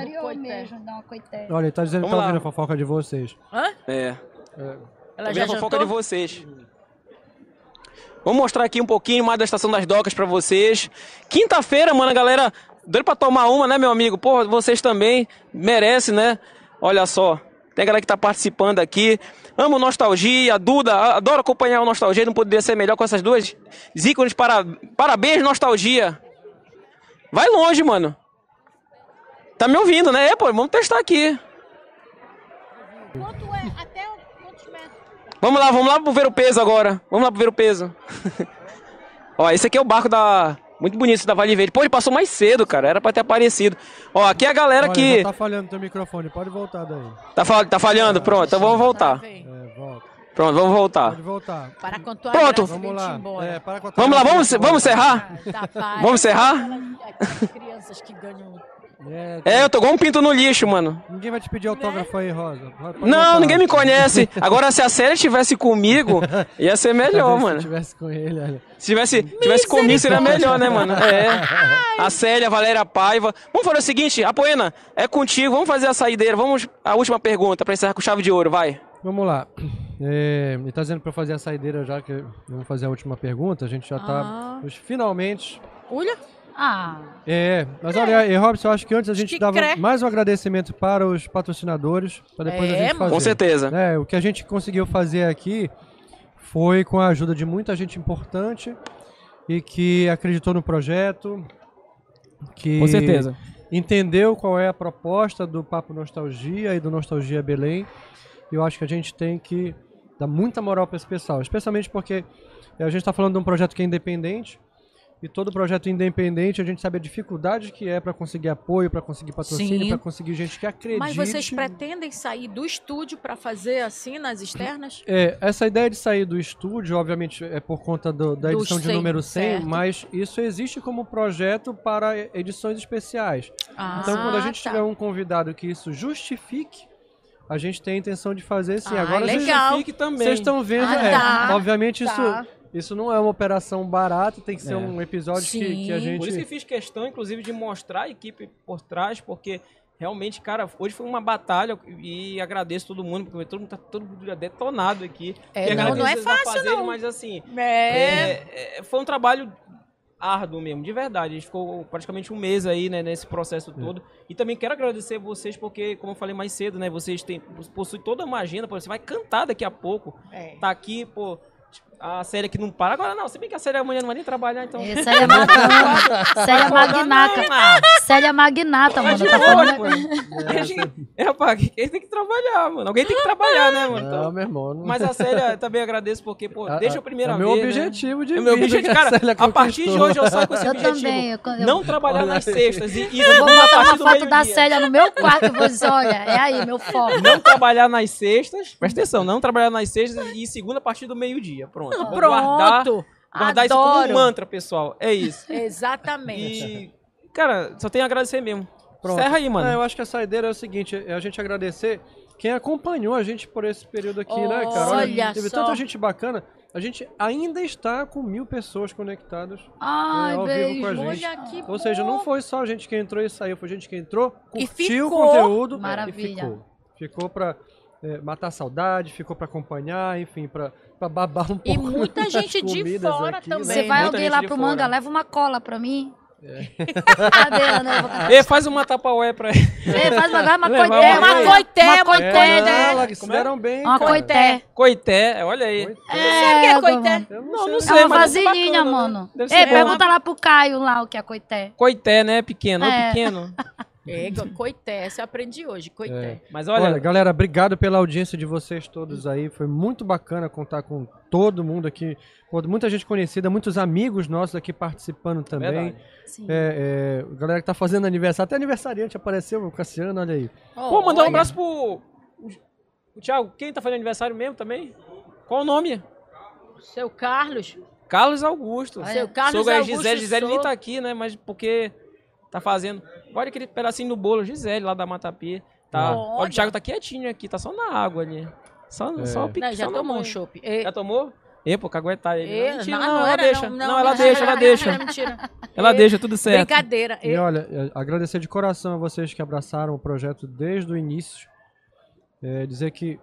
Olha, ele tá dizendo que tá ouvindo a fofoca de vocês. Hã? É. Ela Tá já a fofoca de vocês. Vamos mostrar aqui um pouquinho mais da Estação das Docas pra vocês. Quinta-feira, mano, a galera doido pra tomar uma, né, meu amigo? Porra, vocês também merecem, né? Olha só. Tem a galera que tá participando aqui. Amo Nostalgia, Duda, adoro acompanhar o Nostalgia, não poderia ser melhor com essas duas ícones. Para... Parabéns, Nostalgia. Vai longe, mano. Tá me ouvindo, né? É, pô, vamos testar aqui. Quanto é? Até quantos metros? Vamos lá, vamos lá pro ver o peso agora. Vamos lá pro ver o peso. Ó, esse aqui é o barco da. Muito bonito esse da Vale Verde. Pô, ele passou mais cedo, cara. Era pra ter aparecido. Ó, aqui é a galera Olha, que. já tá falhando teu microfone, pode voltar daí. Tá, fal- tá falhando? Pronto, então vamos voltar. É, volta. Pronto, vamos voltar. Pode voltar. Para com tua Pronto. graça, Vamos lá. embora. É, para com a Vamos lá, vamos, tua- vamos encerrar? Tá, pai. Vamos encerrar? Aquelas crianças que ganham. É, É, eu tô igual um pinto no lixo, mano. Ninguém vai te pedir autógrafo aí, Rosa. Pode- Não, ninguém me conhece. Agora, se a série estivesse comigo, ia ser melhor, mano. Se tivesse com ele, olha. Se tivesse, tivesse comigo, seria melhor, né, mano? É. A Célia, a Valéria Paiva. Vamos fazer o seguinte, Apoena, é contigo. Vamos fazer a saideira. Vamos. A última pergunta pra encerrar com chave de ouro, vai. Vamos lá. É, ele tá dizendo pra eu fazer a saideira já, que vamos fazer a última pergunta. A gente já tá Ah. finalmente. Olha. Ah, É, mas olha, e Robson, eu acho que antes a gente Que dava mais um agradecimento para os patrocinadores, para depois a É, gente mano. fazer. Com certeza. É, o que a gente conseguiu fazer aqui foi com a ajuda de muita gente importante e que acreditou no projeto, que Com certeza. entendeu qual é a proposta do Papo Nostalgia e do Nostalgia Belém. E eu acho que a gente tem que dar muita moral para esse pessoal, especialmente porque a gente está falando de um projeto que é independente. E todo projeto independente, a gente sabe a dificuldade que é para conseguir apoio, para conseguir patrocínio, para conseguir gente que acredite. Mas vocês pretendem sair do estúdio para fazer assim nas externas? É, essa ideia de sair do estúdio, obviamente, é por conta do- da edição de 100, número 100, certo. mas isso existe como projeto para edições especiais. Ah, então, quando a gente tá. tiver um convidado que isso justifique, a gente tem a intenção de fazer sim. Ah, Agora, vocês- legal. Fique também. vocês estão vendo, Ah, é, tá, obviamente tá. isso, isso não é uma operação barata, tem que ser É. um episódio que, que a gente... Por isso que fiz questão, inclusive, de mostrar a equipe por trás, porque realmente, cara, hoje foi uma batalha e agradeço todo mundo, porque todo mundo tá todo mundo já detonado aqui. É, não, não é fácil, não. Mas assim, É. é, é, foi um trabalho árduo mesmo, de verdade. A gente ficou praticamente um mês aí, né, nesse processo todo. E também quero agradecer vocês, porque, como eu falei mais cedo, né, vocês têm, possuem toda uma agenda, pô, você vai cantar daqui a pouco. É. Tá aqui, pô, a série que não para. Agora não, se bem que a série amanhã não vai nem trabalhar, então. É, Célia Magnata. Célia Magnata. Célia Magnata, Tá mano. Tá falando... mano. É, rapaz, quem tem que trabalhar, mano. Alguém tem que trabalhar, né, mano? Então, Não, meu irmão. não- mas a Célia também agradeço porque, pô, A- desde a- a primeira é vez. meu né? objetivo de É meu objetivo. que a Cara, Célia a partir de hoje eu saio com esse Eu objetivo. também, eu- eu- Não trabalhar nas sextas. E, e Eu vou segunda botar partir uma do foto da. Célia no meu quarto e vou dizer, olha, é aí, meu foco. Não trabalhar nas sextas. Presta atenção, não trabalhar nas sextas e segunda a partir do meio-dia. Pronto. Vou guardar, Pronto. guardar isso como um mantra, pessoal. É isso. Exatamente. E, cara, só tenho a agradecer mesmo. Pronto. Encerra aí, mano. É, eu acho que a saideira é o seguinte, é a gente agradecer quem acompanhou a gente por esse período aqui, né, cara? Olha teve só. tanta gente bacana. A gente ainda está com mil pessoas conectadas Ai, é, ao vivo com a beijo. gente. Olha que Ou seja, não foi só a gente que entrou e saiu, foi gente que entrou, E curtiu o conteúdo Maravilha. e ficou. Ficou pra é, matar a saudade, ficou pra acompanhar, enfim, pra, pra babar um pouco E muita gente de fora aqui, também. né? Você vai Muita alguém lá pro fora. manga, leva uma cola pra mim. Né? Vou cantar. Ei, faz uma tapaué pra ele. Ei, faz uma, uma coité, uma uma coité, Uma uma coité, coité. né? Ela se é? deram bem. Uma cara. coité. Coité, olha aí. É, o que é coité? Eu Não, não É sei, uma deve ser vasilhinha, bacana, né? mano. Deve Ei, pergunta lá pro Caio lá o que é coité. Coité, né? Pequeno, É. pequeno. Égua, coité, essa eu aprendi hoje, coité. Mas Olha, olha, galera, obrigado pela audiência de vocês todos aí. Foi muito bacana contar com todo mundo aqui. Muita gente conhecida, muitos amigos nossos aqui participando também. Verdade. Sim. É, é, galera que tá fazendo aniversário. Até aniversariante apareceu, o Cassiano, olha aí. pô, mandar um abraço pro. O, o Thiago, quem tá fazendo aniversário mesmo também? Qual o nome? Seu Carlos. Carlos Augusto. Seu Carlos Sogra Augusto Gisele, Gisele nem Sou. tá aqui, né? Mas porque tá fazendo. Olha aquele pedacinho do bolo, Gisele, lá da Matapi. Tá. Olha, Olha. o Thiago tá quietinho aqui, tá só na água ali. Só, É. só o pique, Não, já tomou um chopp. Já tomou? E, pô, caguetar ele. E, mentira, não, não, não ela era, deixa. não, Não, não, ela não, deixa, ela deixa. mentira. Ela E, deixa, tudo certo. Brincadeira. E E, olha, é, agradecer de coração a vocês que abraçaram o projeto desde o início. É, dizer que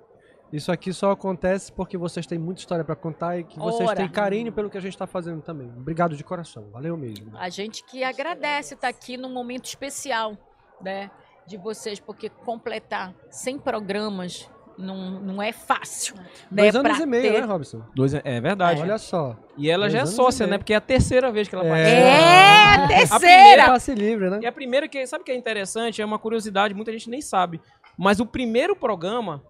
isso aqui só acontece porque vocês têm muita história para contar e que vocês Ora. têm carinho pelo que a gente está fazendo também. Obrigado de coração, valeu mesmo. A gente que agradece estar aqui num momento especial, né? De vocês, porque completar 100 programas não, não é fácil. Né? Dois anos e meio, ter- né, Robson? Dois, é verdade. Olha só. E ela Dois já é sócia, né? Porque é a terceira vez que ela É. participa. É, A terceira! primeira, Passe livre, né? E a primeira que, sabe o que é interessante? É uma curiosidade, muita gente nem sabe. Mas o primeiro programa,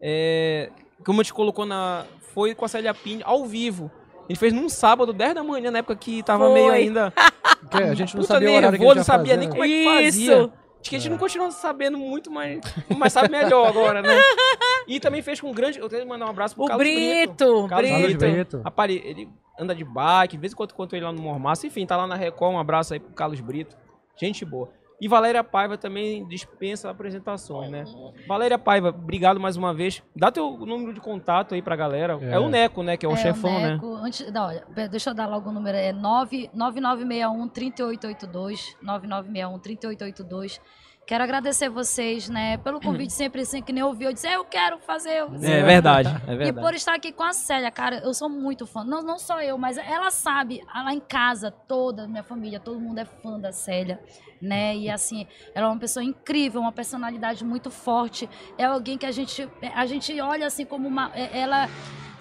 é, como a gente colocou na. Foi com a Célia Pini ao vivo. A gente fez num sábado, 10 da manhã, na época que tava Foi. meio ainda. Porque a gente não Puta sabia o horário que a nervoso, gente não sabia fazer, nem né? como é que fazia. Isso. Acho que a gente não continua sabendo muito, mas, mas sabe melhor agora, né? E também fez com um grande. Eu tenho que mandar um abraço pro O Carlos Brito, Carlos Carlos Brito. Brito. Rapaz, ele- ele anda de bike, de vez em quando conto ele lá no Mormaço. Enfim, tá lá na Record. Um abraço aí pro Carlos Brito. Gente boa. E Valéria Paiva também dispensa apresentações, né? Valéria Paiva, obrigado mais uma vez. Dá teu número de contato aí pra galera. É, É. o Neco, né? Que é o chefão, o né? Neco, Antes, não, deixa eu dar logo o número. É 9 9961 3882. 9961 3882. Quero agradecer vocês, né, pelo convite sempre assim, que nem eu ouvi. Eu disse, eu quero fazer. Eu disse, É verdade, é E verdade. por estar aqui com a Célia, cara, eu sou muito fã. Não, não só eu, mas ela sabe, lá em casa, toda a minha família, todo mundo é fã da Célia, né? E assim, ela é uma pessoa incrível, uma personalidade muito forte. É alguém que a gente, a gente olha assim como uma. é- Ela.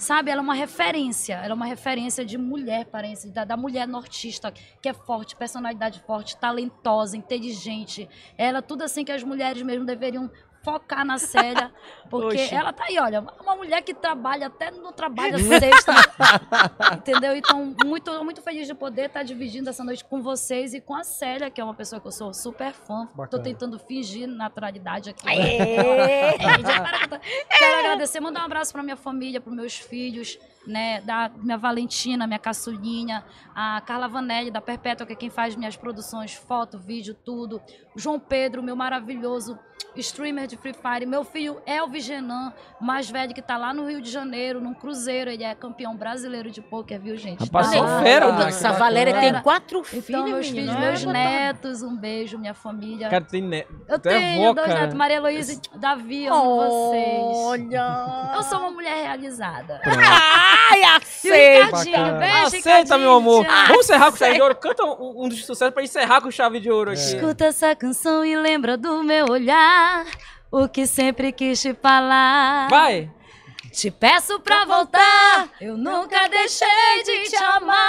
Sabe, ela é uma referência, ela é uma referência de mulher, parece, da, da mulher nortista, que é forte, personalidade forte, talentosa, inteligente. Ela, tudo assim que as mulheres mesmo deveriam focar na Célia, porque Oxe. ela tá aí, olha, uma mulher que trabalha até no trabalho sexta, entendeu? Então, muito, muito feliz de poder estar dividindo essa noite com vocês e com a Célia, que é uma pessoa que eu sou super fã. Tô Bacana. tentando fingir naturalidade aqui. Aê! Eu tô- Quero agradecer, mandar um abraço para minha família, para meus filhos, né, da minha Valentina, minha caçulinha, a Carla Vanelli, da Perpétua, que é quem faz minhas produções, foto, vídeo, tudo. João Pedro, meu maravilhoso streamer de Free Fire. Meu filho Elvis Genan, mais velho, que tá lá no Rio de Janeiro, num cruzeiro. Ele é campeão brasileiro de pôquer, viu, gente? Rapaz, Tá lá. fera, Essa Ah, bacana. Valéria tem quatro filhos, Então, meus filhos, é meus netos, um beijo, minha família. Cara, tem neto. Eu Tu é tenho avó, dois cara. netos, Maria Heloísa e Davi, amo vocês. Olha! Eu sou uma mulher realizada. Ai, aceita! Aceita, meu amor. Vamos encerrar com chave de ouro. Canta um, um dos sucessos pra encerrar com chave de ouro aqui. Escuta essa canção e lembra do meu olhar, o que sempre quis te falar. Vai! Te peço pra voltar, eu nunca deixei de te amar.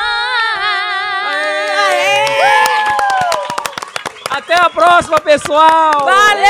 Até a próxima, pessoal! Valeu!